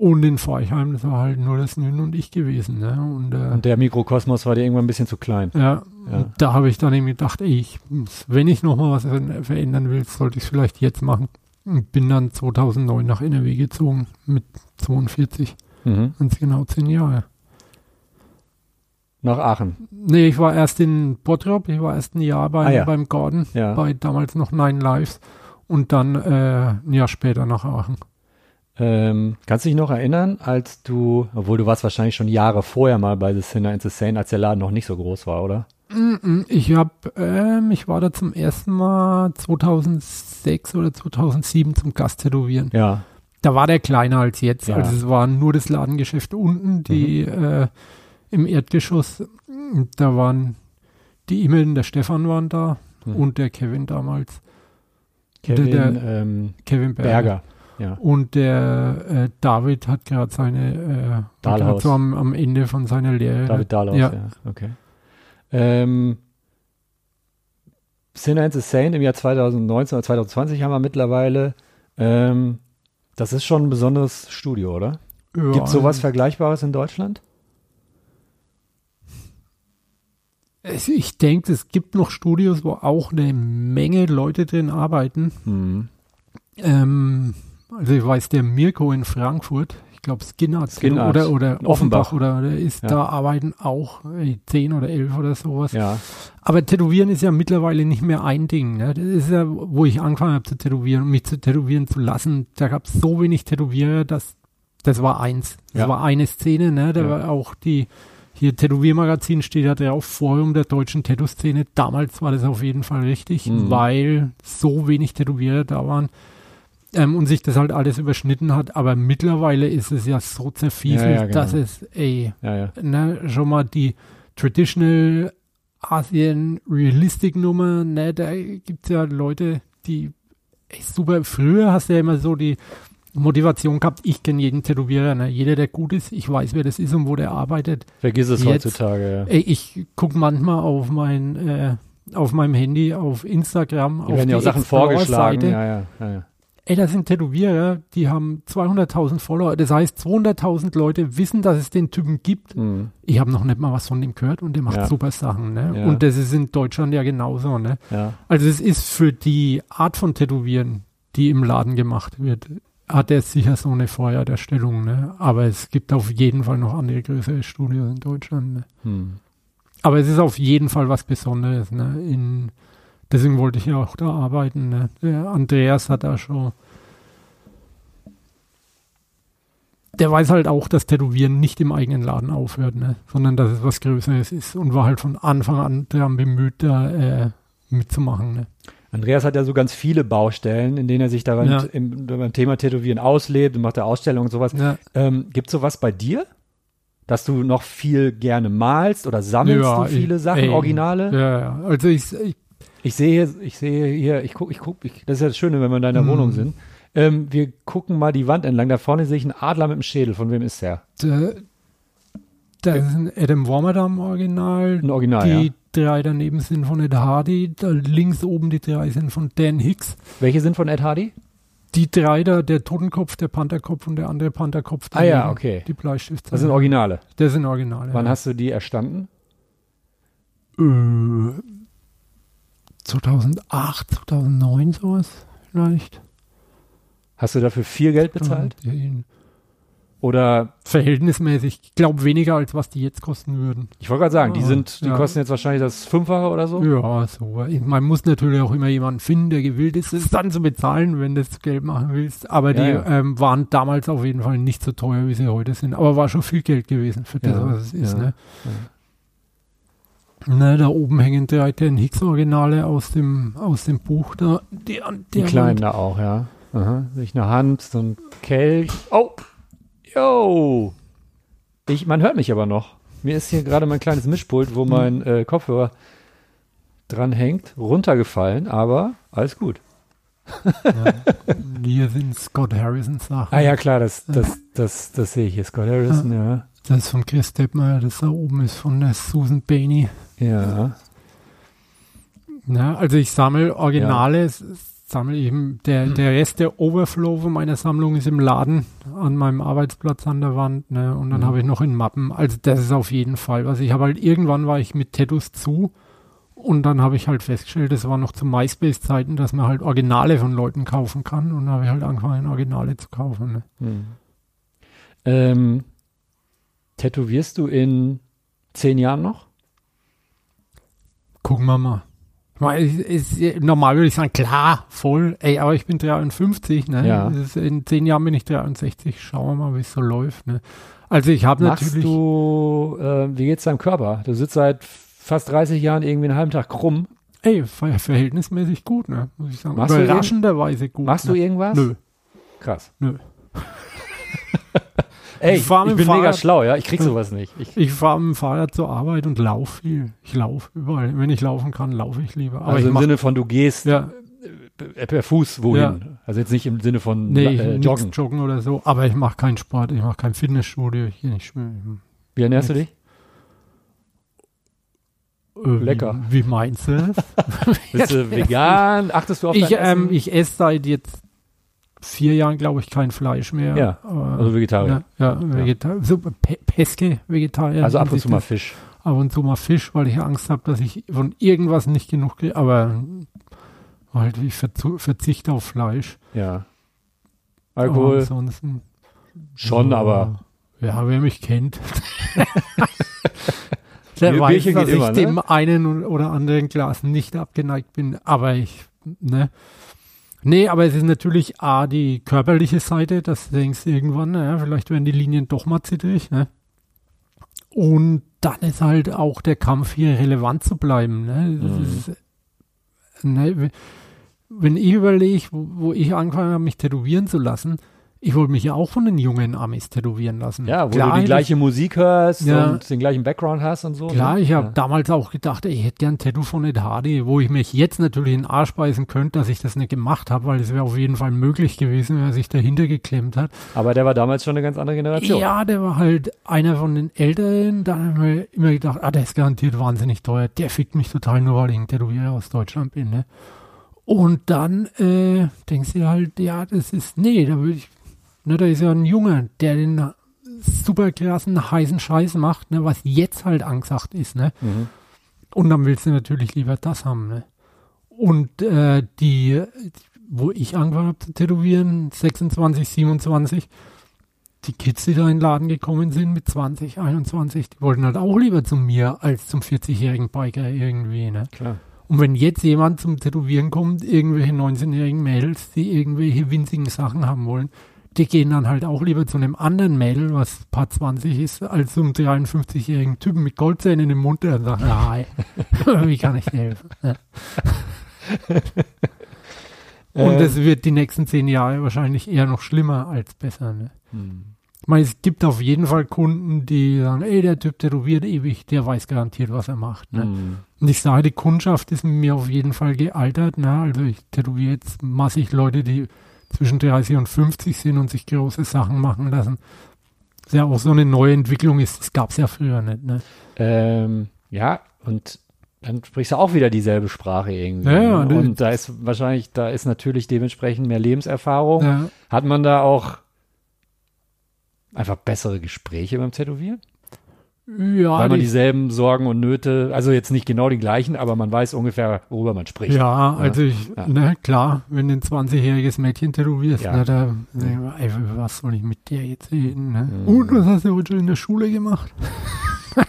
Und in Forchheim, das war halt nur das Nün und ich gewesen. Ne? Und, äh, Und der Mikrokosmos war dir irgendwann ein bisschen zu klein. ja, Ja. da habe ich dann eben gedacht, ey, ich, wenn ich nochmal was ver- verändern will, sollte ich es vielleicht jetzt machen. Und bin dann 2009 nach NRW gezogen mit 42, Mhm. ganz genau zehn Jahre. Nach Aachen. Nee, ich war erst in Bottrop, ich war erst ein Jahr beim, Ah, ja. beim Gordon, Ja. bei damals noch Nine Lives und dann äh, ein Jahr später nach Aachen. Ähm, kannst du dich noch erinnern, als du, obwohl du warst wahrscheinlich schon Jahre vorher mal bei The Sinner and the Sane, als der Laden noch nicht so groß war, oder? Ich habe, ähm, ich war da zum ersten Mal 2006 oder 2007 zum Gast tätowieren. Ja. Da war der kleiner als jetzt. Ja. Also es war nur das Ladengeschäft unten, die äh, im Erdgeschoss. Da waren die Immeln, der Stefan waren da Mhm. und der Kevin damals. Kevin Der- der- ähm, Kevin Berger. Berger. Ja. Und der äh, David hat gerade seine, äh, Dahlhaus. so am, am Ende von seiner Lehre. David Dahlaus, ja. Ja. Okay. Ähm, Sinner and the Saint im Jahr 2019 oder 2020 haben wir mittlerweile. Ähm, das ist schon ein besonderes Studio, oder? Ja, Gibt sowas Vergleichbares in Deutschland? es- Ich denke, es gibt noch Studios, wo auch eine Menge Leute drin arbeiten. Hm. Ähm, also ich weiß, der Mirko in Frankfurt, ich glaube Skinnert Skinnert. oder, oder Offenbach. Offenbach oder der ist Ja. da arbeiten auch äh, zehn oder elf oder sowas. Ja. Aber Tätowieren ist ja mittlerweile nicht mehr ein Ding. Ne? Das ist ja, wo ich angefangen habe zu tätowieren mich zu tätowieren zu lassen. Da gab es so wenig Tätowierer, dass das war eins. Das Ja. war eine Szene. Ne? Da war auch die hier Tätowiermagazin steht ja drauf, Forum der deutschen Tattoo-Szene. Damals war das auf jeden Fall richtig, Mhm. weil so wenig Tätowierer da waren. Ähm, und sich das halt alles überschnitten hat. Aber mittlerweile ist es ja so zerfieselt, Ja, ja, genau. dass es, ey, Ja, ne, schon mal die Traditional Asien Realistic Nummer, ne, da gibt's ja Leute, die ey, super, früher hast du ja immer so die Motivation gehabt, ich kenne jeden Tätowierer, ne, jeder, der gut ist, ich weiß, wer das ist und wo der arbeitet. Vergiss es Jetzt- heutzutage, ja. Ey, ich guck manchmal auf mein, äh, auf meinem Handy, auf Instagram, Hier auf werden ja auch die Sachen vorgeschlagen. Ja, ja, ja, ja. Ey, das sind Tätowierer, die haben 200.000 Follower. Das heißt, 200.000 Leute wissen, dass es den Typen gibt. Hm. Ich habe noch nicht mal was von dem gehört und der macht Ja. super Sachen. Ne? Ja. Und das ist in Deutschland ja genauso. Ne? ja. Also es ist für die Art von Tätowieren, die im Laden gemacht wird, hat er sicher so eine Vorderstellung. Ne? Aber es gibt auf jeden Fall noch andere größere Studios in Deutschland. Ne? Hm. Aber es ist auf jeden Fall was Besonderes. Ne? In, deswegen wollte ich ja auch da arbeiten. Ne? Der Andreas hat da schon. Der weiß halt auch, dass Tätowieren nicht im eigenen Laden aufhört, ne? sondern dass es was Größeres ist und war halt von Anfang an daran bemüht, da äh, mitzumachen. Ne? Andreas hat ja so ganz viele Baustellen, in denen er sich daran Ja. im, beim Thema Tätowieren auslebt und macht er Ausstellungen und sowas. Ja, Ähm, Gibt es sowas bei dir? Dass du noch viel gerne malst oder sammelst Ja, du viele ich- Sachen, ey, Originale? ja, ja. Also ich, ich Ich sehe hier, ich sehe hier, ich guck, ich guck, ich, das ist ja das Schöne, wenn wir in deiner Mhm. Wohnung sind. Ähm, wir gucken mal die Wand entlang. Da vorne sehe ich einen Adler mit dem Schädel. Von wem ist der? da, da ist ein Adam Warmerdam Original. Ein Original, die ja. drei daneben sind von Ed Hardy. Da links oben die drei sind von Dan Hicks. Welche sind von Ed Hardy? Die drei da, der Totenkopf, der Pantherkopf und der andere Pantherkopf. Ah ja, okay. Die Bleistifte. Das sind Originale. Das sind Originale. Wann ja. hast du die erstanden? Äh, 2008, 2009 sowas vielleicht. Hast du dafür viel Geld bezahlt? Ja, in- Oder, Verhältnismäßig, ich glaube weniger als was die jetzt kosten würden. ich wollte gerade sagen, die Ah, sind, die ja. kosten jetzt wahrscheinlich das Fünffache oder so? Ja, so. Man muss natürlich auch immer jemanden finden, der gewillt ist, es dann zu bezahlen, wenn du das Geld machen willst. Aber die Ja, ja. Ähm, waren damals auf jeden Fall nicht so teuer, wie sie heute sind. Aber war schon viel Geld gewesen für das, Ja, was es ist. ja, Ne? Ne, da oben hängen drei Dan Hicks Originale aus dem, aus dem Buch da. Die, Die kleinen da auch, ja. Aha. Sehe ich eine Hand, so ein Kelch. Oh! Yo! Ich, man hört mich aber noch. Mir ist hier gerade mein kleines Mischpult, wo mein äh, Kopfhörer dran hängt, runtergefallen, aber alles gut. Hier sind Scott Harrison Sachen. Ah ja, klar, das, das, das, das sehe ich hier. Scott Harrison, ja. Das ist von Chris Deppmeier, das da oben ist von der Susan Bainey. Ja. Ja, also ich sammle Originale, s- sammle eben, der, der Rest der Overflow von meiner Sammlung ist im Laden an meinem Arbeitsplatz an der Wand, ne, und dann Mhm. habe ich noch in Mappen, also das ist auf jeden Fall was. Ich habe halt, irgendwann war ich mit Tattoos zu und dann habe ich halt festgestellt, das war noch zu MySpace-Zeiten, dass man halt Originale von Leuten kaufen kann und dann habe ich halt angefangen, Originale zu kaufen, ne. Hm. Ähm, tätowierst du in zehn Jahren noch? Gucken wir mal. Normal würde ich sagen, klar, voll, ey, aber ich bin 53, ne? Ja. In zehn Jahren bin ich 63, schauen wir mal, wie es so läuft, ne? Also ich habe natürlich. du, äh, wie geht's deinem Körper? Du sitzt seit fast 30 Jahren irgendwie einen halben Tag krumm. Ey, ver verhältnismäßig gut, ne? Muss ich sagen. Machst du Überraschenderweise gut. Machst du ne? irgendwas? Nö. Krass. Nö. Ey, Ich ich, bin mega Fahrrad. schlau, ja. Ich krieg sowas nicht. Ich, Ich fahre mit dem Fahrrad zur Arbeit und laufe viel. Ich laufe überall. Wenn ich laufen kann, laufe ich lieber. Aber also ich im mach, Sinne von, du gehst ja, äh, per Fuß wohin. Ja. Also jetzt nicht im Sinne von nee, äh, Joggen. joggen oder so. Aber ich mache keinen Sport, ich mache kein Fitnessstudio, ich gehe nicht schwimmen. Wie ernährst du dich? Äh, Lecker. Wie, wie meinst du das? Bist du vegan? Achtest du auf ich, dein ähm, Essen? ich esse seit jetzt vier Jahren, glaube ich, kein Fleisch mehr. Ja, aber, Also Vegetarier. ja, ja, Vegetarier. So, Pe Peske, Vegetarier. Also ab und zu mal. Fisch. Ab und zu mal Fisch, weil ich Angst habe, dass ich von irgendwas nicht genug kriege. Aber halt, ich verzichte auf Fleisch. Ja. Aber Alkohol ansonsten. schon, ja, aber Ja, wer mich kennt. Der weiß, dass ich immer, ne? dem einen oder anderen Glas nicht abgeneigt bin. Aber ich, ne. Nee, aber es ist natürlich A, die körperliche Seite, dass du denkst irgendwann, naja, vielleicht werden die Linien doch mal zittrig, ne? Und dann ist halt auch der Kampf hier relevant zu bleiben, ne? Das Mhm. ist, ne, wenn ich überlege, wo, wo ich angefangen habe, mich tätowieren zu lassen, ich wollte mich ja auch von den jungen Amis tätowieren lassen. ja, wo Klar, du die ich- gleiche Musik hörst Ja. und den gleichen Background hast und so. Klar, ne? ich habe ja. damals auch gedacht, ey, ich hätte gern ein Tattoo von Ed Hardy, wo ich mich jetzt natürlich in den Arsch beißen könnte, dass ich das nicht gemacht habe, weil es wäre auf jeden Fall möglich gewesen, wenn er sich dahinter geklemmt hat. Aber der war damals schon eine ganz andere Generation. Ja, der war halt einer von den Älteren. Da haben wir immer gedacht, ah, der ist garantiert wahnsinnig teuer. Der fickt mich total nur, weil ich ein Tätowierer aus Deutschland bin. Ne? Und dann äh, denkst du halt, ja, das ist, nee, da würde ich, ne, da ist ja ein Junge, der den super krassen, heißen Scheiß macht, ne, was jetzt halt angesagt ist. Ne? Mhm. Und dann willst du natürlich lieber das haben, ne? Und äh, die, wo ich angefangen habe zu tätowieren, 26, 27, die Kids, die da in den Laden gekommen sind mit 20, 21, die wollten halt auch lieber zu mir als zum 40-jährigen Biker irgendwie, ne? Klar. Und wenn jetzt jemand zum Tätowieren kommt, irgendwelche 19-jährigen Mädels, die irgendwelche winzigen Sachen haben wollen, die gehen dann halt auch lieber zu einem anderen Mädel, was paar 20 ist, als zum 53-jährigen Typen mit Goldzähnen im Mund, der sagt, nein, wie kann ich dir helfen? Ja. Und das wird die nächsten zehn Jahre wahrscheinlich eher noch schlimmer als besser. Ne? hm. Ich meine, es gibt auf jeden Fall Kunden, die sagen, ey, der Typ tätowiert ewig, der weiß garantiert, was er macht. Ne? Hm. Und ich sage, die Kundschaft ist mir auf jeden Fall gealtert. Ne? Also ich tätowiere jetzt massig Leute, die zwischen 30 und 50 sind und sich große Sachen machen lassen. Das ja auch so eine neue Entwicklung ist, das gab es ja früher nicht. Ne? Ähm, ja, und dann sprichst du auch wieder dieselbe Sprache irgendwie. Ja, ne- und da ist wahrscheinlich, da ist natürlich dementsprechend mehr Lebenserfahrung. Ja. Hat man da auch einfach bessere Gespräche beim Tätowieren? Ja, Weil man die- dieselben Sorgen und Nöte, also jetzt nicht genau die gleichen, aber man weiß ungefähr, worüber man spricht. Ja, also ich, Ja. ne, klar, wenn du ein 20-jähriges Mädchen tätowierst, Ja. ne, da, ne, was soll ich mit dir jetzt reden, ne? Mhm. Und was hast du heute schon in der Schule gemacht?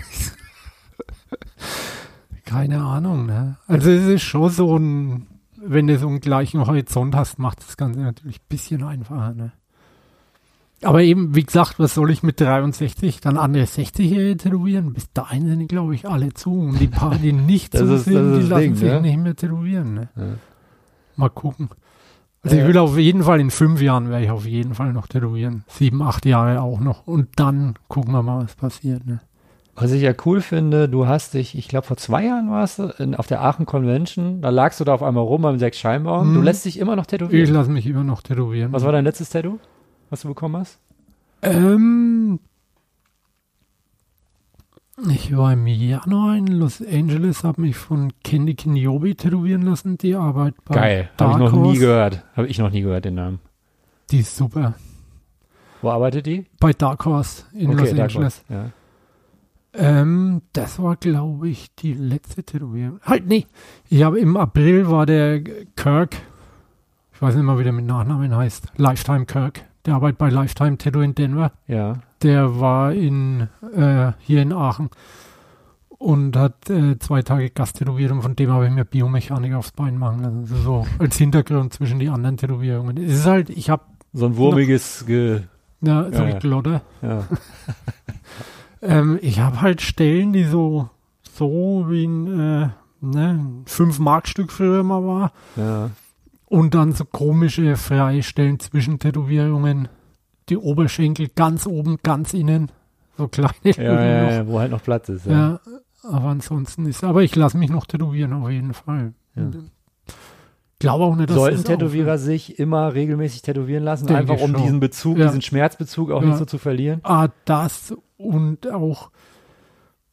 Keine Ahnung, ne? Also es ist schon so ein, wenn du so einen gleichen Horizont hast, macht das Ganze natürlich ein bisschen einfacher, ne? Aber eben, wie gesagt, was soll ich mit 63 dann andere 60-Jährige tätowieren? Bis dahin sind die, glaube ich, alle zu. Und die paar, die nicht zu ist- sind, die lassen Ding, sich ne? nicht mehr tätowieren, ne? Ja. Mal gucken. Also Ja. ich will auf jeden Fall in fünf Jahren werde ich auf jeden Fall noch tätowieren. Sieben, acht Jahre auch noch. Und dann gucken wir mal, was passiert. Ne? Was ich ja cool finde, du hast dich, ich glaube vor zwei Jahren warst du, in, auf der Aachen Convention, da lagst du da auf einmal rum am Sechs Scheinbaum. Du Mhm. lässt dich immer noch Ich tätowieren. lasse mich immer noch tätowieren. Was war dein letztes Tattoo, was du bekommen hast? Ähm, ich war im Januar in Los Angeles, habe mich von Candy Kinyobi tätowieren lassen, die Arbeit bei Geil, habe ich noch nie gehört. Habe ich noch nie gehört, den Namen. Die ist super. Wo arbeitet die? Bei Dark Horse in Los Dark Angeles. Horse, Ja. Ähm, das war, glaube ich, die letzte Tätowierung. Halt, nee. Ich habe im April war der Kirk, ich weiß nicht mal, wie der mit Nachnamen heißt, Lifetime Kirk. Der arbeitet bei Lifetime Tattoo in Denver. ja. Der war in, äh, hier in Aachen und hat äh, zwei Tage Gasttätowiert und von dem habe ich mir Biomechanik aufs Bein machen lassen. Also so als Hintergrund zwischen die anderen Tätowierungen. Es ist halt, ich habe So ein wurmiges Ge ja, so Ja. Glotte. ja. Ähm, ich habe halt Stellen, die so, so wie ein, äh, ne, 5-Mark-Stück früher mal war. ja. Und dann so komische Freistellen zwischen Tätowierungen. Die Oberschenkel ganz oben, ganz innen. So kleine Ja, ja, noch. ja, wo halt noch Platz ist. Ja. Aber ansonsten ist, aber ich lasse mich noch tätowieren auf jeden Fall. Glaube auch nicht, dass Sollten Tätowierer sich immer regelmäßig tätowieren lassen, einfach um schon. diesen Bezug, diesen Schmerzbezug auch nicht so zu verlieren? Ah, das und auch,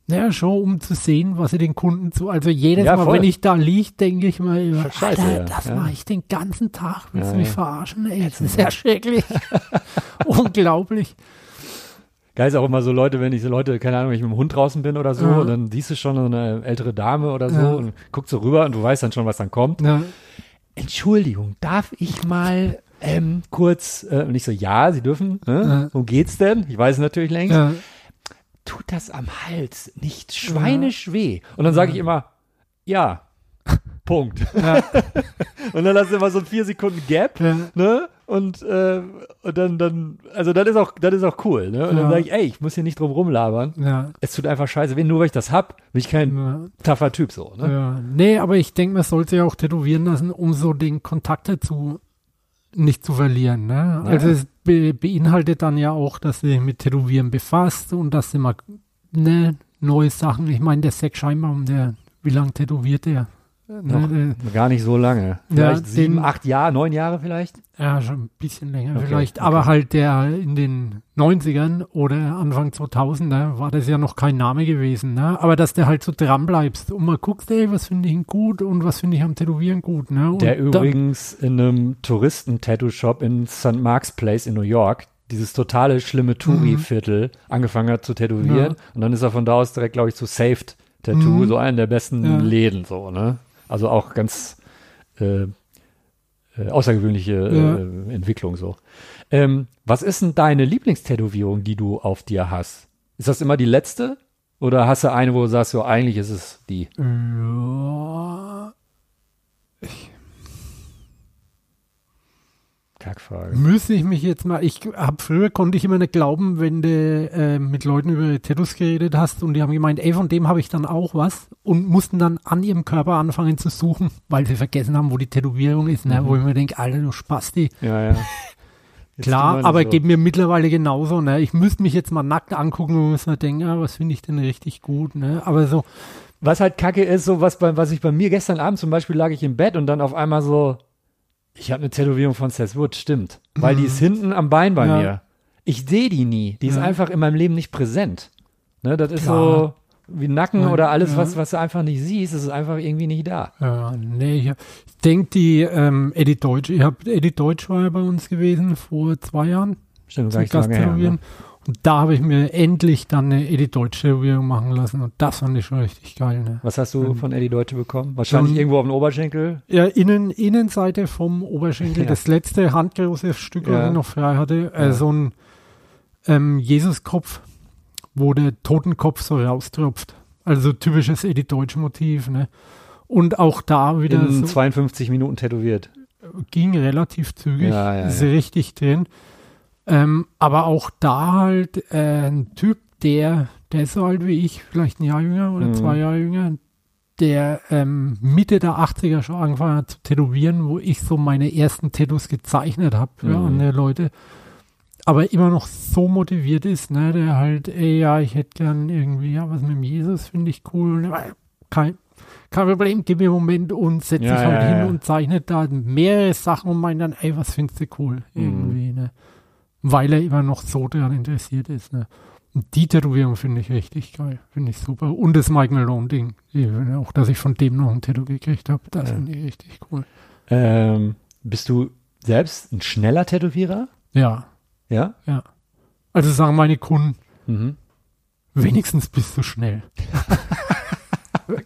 Ja, schon, um zu sehen, was sie den Kunden zu. Also jedes Ja, Mal, voll. wenn ich da liege, denke ich mir immer, Scheiße, Alter, ja. das Ja. mache ich den ganzen Tag. Willst Ja, du mich ja. verarschen? Ey, das ist ja schrecklich. Unglaublich. Geil ist auch immer so Leute, wenn ich so Leute, keine Ahnung, wenn ich mit dem Hund draußen bin oder so, Ja. und dann siehst du schon so eine ältere Dame oder so Ja. und guckst so rüber und du weißt dann schon, was dann kommt. Ja, Entschuldigung, darf ich mal ähm, kurz, äh, und ich so, ja, Sie dürfen, ne? Ja. Worum geht's denn? Ich weiß es natürlich längst. Ja, Tut das am Hals nicht schweinisch weh? Und dann sage ich immer, ja, Punkt. ja, Und dann hast du immer so ein vier Sekunden Gap, ja. ne? Und, äh, und dann, dann, also das ist auch, das ist auch cool, ne? Und dann Ja. sage ich, ey, ich muss hier nicht drum rumlabern. ja. Es tut einfach scheiße weh, nur weil ich das hab, bin ich kein ja. tougher Typ so, ne? Ja, nee, aber ich denke, man sollte ja auch tätowieren lassen, um so den Kontakt dazu nicht zu verlieren. Ne? Ja. Also es be beinhaltet dann ja auch, dass du dich mit Tätowieren befasst und dass du mal ne, neue Sachen, ich meine, der Zack Scheinbaum, der, wie lange tätowiert der? Noch Ne, gar nicht so lange. Ja, Vielleicht sieben, den- acht Jahre, neun Jahre vielleicht? ja, schon ein bisschen länger Okay, vielleicht, okay. aber halt der in den 90ern oder Anfang 2000er war das ja noch kein Name gewesen. Ne? Aber dass der halt so dran bleibst und mal guckst, ey, was finde ich ihn gut und was finde ich am Tätowieren gut. Ne? Und Der übrigens in einem Touristen-Tattoo-Shop in St. Mark's Place in New York dieses totale schlimme Touri-Viertel angefangen hat zu tätowieren. Mhm. Ja. Und dann ist er von da aus direkt, glaube ich, zu Saved Tattoo, Mhm. so einen der besten Ja. Läden, so, ne? Also auch ganz äh, äh, außergewöhnliche Ja. äh, Entwicklung, so. Ähm, was ist denn deine Lieblingstätowierung, die du auf dir hast? Ist das immer die letzte? Oder hast du eine, wo du sagst, so eigentlich ist es die? Ja, Kackfrage. müsste ich mich jetzt mal, ich hab früher konnte ich immer nicht glauben, wenn du äh, mit Leuten über Tattoos geredet hast und die haben gemeint, ey, von dem habe ich dann auch was und mussten dann an ihrem Körper anfangen zu suchen, weil sie vergessen haben, wo die Tätowierung ist, ne? wo ich mir denke, Alter, du Spasti. Ja, ja. Klar, aber so. geht mir mittlerweile genauso, ne? Ich müsste mich jetzt mal nackt angucken und muss mir denken, ja, was finde ich denn richtig gut, ne? Aber so, Was halt kacke ist, so was, bei, was ich bei mir gestern Abend zum Beispiel lag ich im Bett und dann auf einmal so, ich habe eine Tätowierung von Seth Wood, stimmt. Weil die ist hinten am Bein bei Mhm. Ja. mir. Ich sehe die nie. Die ist Ja. einfach in meinem Leben nicht präsent. Ne, das ist Klar. so wie Nacken Ja, oder alles, ja. was, was du einfach nicht siehst, ist einfach irgendwie nicht da. Ja, nee, ich, ich denke, die ähm, Eddie Deutsch, ich habe Eddie Deutsch war ja bei uns gewesen vor zwei Jahren Stimmt, zum lange her. Ne? Und da habe ich mir endlich dann eine Eddie Deutsch Tätowierung machen lassen und das fand ich schon richtig geil. Ne? Was hast du von Eddie Deutsche bekommen? Wahrscheinlich irgendwo auf dem Oberschenkel. Ja, innen, Innenseite vom Oberschenkel, Ja. das letzte handgroße Stück, was Ja. ich noch frei hatte, äh, Ja. so ein ähm, Jesuskopf, wo der Totenkopf so raustropft. Also typisches Eddie Deutsch Motiv. Ne? Und auch da wieder In so, 52 Minuten tätowiert. ging relativ zügig, ist richtig drin. Ähm, aber auch da halt äh, ein Typ, der, der ist so alt wie ich, vielleicht ein Jahr jünger oder Mhm. zwei Jahre jünger, der ähm, Mitte der 80er schon angefangen hat zu tätowieren, wo ich so meine ersten Tattoos gezeichnet habe für Mhm. andere Leute. Aber immer noch so motiviert ist, ne, der halt, ey, ja, ich hätte gern irgendwie, ja, was mit dem Jesus finde ich cool. Ne, Kein, kein Problem, gib mir einen Moment und setz Ja, dich halt ja, hin ja. und zeichnet da mehrere Sachen und meint dann, ey, was findest du cool? Mhm. Irgendwie, ne? Weil er immer noch so daran interessiert ist, ne? Und die Tätowierung finde ich richtig geil, finde ich super. Und das Mike Malone-Ding, Die- auch dass ich von dem noch ein Tattoo gekriegt habe, das Ja. finde ich richtig cool. Ähm, bist du selbst ein schneller Tätowierer? Ja, Ja? also sagen meine Kunden, Mhm. wenigstens bist du schnell.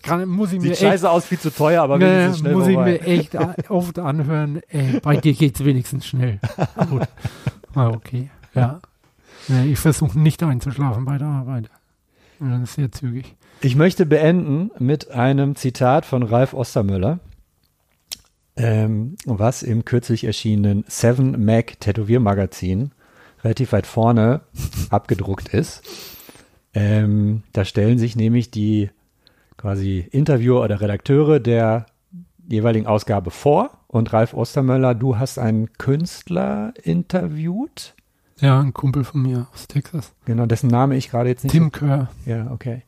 Kann, muss ich mir Sieht echt scheiße aus, viel zu teuer, aber Nee, wenigstens schnell muss ich vorbei. mir echt oft anhören, ey, bei dir geht's wenigstens schnell. Gut. Ah, okay. Ja. Ich versuche nicht einzuschlafen bei der Arbeit. Ja, Das ist sehr zügig. Ich möchte beenden mit einem Zitat von Ralf Ostermüller, ähm, was im kürzlich erschienenen Seven Mac Tätowiermagazin relativ weit vorne abgedruckt ist. Ähm, da stellen sich nämlich die quasi Interviewer oder Redakteure der jeweiligen Ausgabe vor und Ralf Ostermöller, du hast einen Künstler interviewt, Ja, ein Kumpel von mir aus Texas. genau dessen Name ich gerade jetzt nicht Tim Kerr. Ja, okay.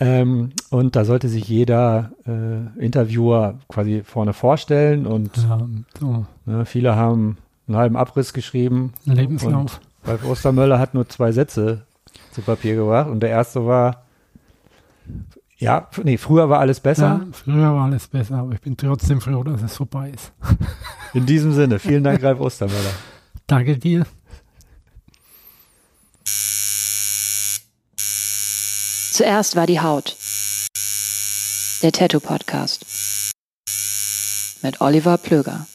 Ähm, und da sollte sich jeder äh, Interviewer quasi vorne vorstellen und Ja, so ne, viele haben einen halben Abriss geschrieben. Lebenslauf. Ralf Ostermöller hat nur zwei Sätze zu Papier gebracht und der erste war, Ja, nee, früher war alles besser. Ja, früher war alles besser, aber ich bin trotzdem froh, dass es vorbei ist. In diesem Sinne, vielen Dank, Ralf Ostermöller. Danke dir. Zuerst war die Haut. Der Tattoo Podcast. Mit Oliver Plöger.